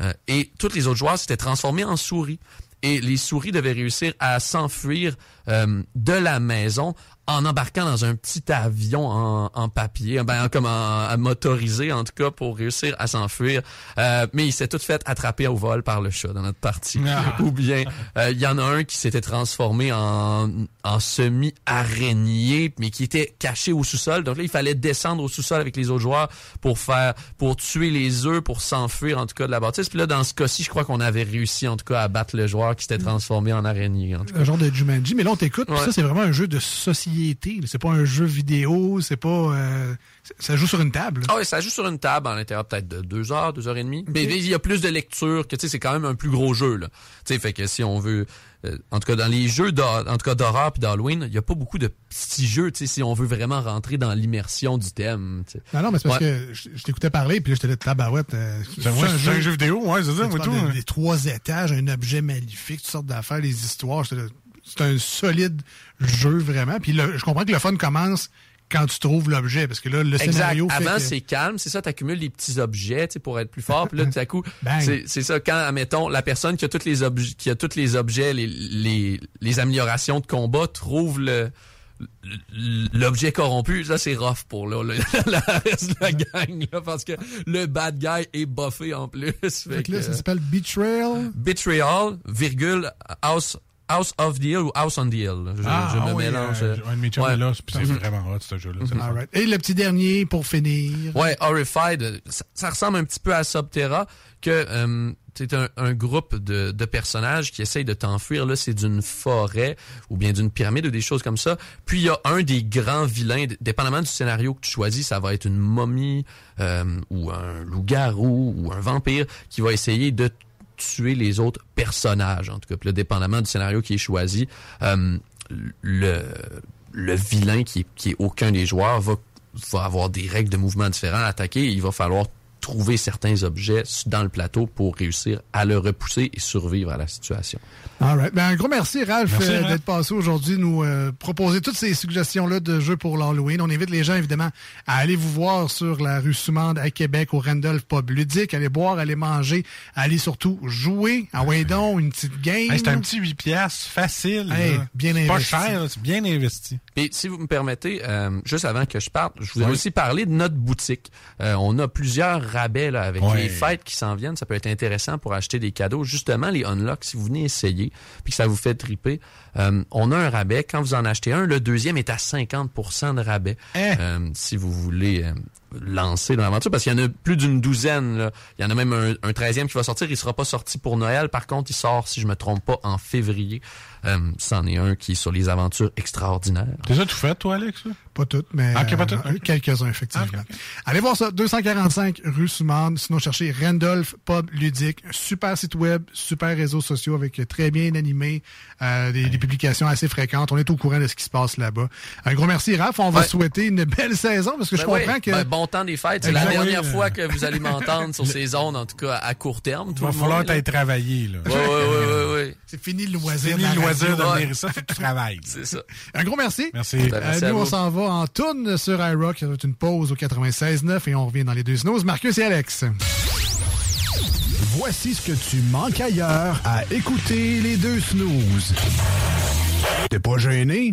euh, et tous les autres joueurs s'étaient transformés en souris. Et les souris devaient réussir à s'enfuir euh, de la maison en embarquant dans un petit avion en, en papier, ben, comme en, motorisé en tout cas pour réussir à s'enfuir. Euh, mais il s'est tout fait attraper au vol par le chat dans notre partie. Ah. *laughs* Ou bien euh, il y en a un qui s'était transformé en, en semi-araignée, mais qui était caché au sous-sol. Donc là, il fallait descendre au sous-sol avec les autres joueurs pour faire, pour tuer les œufs, pour s'enfuir en tout cas de la bâtisse. Puis là, dans ce cas-ci, je crois qu'on avait réussi en tout cas à battre le joueur qui s'était transformé en araignée. En tout cas. Un genre de Jumanji, mais là on t'écoute, Ouais. ça c'est vraiment un jeu de société. Là. C'est pas un jeu vidéo, c'est pas. euh, ça joue sur une table. Ah oui, ça joue sur une table à l'intérieur peut-être de deux heures, deux heures et demie. Mais il y a plus de lecture que tu sais, c'est quand même un plus gros jeu là. Tu sais, fait que si on veut, euh, en tout cas dans les jeux d'hor- en tout cas d'horreur puis d'Halloween, il y a pas beaucoup de petits jeux. Tu sais, si on veut vraiment rentrer dans l'immersion du thème. Non, non, mais c'est parce Ouais. que je, je t'écoutais parler, puis là, je te disais, tabarouette. Euh, Ben ouais, c'est un jeu vidéo, ouais, c'est ça, moi, tout, de- hein. Des trois étages, un objet maléfique, toutes sortes d'affaires, les histoires. j'étais là, C'est un solide jeu, vraiment. Puis le- je comprends que le fun commence quand tu trouves l'objet, parce que là, le Exact. scénario Avant, que- c'est calme, c'est ça, t'accumules des petits objets, tu pour être plus fort. Puis là, tout à coup, *laughs* c'est c'est ça. Quand, admettons, la personne qui a tous les objets, qui a tous les objets, les, les, les améliorations de combat, trouve le l'objet corrompu, ça c'est rough pour là, le, *laughs* la reste de la gang, là, parce que le bad guy est buffé en plus. *laughs* Fait Fait que là, ça s'appelle Betrayal. Betrayal, virgule, House, House of the Hill ou House on the Hill. Je, Ah, je me oui, mélange. euh, un de mes Ouais. là, c'est vraiment hot, ce jeu-là. right. Et le petit dernier, pour finir. Ouais, Horrified, euh, ça, ça ressemble un petit peu à Subterra, que euh, c'est un, un groupe de, de personnages qui essayent de t'enfuir. Là, c'est d'une forêt ou bien d'une pyramide ou des choses comme ça. Puis il y a un des grands vilains, dépendamment du scénario que tu choisis, ça va être une momie euh, ou un loup-garou ou un vampire qui va essayer de tuer les autres personnages, en tout cas. Puis là, dépendamment du scénario qui est choisi, euh, le, le vilain qui est, qui est aucun des joueurs va, va avoir des règles de mouvement différents à attaquer et il va falloir trouver certains objets dans le plateau pour réussir à le repousser et survivre à la situation. All right. Ben, un gros merci, Ralph, euh, d'être passé aujourd'hui, nous euh, proposer toutes ces suggestions-là de jeux pour l'Halloween. On invite les gens, évidemment, à aller vous voir sur la rue Soumande à Québec, au Randolph Pub Ludique, aller boire, aller manger, aller surtout jouer. Ah ouais, donc, une petite game. Hey, c'est un petit 8 piastres, facile. Hey, bien C'est Pas investi. cher, c'est bien investi. Et si vous me permettez, euh, juste avant que je parte, je voudrais aussi parler de notre boutique. Euh, on a plusieurs rabais là, avec Ouais. les fêtes qui s'en viennent. Ça peut être intéressant pour acheter des cadeaux. Justement, les unlocks, si vous venez essayer, puis que ça vous fait triper, euh, on a un rabais. Quand vous en achetez un, le deuxième est à 50% de rabais. Euh, si vous voulez euh, lancer dans l'aventure, parce qu'il y en a plus d'une douzaine. là. Il y en a même un, 13e qui va sortir. Il sera pas sorti pour Noël. Par contre, il sort, si je me trompe pas, en février. Euh, c'en est un qui est sur les aventures extraordinaires. T'as déjà tout fait, toi, Alex? Pas toutes, mais Ah, ok, pas toutes. euh, quelques-uns, effectivement. Allez voir ça, 245 rue Soumande. Sinon, cherchez Randolph Pub Ludique. Super site web, super réseaux sociaux avec très bien animé, euh, des, des publications assez fréquentes. On est au courant de ce qui se passe là-bas. Un gros merci, Raph. On va Ouais. souhaiter une belle saison parce que je Ben oui. comprends que... Ben, bon temps des fêtes. C'est la dernière fois que vous allez m'entendre sur ces zones, en tout cas à court terme. Il va falloir t'être travaillé, là. Ouais, C'est fini le loisir. Fini le loisir de venir ici, faut que tu travailles. *laughs* C'est ça. Un gros merci. Merci. Euh, Merci à nous, on s'en va en tourne sur iRock. Ça va être une pause au 96.9 et on revient dans les deux snows. Marcus et Alex. Voici ce que tu manques ailleurs à écouter les deux snooze. T'es pas gêné?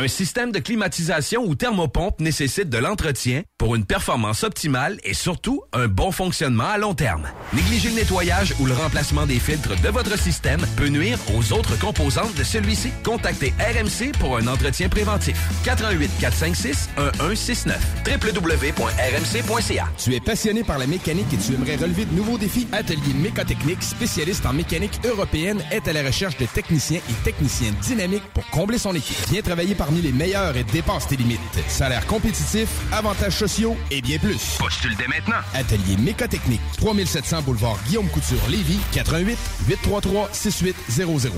Un système de climatisation ou thermopompe nécessite de l'entretien pour une performance optimale et surtout un bon fonctionnement à long terme. Négliger le nettoyage ou le remplacement des filtres de votre système peut nuire aux autres composantes de celui-ci. Contactez RMC pour un entretien préventif. 88 456 1169 www.rmc.ca. Tu es passionné par la mécanique et tu aimerais relever de nouveaux défis? Atelier Mécotechnique, spécialiste en mécanique européenne, est à la recherche de techniciens et techniciennes dynamiques pour combler son équipe. Viens travailler parmi les meilleurs et dépasse tes limites. Salaire compétitif, avantages sociaux et bien plus. Postule dès maintenant. Atelier Mécotechnique, 3700 boulevard Guillaume Couture, Lévis, 88 833 6800.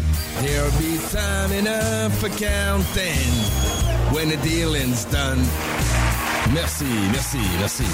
There'll be time enough for counting when the dealing's done. Merci, merci, merci.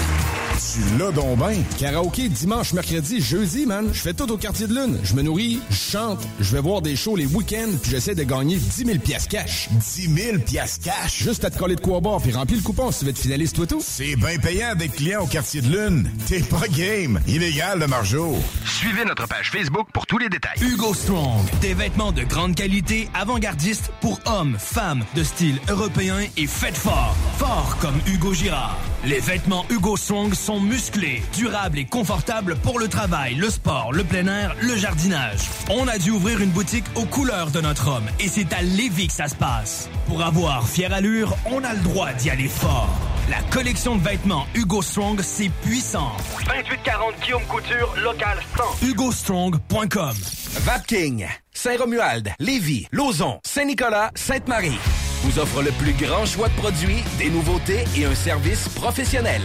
Tu l'as donc ben. Karaoké dimanche, mercredi, jeudi, man. Je fais tout au quartier de lune. Je me nourris, je chante, je vais voir des shows les week-ends, puis j'essaie de gagner 10 000 piastres cash. 10 000 piastres cash? Juste à te coller de quoi boire, puis remplis le coupon si tu veux être finaliste, toi tout. C'est bien payant d'être client au quartier de lune. T'es pas game. Illégal, le margeau. Suivez notre page Facebook pour tous les détails. Hugo Strong, des vêtements de grande qualité, avant-gardistes pour hommes, femmes, de style européen et faites fort. Fort comme Hugo Girard. Les vêtements Hugo Strong sont musclés, durables et confortables pour le travail, le sport, le plein air, le jardinage. On a dû ouvrir une boutique aux couleurs de notre homme et c'est à Lévis que ça se passe. Pour avoir fière allure, on a le droit d'y aller fort. La collection de vêtements Hugo Strong, c'est puissant. 2840 Guillaume Couture, local 100. HugoStrong.com Vapking, Saint-Romuald, Lévis, Lauson, Saint-Nicolas, Sainte-Marie vous offre le plus grand choix de produits, des nouveautés et un service professionnel.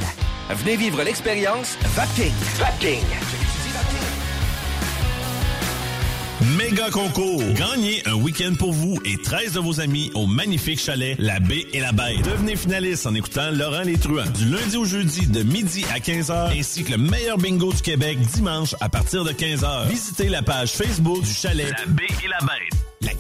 Venez vivre l'expérience Vapking. Vapking. Méga concours. Gagnez un week-end pour vous et 13 de vos amis au magnifique chalet La Baie et la Bête. Devenez finaliste en écoutant Laurent Les Truands du lundi au jeudi de midi à 15h ainsi que le meilleur bingo du Québec dimanche à partir de 15h. Visitez la page Facebook du chalet La Baie et la Bête.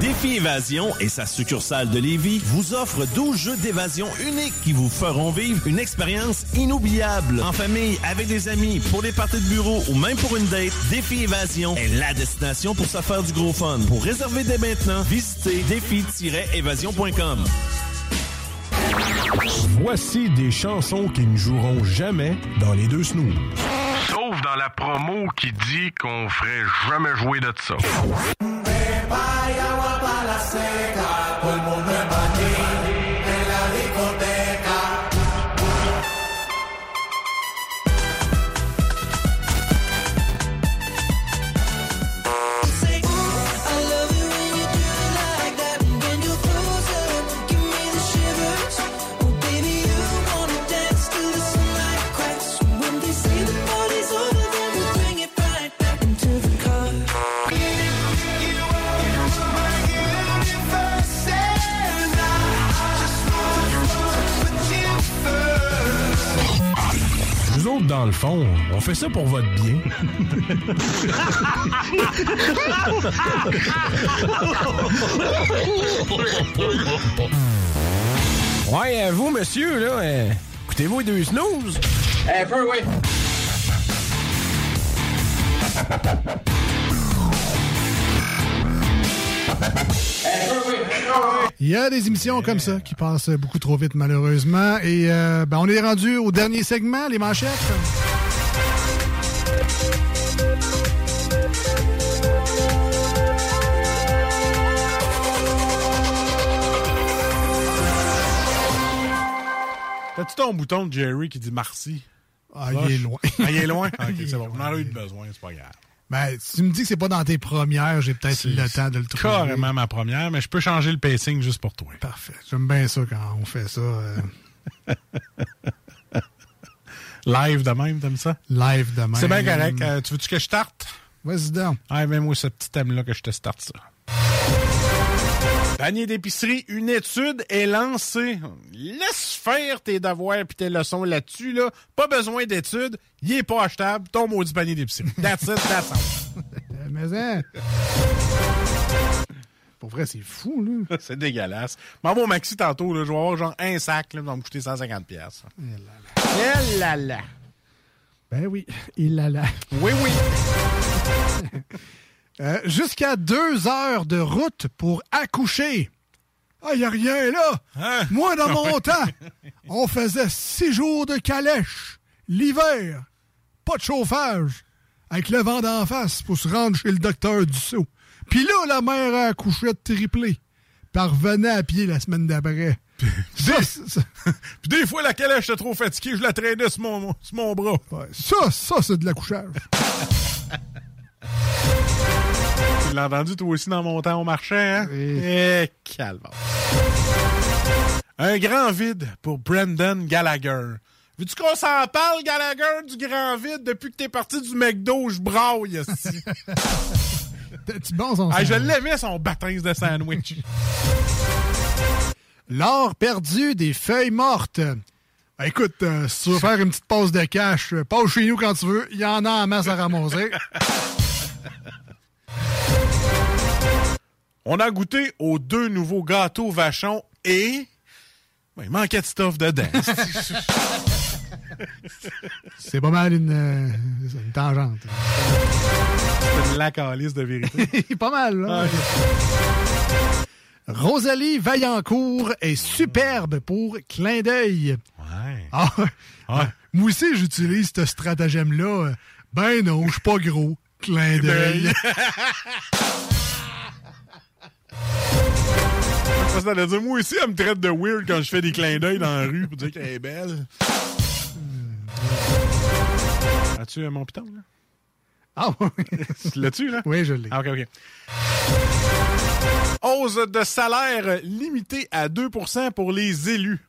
Défi Évasion et sa succursale de Lévis vous offrent 12 jeux d'évasion uniques qui vous feront vivre une expérience inoubliable. En famille, avec des amis, pour des parties de bureau ou même pour une date, Défi Évasion est la destination pour se faire du gros fun. Pour réserver dès maintenant, visitez défi-évasion.com. Voici des chansons qui ne joueront jamais dans les deux snooze. Sauf dans la promo qui dit qu'on ferait jamais jouer de ça. seca, todo el mundo. Dans le fond, on fait ça pour votre bien. ouais, euh, vous, monsieur, là, euh, écoutez-vous deux snooze? Peu, oui. Il y a des émissions comme ça qui passent beaucoup trop vite, malheureusement. Et euh, ben, on est rendu au dernier segment, les manchettes. T'as-tu ton bouton de Jerry qui dit merci? Ah, il est loin. Ah, il est loin? *laughs* Ok, c'est bon. On en a eu besoin, c'est pas grave. Ben, si tu me dis que c'est pas dans tes premières, j'ai peut-être le temps de le trouver. Carrément ma première, mais je peux changer le pacing juste pour toi. Parfait. J'aime bien ça quand on fait ça. euh, *laughs* Live de même, t'aimes ça? live de même. C'est bien correct. Euh, tu veux-tu que je starte? Vas-y donc. Ah, même moi, ce petit thème-là que je te starte ça. Panier d'épicerie, une étude est lancée. Laisse faire tes devoirs et tes leçons là-dessus. Là. Pas besoin d'études. Il est pas achetable. Ton maudit panier d'épicerie. That's it, that's all. *laughs* Mais hein? Pour vrai, c'est fou, là. *laughs* C'est dégueulasse. Va au maxi tantôt. Là, je vais avoir genre un sac. Là, va me coûter 150$. piastres. Eh là là. Ben oui, il a là. Oui, oui. *laughs* Euh, Jusqu'à deux heures de route pour accoucher. Ah, y a rien là. Hein? Moi, dans mon temps, on faisait six jours de calèche. L'hiver, pas de chauffage. Avec le vent d'en face pour se rendre chez le docteur Dussault. Puis là, la mère a accouché de triplé. Revenait à pied la semaine d'après. *laughs* Puis des fois, la calèche était trop fatiguée, je la traînais sur mon, sur mon bras. ça, ça, c'est de l'accouchage. *laughs* Tu l'as entendu toi aussi dans mon temps au marché, hein? Eh, calvaire. Un grand vide pour Brendan Gallagher. Veux-tu qu'on s'en parle, Gallagher, du grand vide? Depuis que t'es parti du McDo, je braille, esti. *laughs* T'es-tu bon, son Ah, je l'aimais, son baptême de sandwich. *laughs* L'or perdu des feuilles mortes. Ben, écoute, euh, si tu veux faire une petite pause de cash, euh, passe chez nous quand tu veux. Il y en a en masse à ramasser. *laughs* On a goûté aux deux nouveaux gâteaux vachons et... Ben, il manquait de stuff dedans. *laughs* C'est pas mal une, euh, une tangente. C'est une lacalisse de vérité. *laughs* pas mal, là. Rosalie Vaillancourt est superbe pour clin d'œil. Ouais. Ah, ouais. Moi aussi, j'utilise ce stratagème-là. Ben non, je suis pas gros. Clin d'œil. *laughs* Que t'allais dire, moi aussi, elle me traite de weird quand je fais des clins d'œil dans la rue pour dire qu'elle est belle. As-tu euh, mon piton, là? Ah oui. *laughs* L'as-tu, là? Oui, je l'ai. Ah, OK, OK. Hausse de salaire limitée à 2% pour les élus.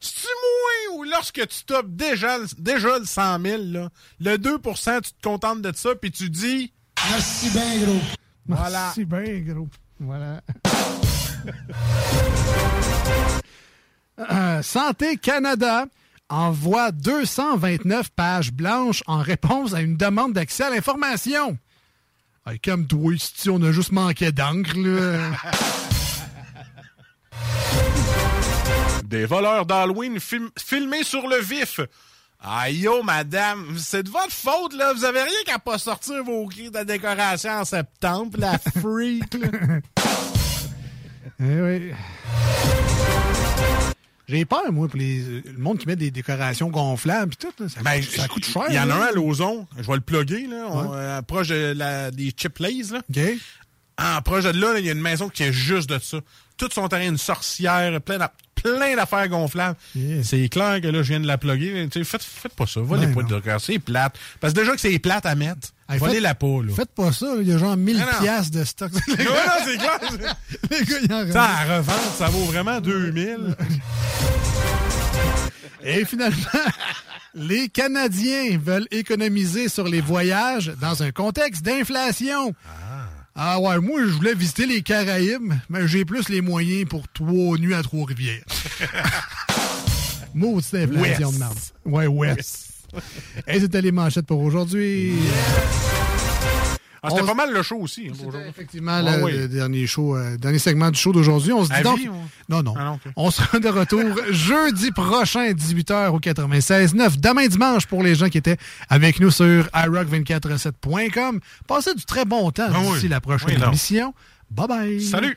C'est-tu moins ou lorsque tu topes déjà, déjà le 100 000, là, le 2% tu te contentes de ça, puis tu dis... Merci bien, gros. Voilà. Merci bien, gros. Voilà. Euh, Santé Canada envoie 229 pages blanches en réponse à une demande d'accès à l'information. Hey, calme-toi, si on a juste manqué d'encre, là. Des voleurs d'Halloween film- filmés sur le vif. Aïe, yo, madame, c'est de votre faute, là. Vous avez rien qu'à pas sortir vos cris de décoration en septembre, la *laughs* freak, là. Eh oui. J'ai peur, moi, pour les, le monde qui met des décorations gonflables et tout. là. Ça, Ben, ça coûte cher. Il y en a là. un à Lauson. Je vais le plugger, là. On- Ouais. euh, proche de la- des Chip Lays, là. OK. En proche de là, là, il y a une maison qui est juste de ça. Tout son terrain, une sorcière, plein d'a- plein d'affaires gonflables. C'est clair que là, je viens de la plugger. Tu sais, faites, faites pas ça. Volez Ben pas de non. décoration. C'est plate. Parce que déjà que c'est plate à mettre. Hey, Volez-la faites- pas, là. Faites pas ça, il y a genre 1000 Non, non. piastres de stock. *laughs* Non, c'est clair. *laughs* Les gars, ils en Ça, à revendre, ça vaut vraiment 2000. *laughs* Et finalement, les Canadiens veulent économiser sur les voyages dans un contexte d'inflation. Ah. Ouais, moi, je voulais visiter les Caraïbes, mais j'ai plus les moyens pour trois nuits à Trois-Rivières. *laughs* Maudite inflation de merde. Ouais, West. Et c'était les manchettes pour aujourd'hui. Ah, C'était On- pas mal le show aussi. hein. Effectivement, Ah le, oui. le dernier show, euh, dernier segment du show d'aujourd'hui. On se dit À donc. vie, ou- Non, non. Ah non. On sera de retour *laughs* jeudi prochain, 18h au 96.9. Demain dimanche pour les gens qui étaient avec nous sur iRock247.com. Passez du très bon temps Ah d'ici oui. la prochaine Oui, émission. Bye bye. Salut.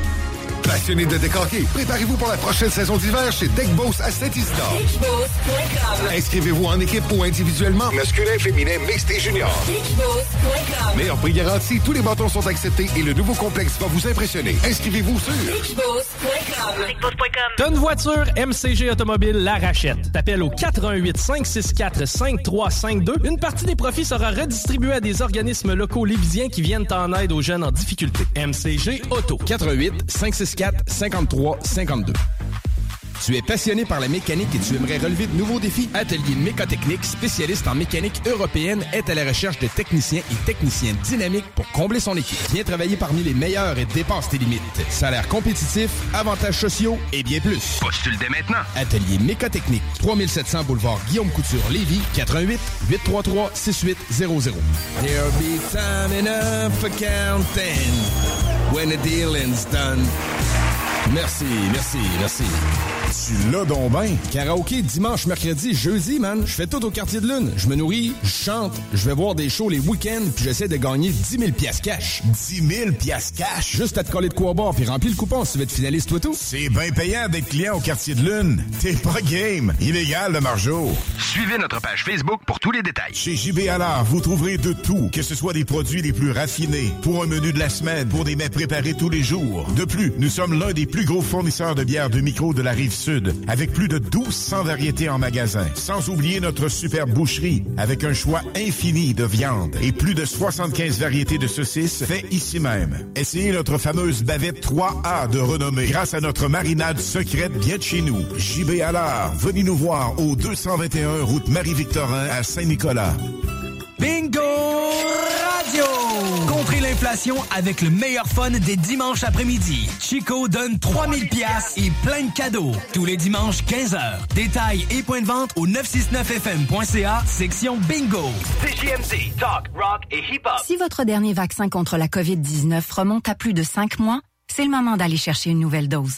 Passionné de décorquer, préparez-vous pour la prochaine saison d'hiver chez Deck Boss à Saint-Isidore. Inscrivez-vous en équipe ou individuellement, masculin, féminin, mixte et junior. Meilleur prix garanti, tous les bâtons sont acceptés et le nouveau complexe va vous impressionner. Inscrivez-vous sur T'as une voiture, MCG Automobile la rachète. T'appelles au 418 564 5352. Une partie des profits sera redistribuée à des organismes locaux lévisiens qui viennent en aide aux jeunes en difficulté. MCG Auto. 88 564 53 52. Tu es passionné par la mécanique et tu aimerais relever de nouveaux défis? Atelier Mécotechnique, spécialiste en mécanique européenne, est à la recherche de techniciens et techniciennes dynamiques pour combler son équipe. Viens travailler parmi les meilleurs et dépasse tes limites. Salaire compétitif, avantages sociaux et bien plus. Postule dès maintenant. Atelier Mécotechnique, 3700 boulevard Guillaume Couture, Lévis, 88 833 6800. There'll be time enough for counting when the dealing's done. Merci, merci, merci. Tu l'as donc ben. Karaoké dimanche, mercredi, jeudi, man. Je fais tout au quartier de lune. Je me nourris, je chante, je vais voir des shows les week-ends, puis j'essaie de gagner 10 000 piastres cash. 10 000 piastres cash? Juste à te coller de quoi boire, puis remplis le coupon si tu veux être finaliste, toi tout. C'est bien payant d'être client au quartier de lune. T'es pas game. Illégal, le margeau. Suivez notre page Facebook pour tous les détails. Chez JB Allard, vous trouverez de tout, que ce soit des produits les plus raffinés, pour un menu de la semaine, pour des mets préparés tous les jours. De plus, nous sommes l'un des plus gros fournisseurs de bières de micro de la rive sud, avec plus de 1200 variétés en magasin. Sans oublier notre super boucherie, avec un choix infini de viande et plus de 75 variétés de saucisses fait ici même. Essayez notre fameuse bavette 3A de renommée, grâce à notre marinade secrète bien de chez nous. JB Allard, venez nous voir au 221 route Marie-Victorin à Saint-Nicolas. Bingo Radio! Contrez l'inflation avec le meilleur fun des dimanches après-midi. Chico donne 3000 pièces et plein de cadeaux. Tous les dimanches, 15h. Détails et points de vente au 969fm.ca, section Bingo. CJMD, talk, rock et hip-hop. Si votre dernier vaccin contre la COVID-19 remonte à plus de 5 mois, c'est le moment d'aller chercher une nouvelle dose.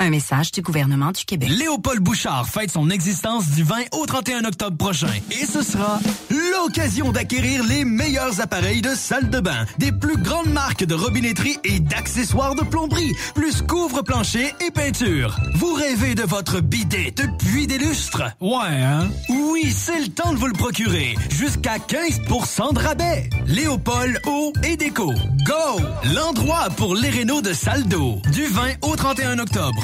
Un message du gouvernement du Québec. Léopold Bouchard fête son existence du 20 au 31 octobre prochain. Et ce sera l'occasion d'acquérir les meilleurs appareils de salle de bain, des plus grandes marques de robinetterie et d'accessoires de plomberie, plus couvre-plancher et peinture. Vous rêvez de votre bidet depuis des lustres? Ouais, hein? Oui, c'est le temps de vous le procurer. Jusqu'à 15% de rabais. Léopold Eau et Déco. Go! L'endroit pour les rénaux de salle d'eau. Du 20 au 31 octobre.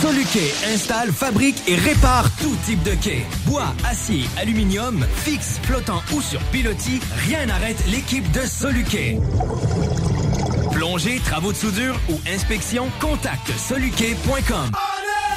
Soluquet installe, fabrique et répare tout type de quai. Bois, acier, aluminium, fixe, flottant ou sur pilotis, rien n'arrête l'équipe de Soluquet. Plongée, travaux de soudure ou inspection, contacte soluquet.com.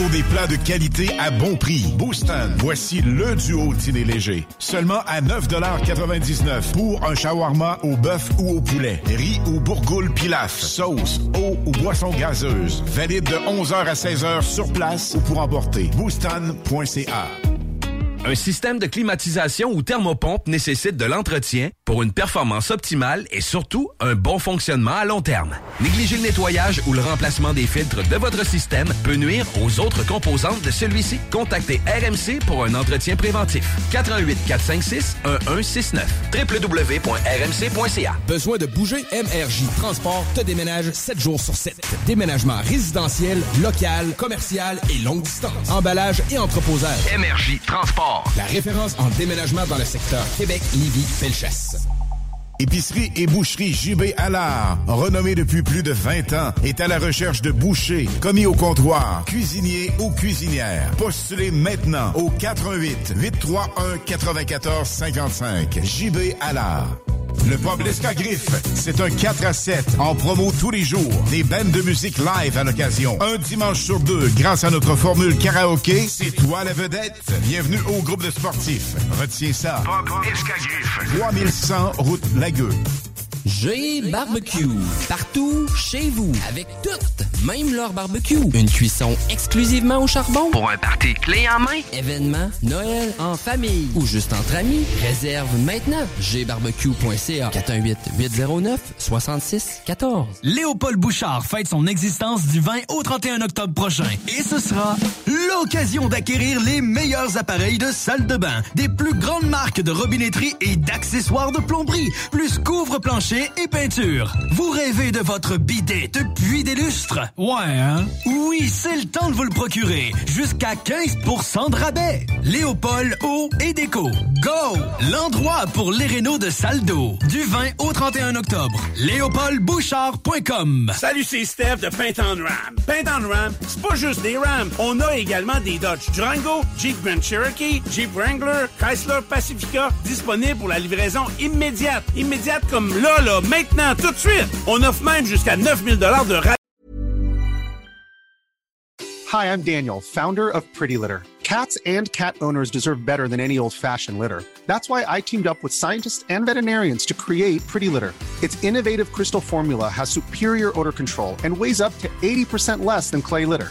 Pour des plats de qualité à bon prix, Booston, voici le duo dîner léger. Seulement à 9,99 pour un shawarma au bœuf ou au poulet, riz ou bourgoule pilaf, sauce, eau ou boisson gazeuse. Valide de 11h à 16h sur place ou pour emporter. Booston.ca Un système de climatisation ou thermopompe nécessite de l'entretien pour une performance optimale et surtout un bon fonctionnement à long terme. Négliger le nettoyage ou le remplacement des filtres de votre système peut nuire aux autres composantes de celui-ci. Contactez RMC pour un entretien préventif. 88 456 1169 www.rmc.ca Besoin de bouger? MRJ Transport te déménage 7 jours sur 7. Déménagement résidentiel, local, commercial et longue distance. Emballage et entreposage. MRJ Transport. La référence en déménagement dans le secteur Québec, Lévis, Felchasse. Épicerie et boucherie JB Allard, renommée depuis plus de 20 ans, est à la recherche de bouchers, commis au comptoir, cuisiniers ou cuisinières. Postulez maintenant au 88 831 94 55. JB Allard. Le pub L'Escagriffe, c'est un 4 à 7 en promo tous les jours. Des bandes de musique live à l'occasion. Un dimanche sur deux, grâce à notre formule karaoké, c'est toi la vedette. Bienvenue au groupe de sportifs. Retiens ça. Pub Escagriffe. 3100 route Lagueux. G Barbecue. Partout, chez vous, avec toutes, même leur barbecue. Une cuisson exclusivement au charbon. Pour un party clé en main. Événement, Noël, en famille ou juste entre amis. Réserve maintenant. gbarbecue.ca 418-809-6614. Léopold Bouchard fête son existence du 20 au 31 octobre prochain. Et ce sera l'occasion d'acquérir les meilleurs appareils de salle de bain, des plus grandes marques de robinetterie et d'accessoires de plomberie, plus couvre-plancher et peinture. Vous rêvez de votre bidet depuis des lustres? Ouais, hein? Oui, c'est le temps de vous le procurer. Jusqu'à 15% de rabais. Léopold Eau et Déco. Go! L'endroit pour les rénaux de salle d'eau. Du 20 au 31 octobre. LéopoldBouchard.com Salut, c'est Steph de Paint on Ram. Paint on Ram, c'est pas juste des Rams. On a également des Dodge Durango, Jeep Grand Cherokee, Jeep Wrangler, Chrysler Pacifica disponibles pour la livraison immédiate. Immédiate comme là, là, maintenant, tout de suite. On offre même jusqu'à 9000 de. Hi, I'm Daniel, founder of Pretty Litter. Cats and cat owners deserve better than any old fashioned litter. That's why I teamed up with scientists and veterinarians to create Pretty Litter. Its innovative crystal formula has superior odor control and weighs up to 80% less than clay litter.